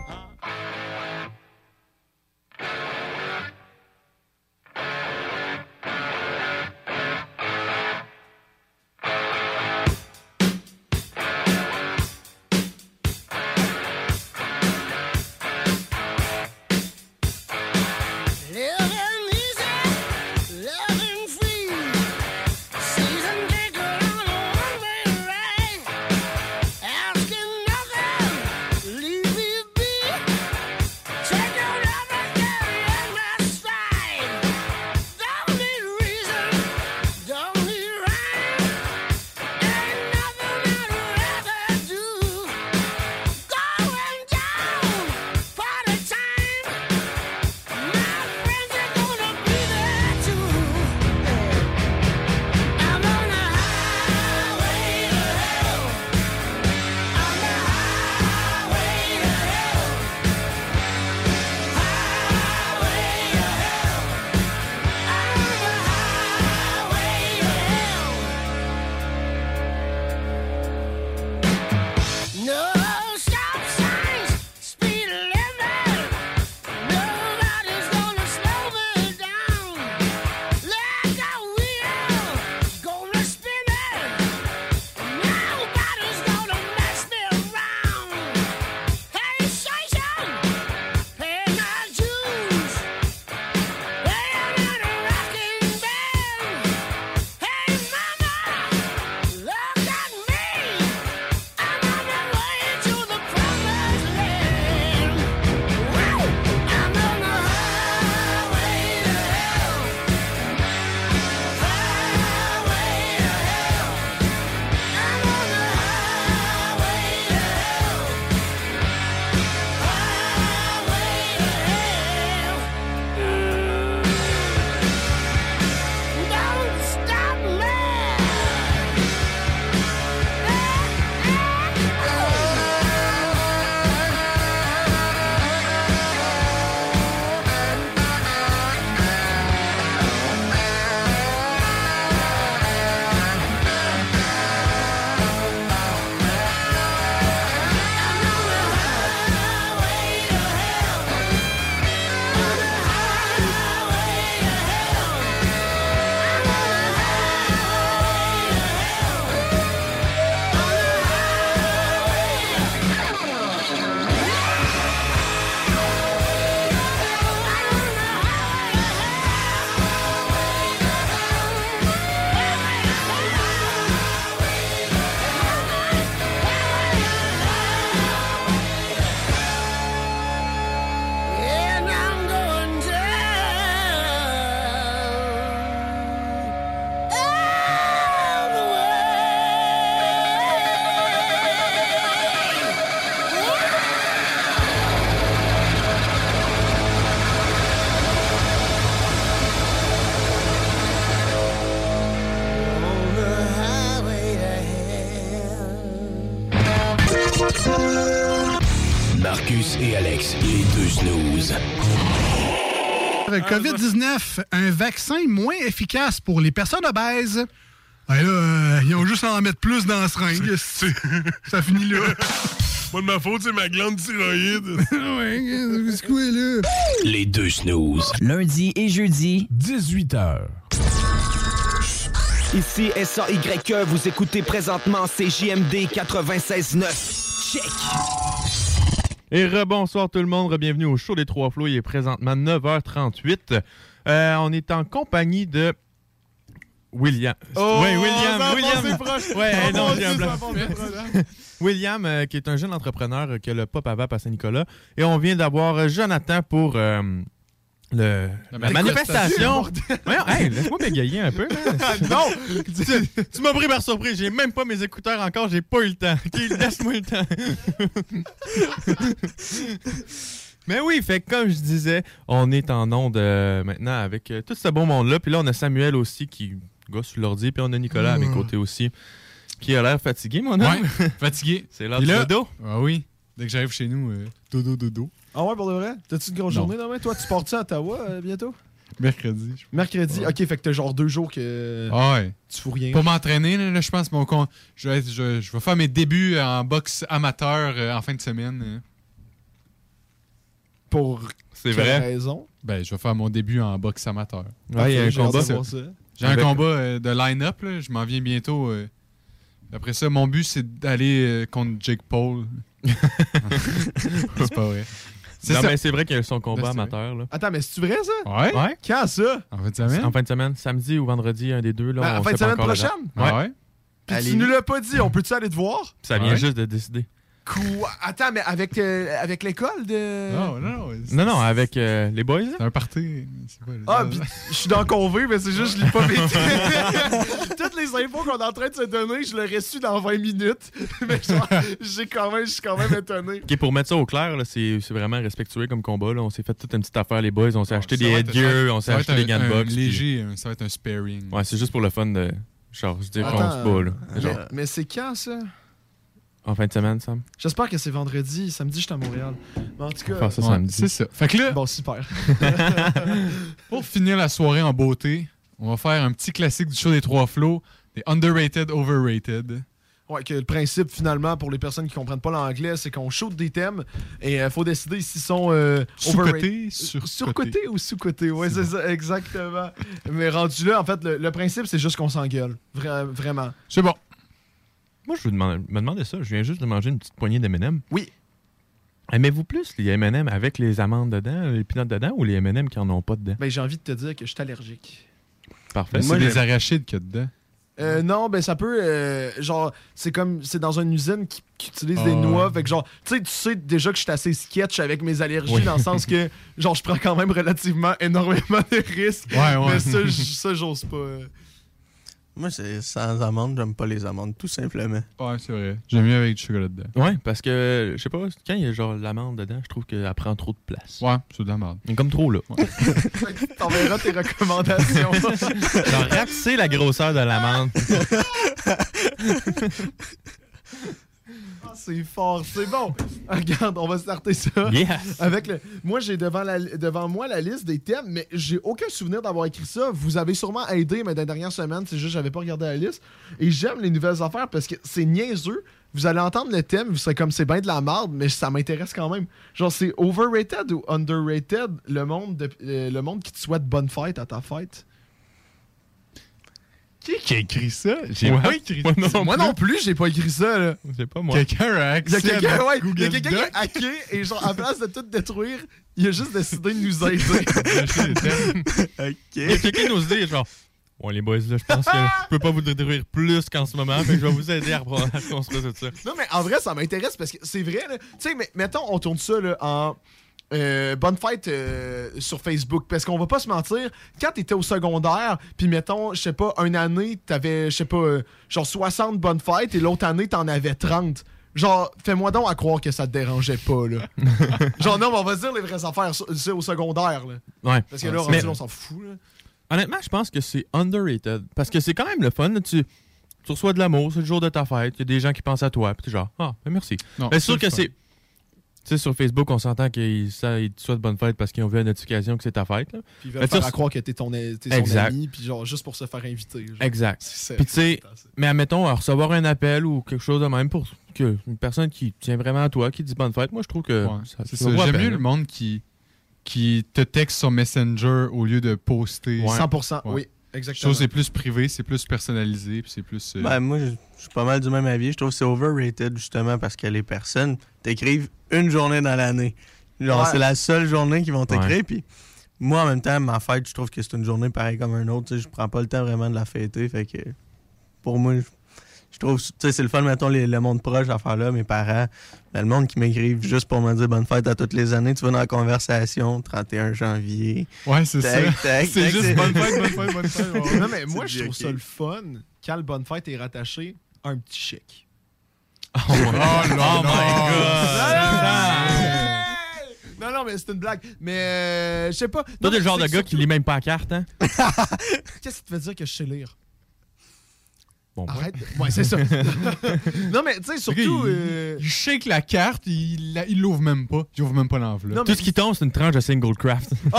S12: COVID-19, un vaccin moins efficace pour les personnes obèses. Ouais, là, euh, ils ont juste à en mettre plus dans la seringue. Ça finit là.
S11: Pas de ma faute, c'est ma glande thyroïde.
S12: ouais, c'est quoi, là?
S8: Les deux snooze.
S26: Lundi et jeudi,
S1: 18h.
S26: Ici SAYE, vous écoutez présentement CJMD 96.9. Check!
S5: Et rebonsoir tout le monde, bienvenue au show des Trois Flots. Il est présentement 9h38. Euh, on est en compagnie de William.
S4: Oh,
S5: oui, William. William.
S4: proche.
S5: Ouais, non, j'ai un. William, euh, qui est un jeune entrepreneur euh, qui a le pop à vape à Saint-Nicolas. Et on vient d'avoir euh, Jonathan pour le, la, manifestation. Hey, laisse-moi bégayer un peu. là.
S4: non!
S5: tu tu m'as pris par surprise. J'ai même pas mes écouteurs encore. J'ai pas eu le temps. Ok, Laisse-moi le temps. Mais oui, fait comme je disais, on est en onde euh, maintenant avec euh, tout ce beau monde-là. Puis là, on a Samuel aussi qui gosse sur l'ordi. Puis on a Nicolas à mes
S6: Mmh.
S5: côtés aussi, qui a l'air fatigué, mon homme.
S6: Ouais, fatigué.
S5: C'est l'heure du dodo.
S6: Ah oui. Dès que j'arrive chez nous, euh, dodo, dodo.
S4: Ah ouais, pour de vrai? T'as-tu une grosse
S6: Non.
S4: journée demain? Toi, tu pars-tu à Ottawa euh, bientôt?
S6: Mercredi. je-
S4: Mercredi? Ok, fait que t'as genre deux jours que
S6: Ah ouais.
S4: tu fous rien.
S6: Pour m'entraîner, là, là, je pense mon con... je, vais je, je vais faire mes débuts en boxe amateur euh, en fin de semaine. euh.
S4: Pour
S5: C'est
S4: quelle
S5: vrai.
S4: raison?
S6: Ben, je vais faire mon début en boxe amateur.
S5: Ouais, il y a un combat.
S6: J'ai un combat de line-up, là. je m'en viens bientôt. Après ça, mon but, c'est d'aller contre Jake Paul. c'est pas vrai. C'est
S5: Non,
S6: ça.
S5: mais c'est vrai qu'il y a son combat
S6: Là, c'est
S5: amateur. Là.
S4: Attends, mais c'est-tu vrai ça?
S6: Ouais?
S5: Ouais.
S4: Quand ça?
S6: En fin de semaine?
S5: En fin de semaine, samedi ou vendredi, un des deux. Là,
S4: Ben,
S5: on
S4: en fin de semaine prochaine?
S6: Ah ouais?
S4: Puis
S17: Allez.
S4: tu nous l'as pas dit, on peut-tu aller te voir?
S5: Ça vient
S6: Ouais.
S5: juste de décider.
S4: Quoi? Attends, mais avec, euh, avec l'école de.
S6: Non, non, non.
S5: Non, non, avec euh, les boys. là.
S6: C'est un party. c'est pas-
S4: Ah, pis je suis dans Convé, mais c'est juste, je l'ai pas vécu. Toutes les infos qu'on est en train de se donner, je l'aurais su dans 20 minutes. Mais genre, j'ai quand même, je suis quand même étonné.
S5: Ok, pour mettre ça au clair, là, c'est c'est vraiment respectueux comme combat. Là. On s'est fait toute une petite affaire, les boys. On s'est acheté des headgear, on s'est acheté des gants de
S6: un
S5: boxe. puis-
S6: léger, hein, ça va être un sparing.
S5: Ouais, c'est juste pour le fun de. Genre, se dire qu'on
S4: Attends,
S5: se bat. Là.
S4: mais- mais c'est quand ça?
S5: En fin de semaine, Sam.
S4: J'espère que c'est vendredi. Samedi, je suis à Montréal. Mais en tout cas.
S5: ça
S6: Ouais,
S5: samedi.
S6: c'est ça. Fait que là,
S4: Bon, super.
S6: pour finir la soirée en beauté, on va faire un petit classique du show des trois flots, des underrated, overrated.
S4: Ouais, que le principe, finalement, pour les personnes qui comprennent pas l'anglais, c'est qu'on shoot des thèmes et il faut décider s'ils sont euh,
S6: Sous-cotés,
S4: overrated-
S6: surcotés.
S4: surcotés ou sous-cotés. Ouais, c'est ça, exactement. Mais rendu là, en fait, le, le principe, c'est juste qu'on s'engueule. Vra- vraiment.
S6: C'est bon.
S5: Moi, je vous demande, me demandais ça. Je viens juste de manger une petite poignée d'M&M.
S4: Oui.
S5: Aimez-vous plus les M&M avec les amandes dedans, les peanuts dedans, ou les M&M qui en ont pas dedans?
S4: Ben, j'ai envie de te dire que je suis allergique.
S5: Parfait.
S6: c'est des arachides qu'il y a dedans.
S4: Euh, non, ben ça peut. euh, genre, c'est comme. C'est dans une usine qui, qui utilise des
S6: Ah.
S4: noix. Fait que, genre, tu sais, tu sais déjà que je suis assez sketch avec mes allergies
S5: Oui.
S4: dans le sens que, genre, je prends quand même relativement énormément de risques.
S6: Ouais, ouais.
S4: Mais ça, j'ose pas.
S17: Moi, c'est sans amandes, j'aime pas les amandes, tout simplement.
S6: Ouais, c'est vrai. J'aime mieux avec du chocolat dedans.
S5: Ouais, parce que, je sais pas, quand il y a genre l'amande dedans, je trouve qu'elle prend trop de place.
S6: Ouais, c'est de la merde.
S5: Comme trop, là.
S4: T'enverras tes recommandations.
S5: genre, rapetisser la grosseur de l'amande.
S4: C'est fort, c'est bon. Regarde, on va starter ça.
S5: Yes.
S4: Avec le... Moi, j'ai devant, la... devant moi la liste des thèmes, mais j'ai aucun souvenir d'avoir écrit ça. Vous avez sûrement aidé, mais dans les dernières semaines, c'est juste que j'avais pas regardé la liste. Et j'aime les nouvelles affaires parce que c'est niaiseux. Vous allez entendre le thème, vous serez comme c'est bien de la merde, mais ça m'intéresse quand même. Genre, c'est overrated ou underrated le monde, de- euh, le monde qui te souhaite bonne fête à ta fête?
S6: Qui qui a écrit ça? J'ai
S5: Ouais.
S6: pas écrit
S5: Moi
S6: ça.
S5: non
S4: Moi non plus, j'ai pas écrit ça, là.
S5: C'est pas moi.
S6: Quelqu'un a
S4: Il y a
S6: accès
S4: quelqu'un
S6: à
S4: ouais, il y a
S6: Google
S4: quelqu'un qui a hacké et genre, à place de tout détruire, il a juste décidé de nous aider.
S6: Thèmes.
S5: Il y a quelqu'un qui nous dit, genre, ouais, les boys, là, je pense que je peux pas vous détruire plus qu'en ce moment, que je vais vous aider à reprendre- à construire tout ça.
S4: Non, mais en vrai, ça m'intéresse parce que c'est vrai, là. Tu sais, mais mettons, on tourne ça, là, en. Euh, bonne fête euh, sur Facebook parce qu'on va pas se mentir quand t'étais au secondaire puis mettons je sais pas une année t'avais je sais pas euh, genre 60 bonnes fêtes et l'autre année t'en avais 30 genre fais-moi donc à croire que ça te dérangeait pas là genre non mais on va se dire les vraies affaires c'est au secondaire là
S5: Ouais.
S4: parce que là rendu on s'en fout là
S5: Honnêtement, je pense que c'est underrated. Parce que c'est quand même le fun. là, Tu, tu reçois de l'amour, c'est le jour de ta fête, il y a des gens qui pensent à toi, puis t'es genre, ah, ben merci.
S6: Non,
S5: Ben, c'est sûr que c'est. Tu sais, sur Facebook, on s'entend qu'ils ils te souhaitent bonne fête parce qu'ils ont vu la notification que c'est ta fête. là.
S4: Puis ils veulent faire à croire que t'es ton, t'es son
S5: Exact.
S4: ami, puis genre juste pour se faire inviter. genre.
S5: Exact. Puis tu sais, mais admettons, à recevoir un appel ou quelque chose de même pour que une personne qui tient vraiment à toi, qui dit bonne fête, moi je trouve que
S6: Ouais,
S5: ça,
S6: c'est
S5: ça
S6: J'aime mieux le monde qui, qui te texte sur Messenger au lieu de poster.
S4: Ouais. 100%, oui,
S6: Je
S4: exactement.
S6: trouve que c'est plus privé, c'est plus personnalisé, puis c'est plus. euh,
S17: Ben, moi, je je suis pas mal du même avis. Je trouve que c'est overrated, justement, parce que les personnes t'écrivent une journée dans l'année. Genre,
S4: Ouais.
S17: c'est la seule journée qu'ils vont t'écrire.
S5: Ouais.
S17: Puis, moi, en même temps, ma fête, je trouve que c'est une journée pareille comme un autre. Tu sais, je prends pas le temps vraiment de la fêter. Fait que, pour moi, je, trouve, tu sais, c'est le fun, mettons, les- le monde proche à faire là, mes parents. Ben, le monde qui m'écrivent juste pour me dire bonne fête à toutes les années. Tu vas dans la conversation, 31 janvier.
S6: Ouais, c'est ça.
S17: tac,
S6: C'est juste bonne fête, bonne fête, bonne fête. ouais.
S4: Non, mais moi, je trouve ça le fun quand le bonne fête est rattaché à un petit chèque.
S5: Oh, là
S6: Oh
S4: Non, non, mais c'est une blague. Mais euh, je sais pas.
S5: Toi, t'es le genre de gars qui lit même pas la carte, hein?
S4: Qu'est-ce qui te fait dire que je sais lire?
S5: Bon.
S4: Arrête. Ouais, c'est ça. non, mais tu sais, surtout.
S6: Il-
S4: euh,
S6: Il shake la carte, il l'ouvre même pas. Il ouvre même pas l'enveloppe.
S5: Tout ce qui tombe, c'est une tranche de single craft.
S4: Oh!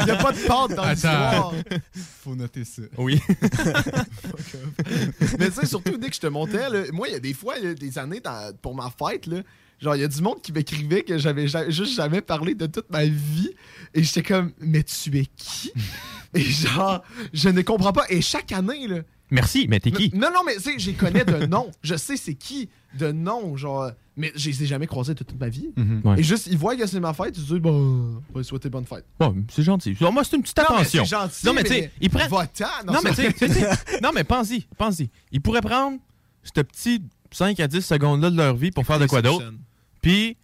S4: Il n'y a pas de pâte dans l'histoire.
S6: Faut noter ça.
S5: Oui.
S4: Mais tu sais, surtout dès que je te montais, là, moi, il y a des fois, là, des années dans- pour ma fête, là, genre, il y a du monde qui m'écrivait que j'avais ja- juste jamais parlé de toute ma vie. Et j'étais comme, mais tu es qui? Et genre, je ne comprends pas. Et chaque année, là.
S5: Merci, mais t'es qui?
S4: Non, non, mais tu sais, j'y connais de nom. Je sais c'est qui de nom, genre. Mais je les ai jamais croisés de toute ma vie.
S5: Mhm. Ouais.
S4: Et juste, ils voient que c'est ma fête, ils disent, bon, on va souhaiter bonne fête.
S5: Ouais, c'est gentil. Moi, c'est une petite
S4: Non, mais
S5: attention.
S4: c'est gentil,
S5: non, mais
S4: mais
S5: tu sais, ils prennent.
S4: non,
S5: Non, mais tu
S4: c'est-
S5: sais, non, mais pense-y, pense-y. Ils pourraient prendre ce petit 5 à 10 secondes-là de leur vie pour faire de quoi d'autre. Puis,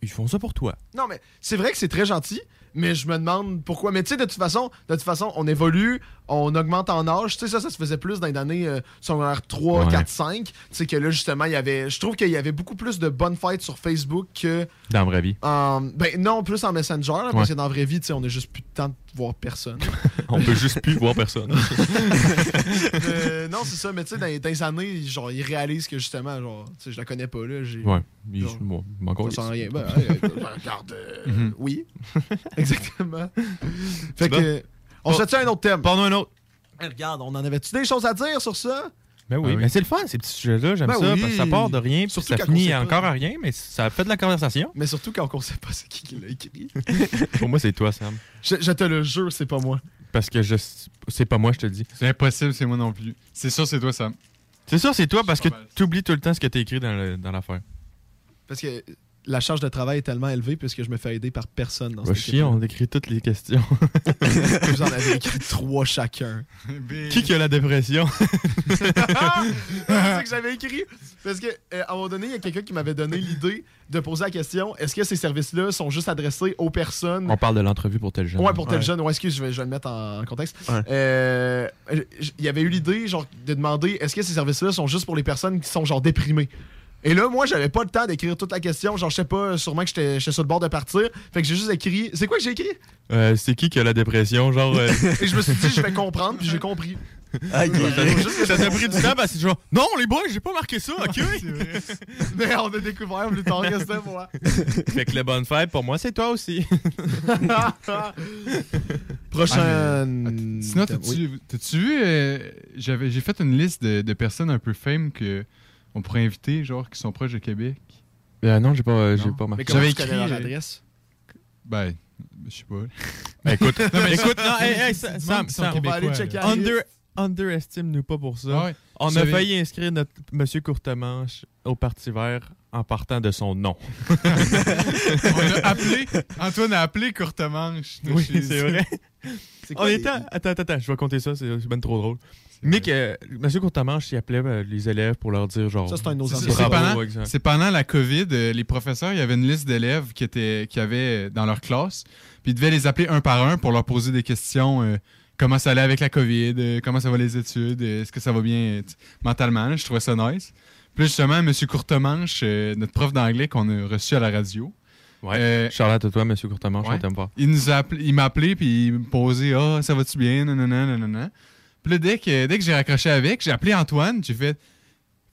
S5: ils font ça pour toi.
S4: Non, mais c'est vrai que c'est très gentil, mais je me demande pourquoi. Mais tu sais, de toute façon, de toute façon, on évolue, on augmente en âge. Tu sais, ça, ça se faisait plus dans les années euh, secondaire 3,
S5: Ouais.
S4: 4, 5. Tu sais, que là, justement, il y avait. Je trouve qu'il y avait beaucoup plus de bonnes fêtes sur Facebook que.
S5: Dans la vraie vie.
S4: en- ben, non, plus en Messenger, là,
S5: Ouais.
S4: parce que dans la vraie vie, tu sais, on a juste plus de temps de voir personne.
S5: On peut juste plus voir personne.
S4: Euh, non, c'est ça, mais tu sais, dans, les- dans les années, genre, ils réalisent que justement, genre, tu sais, je la connais pas, là. j'ai-
S5: Ouais. Il-
S4: genre,
S5: bon,
S4: on
S5: calisse.
S4: sent rien. Ben, ben, regarde, euh,
S5: Mhm.
S4: oui. Exactement. Fait
S5: bon?
S4: que, on se fait un autre thème?
S5: Parle-nous un autre.
S4: Eh, Regarde, on en avait-tu des choses à dire sur ça?
S5: Ben oui,
S4: Ah oui.
S5: mais c'est le fun, ces petits sujets-là. J'aime
S4: Ben
S5: ça
S4: oui.
S5: parce que ça part de rien, puis
S4: Surtout
S5: ça
S4: quand on
S5: finit encore à rien, mais ça fait de la conversation.
S4: Mais surtout quand on sait pas c'est qui qui l'a écrit.
S5: Pour moi, c'est toi, Sam.
S4: Je, je te le jure, c'est pas moi.
S5: Parce que je c'est pas moi, je te le dis.
S6: C'est impossible, c'est moi non plus. C'est sûr, c'est toi, Sam.
S5: C'est sûr, c'est toi parce que tu oublies tout le temps ce que tu écrit dans l'affaire.
S4: Parce que la charge de travail est tellement élevée puisque je me fais aider par personne dans
S5: Va
S4: cette
S5: chier, on écrit toutes les questions.
S4: Vous en avez écrit trois chacun.
S5: Qui qui a la dépression?
S4: c'est que j'avais écrit. Parce que euh, à un moment donné, il y a quelqu'un qui m'avait donné l'idée de poser la question est-ce que ces services-là sont juste adressés aux personnes?
S5: On parle de l'entrevue pour tel jeune.
S4: Ouais, pour tel
S5: Ouais.
S4: jeune. Ouais, excuse, je vais, je vais le mettre en contexte.
S17: Ouais.
S4: Euh, Il y avait eu l'idée, genre, de demander est-ce que ces services-là sont juste pour les personnes qui sont, genre, déprimées? Et là, moi, j'avais pas le temps d'écrire toute la question. Genre, je sais pas, sûrement que j'étais sur le bord de partir. Fait que j'ai juste écrit. C'est quoi que j'ai écrit?
S5: Euh, c'est qui qui a la dépression? Genre. euh,
S4: Et je me suis dit, je vais comprendre, puis j'ai compris.
S17: Ah, ok.
S5: ça t'a pris du temps parce que genre, non, les boys, j'ai pas marqué ça, ok?
S4: Mais on a découvert plus tard que c'était moi.
S5: fait que le bonne fête, pour moi, c'est toi aussi.
S4: Prochaine.
S6: Sinon, t'as-tu vu, euh, j'avais- j'ai fait une liste de, de personnes un peu fame que on pourrait inviter, genre, qui sont proches de Québec.
S5: Euh, non, j'ai pas, euh, j'ai pas
S4: Mais
S5: marqué.
S4: comment connais
S6: écrit,
S4: leur adresse?
S6: Ben, je sais pas.
S5: Ben, écoute,
S6: Non, mais
S5: écoute, non, hey, hey, Sam, Sam, Sam,
S4: On va aller checker la
S5: Under, underestime-nous pas pour ça.
S6: Ah ouais.
S5: On a failli inscrire notre Monsieur Courtemanche au Parti vert en partant de son nom.
S6: On a appelé, Antoine a appelé Courtemanche.
S5: Oui, c'est vrai.
S4: C'est
S5: On
S4: quoi, les-
S5: était. Attends, attends, attends, je vais compter ça, c'est c'est ben trop drôle. Mick, euh, Monsieur Courtemanche, il appelait euh, les élèves pour leur dire genre.
S4: Ça, c'est un nos
S6: C'est- pendant,
S5: exemple.
S6: c'est pendant la COVID, euh, les professeurs, il y avait une liste d'élèves qui, étaient, qui avaient euh, dans leur classe, puis ils devaient les appeler un par un pour leur poser des questions. euh, comment ça allait avec la COVID, euh, comment ça va les études, euh, est-ce que ça va bien mentalement. là, je trouvais ça nice. Puis là, justement, M. Courtemanche, euh, notre prof d'anglais qu'on a reçu à la radio,
S5: Ouais.
S6: euh,
S5: Charlotte toi, Monsieur Courtemanche,
S6: Ouais.
S5: on t'aime pas.
S6: il nous a appelé- il m'a appelé puis il me posait ah ça va-tu bien nanana nanana Puis là, dès que, dès que j'ai raccroché avec, j'ai appelé Antoine, j'ai fait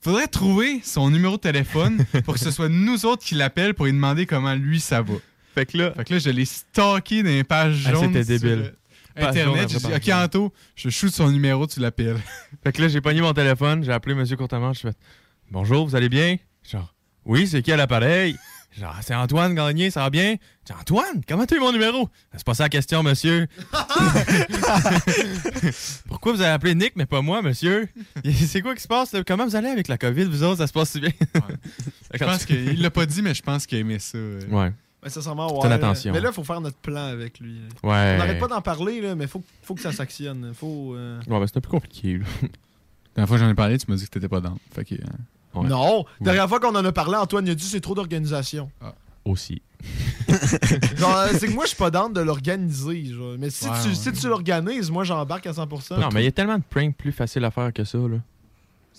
S6: faudrait trouver son numéro de téléphone pour que ce soit nous autres qui l'appellent pour lui demander comment lui ça va.
S5: Fait que là,
S6: fait que là je l'ai stalké dans les pages
S5: Ah,
S6: jaunes.
S5: c'était débile.
S6: Internet, j'ai dit OK. Anto, je shoot son numéro, tu l'appelles.
S5: Fait que là, j'ai pogné mon téléphone, j'ai appelé M. Courtemanche, j'ai fait Bonjour, vous allez bien? Genre, oui, c'est qui à l'appareil? Genre, c'est Antoine Gagné, ça va bien? J'ai Antoine, comment tu as eu mon numéro? C'est pas ça la question, monsieur. Pourquoi vous avez appelé Nick, mais pas moi, monsieur? C'est quoi qui se passe? là? Comment vous allez avec la COVID, vous autres? Ça se passe si bien?
S6: Je pense qu'il l'a pas dit, mais je pense qu'il aimait ça. euh.
S5: Ouais.
S4: Mais sincèrement, ouais.
S5: Fais attention.
S4: Mais là, il faut faire notre plan avec lui.
S5: Ouais.
S4: On n'arrête pas d'en parler, là, mais faut, faut que ça s'actionne. Faut. euh,
S5: Ouais, ben c'est un peu compliqué. là.
S6: La dernière fois que j'en ai parlé, tu m'as dit que t'étais pas dans. Fait que. euh,
S4: Non! Dernière fois qu'on en a parlé, Antoine il a dit c'est trop d'organisation.
S5: Aussi.
S4: Genre, euh, c'est que moi, je suis pas dans de l'organiser. genre. Mais si
S5: Ouais,
S4: tu,
S5: ouais.
S4: si tu l'organises, moi, j'embarque à 100%.
S5: Non, mais il y a tellement de pranks plus faciles à faire que ça, là.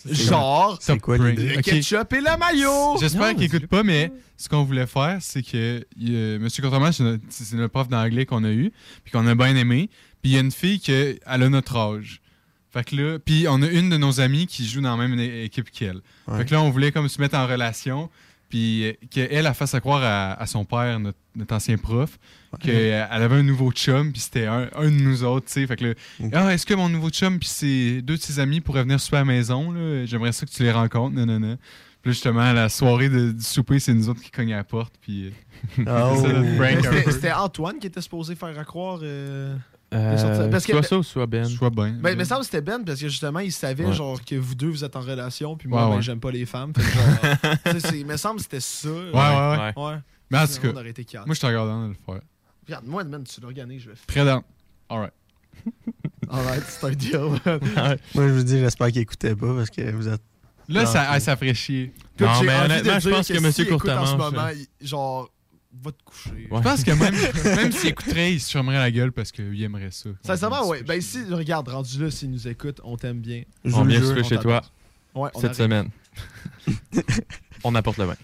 S4: Genre,
S6: C'est quoi l'idée?
S4: le ketchup et le maillot!
S6: J'espère qu'il écoute pas, mais ce qu'on voulait faire, c'est que euh, M. Courtemanche, c'est notre prof d'anglais qu'on a eu, puis qu'on a bien aimé. Puis il y a une fille qui elle a notre âge. Fait que là, puis on a une de nos amies qui joue dans la même équipe qu'elle.
S17: Ouais.
S6: Fait que là, on voulait comme se mettre en relation, puis euh, qu'elle a fasse à croire à, à son père, notre, notre ancien prof, qu'elle avait un nouveau chum, puis c'était un, un de nous autres, tu sais. Fait que là, ah, est-ce que mon nouveau chum, puis ses deux de ses amis pourraient venir souper à la maison, là? J'aimerais ça que tu les rencontres, non, non, non. Puis là, justement, à la soirée de- du souper, c'est nous autres qui cognent à la porte, puis. euh,
S17: Oh.
S6: un
S4: C'était Antoine qui était supposé faire à croire. euh,
S5: Euh,
S4: parce que-
S5: soit ça ou soit Ben.
S6: Soit Ben.
S4: Mais, mais ça me semble que c'était Ben parce que justement il savait
S5: Ouais.
S4: genre que vous deux vous êtes en relation puis moi
S6: Ouais,
S4: ben,
S6: ouais.
S4: j'aime pas les femmes. Fait que genre, il me semble que c'était ça.
S6: Ouais, ouais, ouais.
S4: ouais.
S6: Mais en tout cas,
S4: on aurait été calme.
S6: moi, je te regarde dans de le faire.
S4: Regarde, moi, man, tu l'organises, je vais faire.
S6: Dans. Alright.
S4: Alright, c'est un deal, man.
S17: Moi, je vous dis, j'espère qu'il écoutait pas parce que vous êtes.
S6: Là, ça, ah, ça ferait chier.
S5: Non, mais honnêtement, je pense que Monsieur
S4: écoute en ce
S5: Courtemanche,
S4: moment, il- genre, va te coucher.
S6: Je pense que même, même s'il écouterait, il se fermerait la gueule parce qu'il aimerait ça.
S4: Sincèrement, ouais. Ben, si, regarde, rendu là, s'il nous écoute, on t'aime bien. Je
S5: On vient souper chez toi.
S4: Ouais, on
S5: cette
S4: arrive.
S5: semaine. On apporte le vin.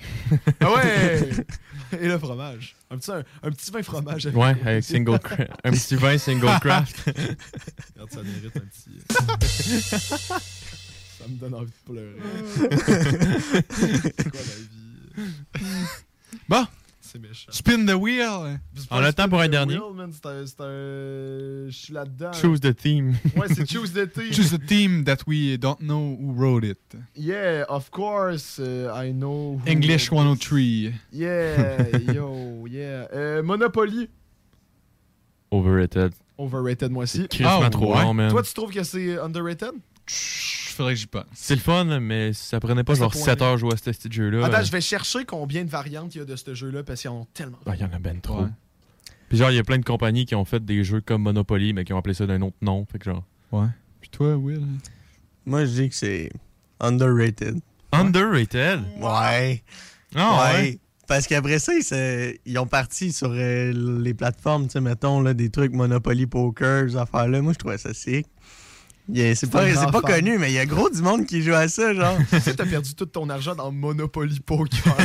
S4: Ah ouais! Et le fromage. Un petit, un, un petit vin fromage. Avec
S5: Ouais, avec single cra- un petit vin single craft.
S4: Regarde, ça mérite un petit. ça me donne envie de pleurer. C'est quoi la vie?
S6: Bon.
S4: C'est méchant.
S6: Spin the wheel.
S5: On
S4: pas
S5: a le temps pour un
S4: the
S5: dernier.
S4: Wheel, man, C'est un. c'est un- Je suis là-dedans.
S5: Choose the theme.
S4: Ouais, c'est Choose the Theme.
S6: Choose a team that we don't know who wrote it.
S4: Yeah, of course, uh, I know. who-
S6: English 103.
S4: Yeah, yo, yeah. Euh, Monopoly,
S5: Overrated.
S4: overrated moi aussi.
S6: Ah,
S5: trop
S6: ouais.
S5: long, man.
S4: Toi, tu trouves que c'est underrated?
S6: Faudrait que j'y pense.
S5: C'est le fun, mais ça prenait pas genre
S4: point-là.
S5: 7 heures jouer à ce petit jeu-là.
S4: Attends, je vais chercher combien de variantes il y a de ce jeu-là parce qu'il y en a tellement.
S5: ah, Il y en a ben trop. Puis genre, il y a plein de compagnies qui ont fait des jeux comme Monopoly, mais qui ont appelé ça d'un autre nom. Fait que genre.
S6: Ouais. Puis toi, Will?
S17: Moi, je dis que c'est underrated.
S5: Underrated?
S17: Ouais.
S5: Ah ouais?
S17: Parce qu'après ça, ils ont parti sur euh, les plateformes, tu sais, mettons, là, des trucs Monopoly Poker, ces affaires-là. Moi, je trouvais ça sick. C'est pas, pas connu, mais il y a gros du monde qui joue à ça, genre.
S4: Tu sais, t'as perdu tout ton argent dans Monopoly Poker.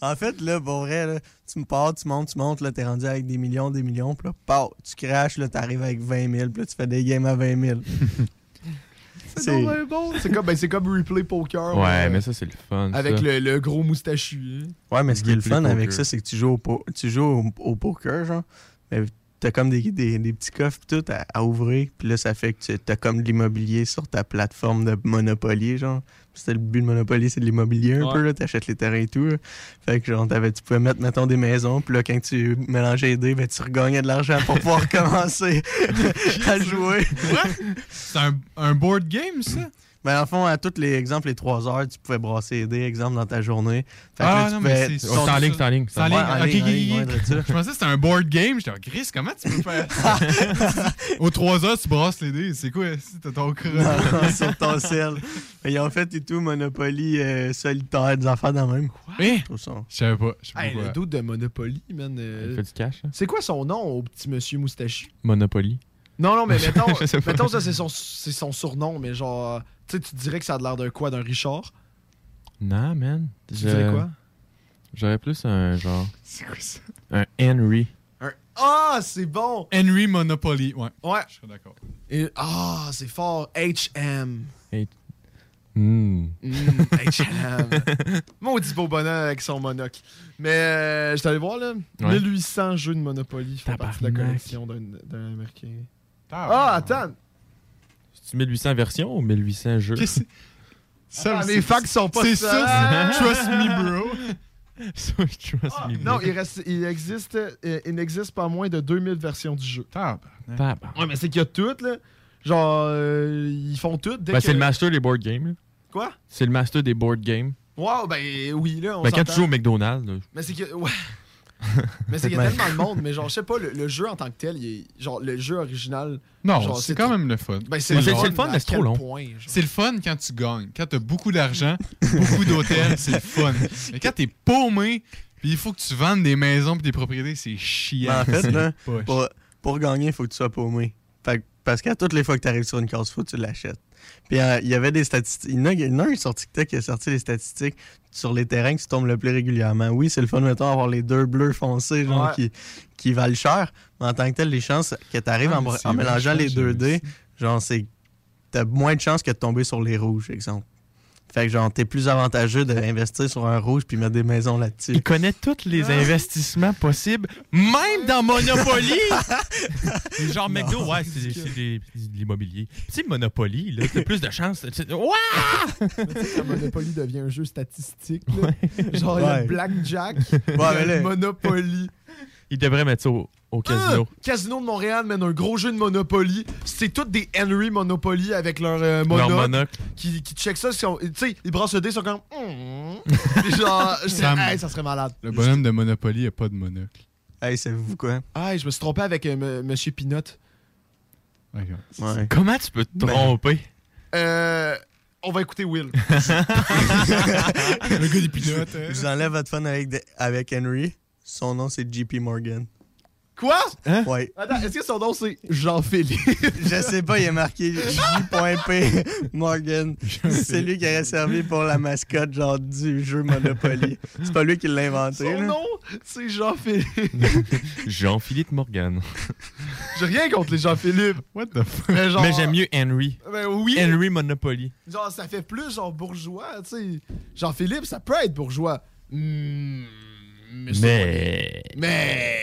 S17: en fait, là, pour vrai, là, tu me pars, tu montes, tu montes, là, t'es rendu avec des millions, des millions, puis là, pow, tu craches, là, t'arrives avec 20 000, puis là, tu fais des games à 20 000.
S4: c'est bon. C'est comme, ben, c'est comme Replay Poker.
S5: Ouais,
S4: euh,
S5: mais ça, c'est le fun.
S4: Avec
S5: ça.
S4: le, le gros moustachu. hein.
S17: Ouais, mais ce qui est le fun avec ça, c'est que tu joues au, po- tu joues au, au poker, genre. Mais t'as comme des, des, des petits coffres tout à, à ouvrir. Puis là, ça fait que tu as comme de l'immobilier sur ta plateforme de Monopoly, genre. C'était le but de Monopoly, c'est de l'immobilier un
S4: Ouais.
S17: peu, là. T'achètes les terrains et tout. là. Fait que genre, tu pouvais mettre, mettons, des maisons. Puis là, quand tu mélangeais les dés, ben, tu regagnais de l'argent pour pouvoir commencer à jouer.
S6: C'est un, un board game, ça?
S17: Ben, en fond, à tous les exemples, les 3 heures, tu pouvais brasser les dés, exemple, dans ta journée. Fait que
S6: Ah,
S17: là, tu
S6: non, mais c'est
S5: c'est en ligne, c'est en ligne.
S6: C'est en ligne.
S17: en
S6: Ok,
S17: en
S6: ok. Je pensais que c'était un board game. J'étais, oh, Chris, comment tu peux faire ça? Aux 3 heures, tu brasses les dés. C'est quoi, si t'as ton crâne?
S17: Non, sur ton sel. Ils ont fait et tout Monopoly euh, solitaire, des affaires dans le même. Je trouve ça.
S6: Je savais pas. Je
S4: Hey, le
S6: quoi.
S4: doute de Monopoly, man. euh,
S5: Il fait du cash, hein?
S4: C'est quoi son nom au petit monsieur moustachu?
S5: Monopoly.
S4: Non, non, mais mettons,
S5: Je
S4: ça, c'est son, c'est son surnom, mais genre, tu sais, tu dirais que ça a l'air d'un quoi? D'un Richard?
S5: Non, man.
S4: Tu
S5: Je-
S4: dirais quoi?
S5: J'aurais plus un genre.
S6: C'est quoi ça?
S5: Un Henry.
S4: Un Ah, c'est bon!
S6: Henry Monopoly, ouais.
S4: Ouais.
S6: Je serais d'accord.
S4: Et- Ah, c'est fort. HM.
S5: Hmm.
S4: Mm, H&M. Maudit beau bonhomme avec son monocle. Mais euh, j'étais allé voir, là,
S5: Ouais.
S4: 1800 jeux de Monopoly font partie de la collection d'un d'un Américain. Ah, attends!
S5: C'est 1800 versions ou 1800 jeux?
S6: Qu'est-ce que
S4: Ah, les facts sont pas
S6: C'est
S4: ça.
S6: ça, c'est- Trust me, bro.
S5: Trust me,
S4: Non,
S5: bro.
S4: il, reste, il, existe, euh, il n'existe pas moins de 2000 versions du jeu.
S5: Tabarnak.
S4: Ouais, mais c'est qu'il y a toutes, là. Genre, euh, ils font toutes.
S5: Ben,
S4: que...
S5: c'est le master des board games. là.
S4: Quoi?
S5: C'est le master des board games.
S4: Wow, ben oui, là, on
S5: Ben, quand tu joues au McDonald's, là,
S4: Mais c'est que. Ouais. mais c'est qu'il y a tellement de monde, mais genre, je sais pas, le, le jeu en tant que tel, il est, genre, le jeu original.
S6: Non,
S4: genre,
S6: c'est quand
S4: trop-
S6: même le fun.
S4: Ben,
S6: C'est
S4: le
S6: le
S4: fun, mais quel point, genre?
S6: C'est le fun quand tu gagnes. Quand t'as beaucoup d'argent, beaucoup d'hôtels, c'est le fun. Mais quand t'es paumé, puis il faut que tu vendes des maisons puis des propriétés, c'est chiant.
S17: Mais en fait,
S6: C'est
S17: là, pour, pour gagner, il faut que tu sois paumé. Fait que- parce qu'à toutes les fois que tu arrives sur une case, que tu l'achètes. Puis euh, il y avait des statistiques. Il y en a, il y en a un sur TikTok qui a sorti les statistiques sur les terrains que tu tombes le plus régulièrement. Oui, c'est le fun, mettons, avoir les deux bleus foncés genre,
S4: Ouais.
S17: qui, qui valent cher. Mais en tant que tel, les chances que tu arrives
S6: Ah,
S17: en, en mélangeant les deux dés, genre, c'est. T'as moins de chances que de tomber sur les rouges, exemple. Fait que genre, t'es plus avantageux d'investir sur un rouge puis mettre des maisons là-dessus.
S5: Il connaît tous les investissements possibles, même dans Monopoly! Genre McDo, ouais, c'est c'est c'est de l'immobilier. Tu sais, Monopoly, là, t'as plus de chances. tu- Ouah!
S4: Monopoly devient un jeu statistique, là. Genre, il y a
S5: Ouais.
S4: Blackjack,
S5: Ouais,
S4: il y a
S5: mais là-
S4: Monopoly.
S5: Il devrait mettre ça au, au casino.
S4: Ah! Casino de Montréal mène un gros jeu de Monopoly. C'est tous des Henry Monopoly avec leur euh, monocle.
S5: Leur monocle.
S4: Qui, qui check ça. Tu sais, ils brassent le dé, ils sont comme. Puis genre,
S6: Sam,
S4: hey, ça serait malade.
S6: Le bonhomme de Monopoly a pas de monocle.
S17: Hey, savez-vous quoi?
S4: Ah, je me suis trompé avec euh, M- Monsieur Pinot.
S17: Ouais.
S5: Comment tu peux te
S4: Ben-
S5: tromper?
S4: Euh. On va écouter Will.
S6: Le gars des pinottes.
S17: Je vous enlève votre fun avec, de- avec Henry. Son nom, c'est JP Morgan.
S4: Quoi?
S17: Ouais.
S4: Attends, est-ce que son nom c'est Jean-Philippe?
S17: Je sais pas, il est marqué J.P. Morgan. C'est lui qui aurait servi pour la mascotte genre du jeu Monopoly. C'est pas lui qui l'a inventé.
S4: Son
S17: là.
S4: nom, c'est Jean-Philippe.
S5: Jean-Philippe Morgan.
S4: J'ai rien contre les Jean-Philippe.
S6: What the fuck?
S4: Mais, genre-
S5: Mais j'aime mieux Henry.
S4: Ben oui.
S5: Henry Monopoly.
S4: Genre, ça fait plus genre bourgeois, tu sais. Jean-Philippe, ça peut être bourgeois. Hmm, mais. ça-
S5: Mais.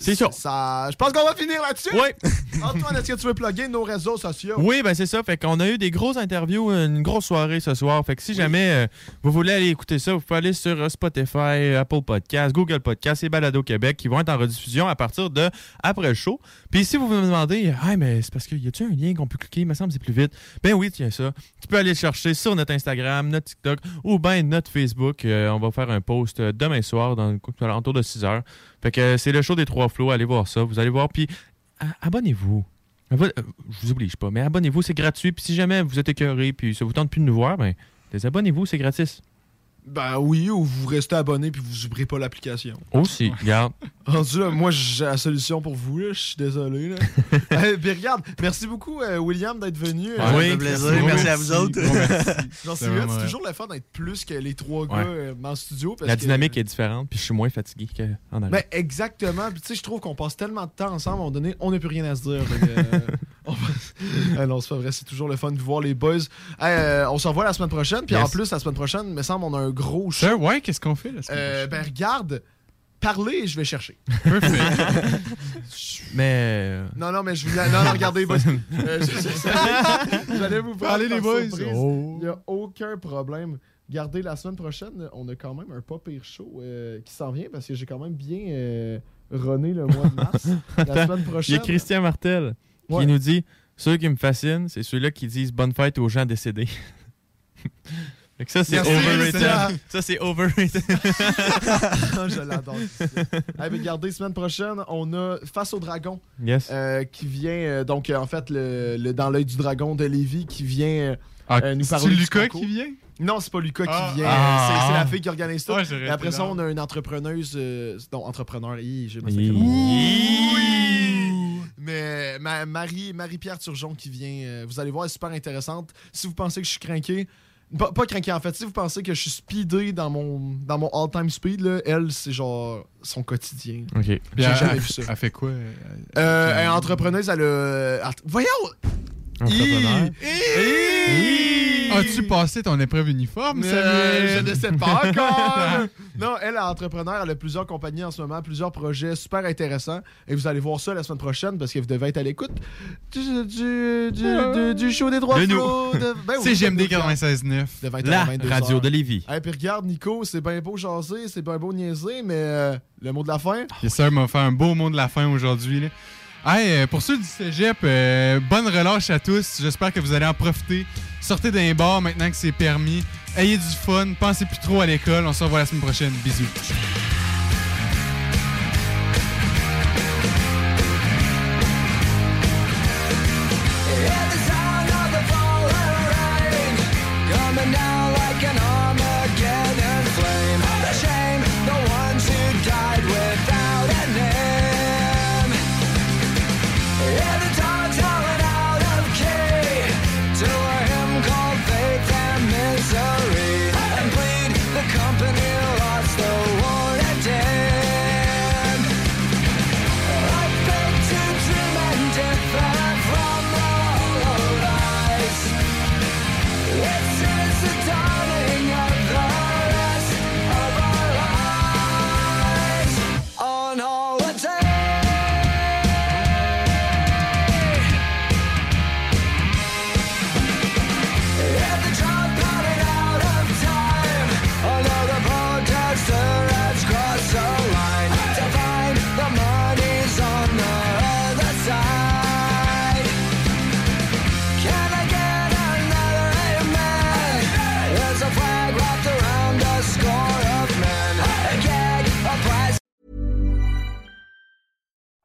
S5: C'est ça.
S4: ça. Je pense qu'on va finir là-dessus.
S5: Ouais.
S4: Antoine, est-ce que tu veux plugger nos réseaux sociaux?
S5: Oui, ben c'est ça. Fait qu'on a eu des grosses interviews, une grosse soirée ce soir. Fait que si jamais euh, vous voulez aller écouter ça, vous pouvez aller sur euh, Spotify, Apple Podcasts, Google Podcasts et Balado Québec qui vont être en rediffusion à partir de après le show. Puis si vous me demandez, ah mais c'est parce qu'il y a-tu un lien qu'on peut cliquer, il me semble que c'est plus vite. Ben oui, tiens ça. Tu peux aller le chercher sur notre Instagram, notre TikTok ou ben notre Facebook. Euh, on va faire un post demain soir dans l'entour de 6 heures. Fait que c'est le show des trois flots. Allez voir ça. Vous allez voir. Puis abonnez-vous. Abo- euh, Je vous oblige pas, mais abonnez-vous, c'est gratuit. Puis si jamais vous êtes écœuré puis ça vous tente plus de nous voir, ben désabonnez-vous, c'est gratis.
S4: Ben oui, ou vous restez abonné puis vous ouvrez pas l'application.
S5: Aussi, regarde.
S4: Rendu là, moi j'ai la solution pour vous, là. Je suis désolé, là. Eh, puis regarde, merci beaucoup, euh, William, d'être venu.
S17: Ouais, ça fait plaisir. Merci à vous autres.
S4: Genre,
S17: C'est
S4: c'est toujours le fun d'être plus que les trois gars
S5: Ouais.
S4: euh, dans le studio. parce
S5: La
S4: que-
S5: dynamique est différente, puis je suis moins fatigué qu'en arrière.
S4: Ben, exactement. Puis, tu sais, je trouve qu'on passe tellement de temps ensemble, à un moment donné, on n'a plus rien à se dire. Ah non, c'est pas vrai. C'est toujours le fun de voir les boys. Hey, euh, on se revoit la semaine prochaine. Puis,
S6: Yes.
S4: en plus, la semaine prochaine, il me semble, on a un gros show.
S6: Ouais, qu'est-ce qu'on fait la semaine
S4: Euh, ben, regarde, parlez et je vais chercher.
S5: mais.
S4: Non, non, mais je voulais. Non, non, regardez, boys. Euh, je- je- J'allais vous parler,
S6: les
S4: les
S6: boys.
S4: boys. Il n'y a aucun problème. Regardez, la semaine prochaine, on a quand même un pas pire show euh, qui s'en vient parce que j'ai quand même bien euh, runné le mois de mars. la semaine
S5: Il y
S4: prochaine.
S5: a Christian Martel qui
S4: Ouais.
S5: nous dit Ceux qui me fascinent, c'est ceux-là qui disent bonne fête aux gens décédés. Ça, c'est overrated. Ça, c'est overrated.
S4: je l'adore. hey, regardez, semaine prochaine, on a Face au Dragon.
S5: Yes.
S4: euh, qui vient, euh, donc, euh, en fait, le, le- dans l'œil du dragon de Lévis, qui vient
S6: Ah,
S4: nous parler. du
S6: Lucas qui vient?
S4: Non, c'est pas Lucas
S6: Ah.
S4: qui vient.
S6: Ah.
S4: C'est- C'est la fille qui organise ça.
S6: Ouais, j'aurais
S4: Et après ça, on a une entrepreneuse. non, entrepreneur. hi, j'ai ma
S5: Hi.
S4: Oui! Mais ma- Marie, Marie-Pierre Turgeon qui vient. euh, vous allez voir, elle est super intéressante. Si vous pensez que je suis craqué, Pas, pas craqué, en fait. Si vous pensez que je suis speedé dans mon, dans mon all-time speed, là, elle, c'est genre son quotidien.
S5: OK.
S4: J'ai jamais
S27: elle-
S4: vu ça.
S27: Elle fait quoi?
S4: Euh, elle est entrepreneuse, elle a. Voyons!
S5: Entrepreneur.
S27: As-tu passé ton épreuve uniforme,
S4: Euh, je ne sais pas encore. non, elle est entrepreneur, elle a plusieurs compagnies en ce moment, plusieurs projets super intéressants. Et vous allez voir ça la semaine prochaine parce que vous devez être à l'écoute du, du, du, du- du show des droits
S5: De
S4: flots. de- ben oui,
S27: C'est GMD
S4: de-
S27: 96.9.
S4: de 20
S5: La
S4: à 22
S5: radio
S4: heures.
S5: de Lévis.
S4: Hey, puis regarde, Nico, c'est bien beau jaser, c'est bien beau niaiser, mais euh, le mot de la fin.
S27: Yes, sir, m'a fait un beau mot de la fin aujourd'hui. Hey, euh, pour ceux du cégep, euh, bonne relâche à tous. J'espère que vous allez en profiter. Sortez d'un bar maintenant que c'est permis. Ayez du fun. Pensez plus trop à l'école. On se revoit la semaine prochaine. Bisous.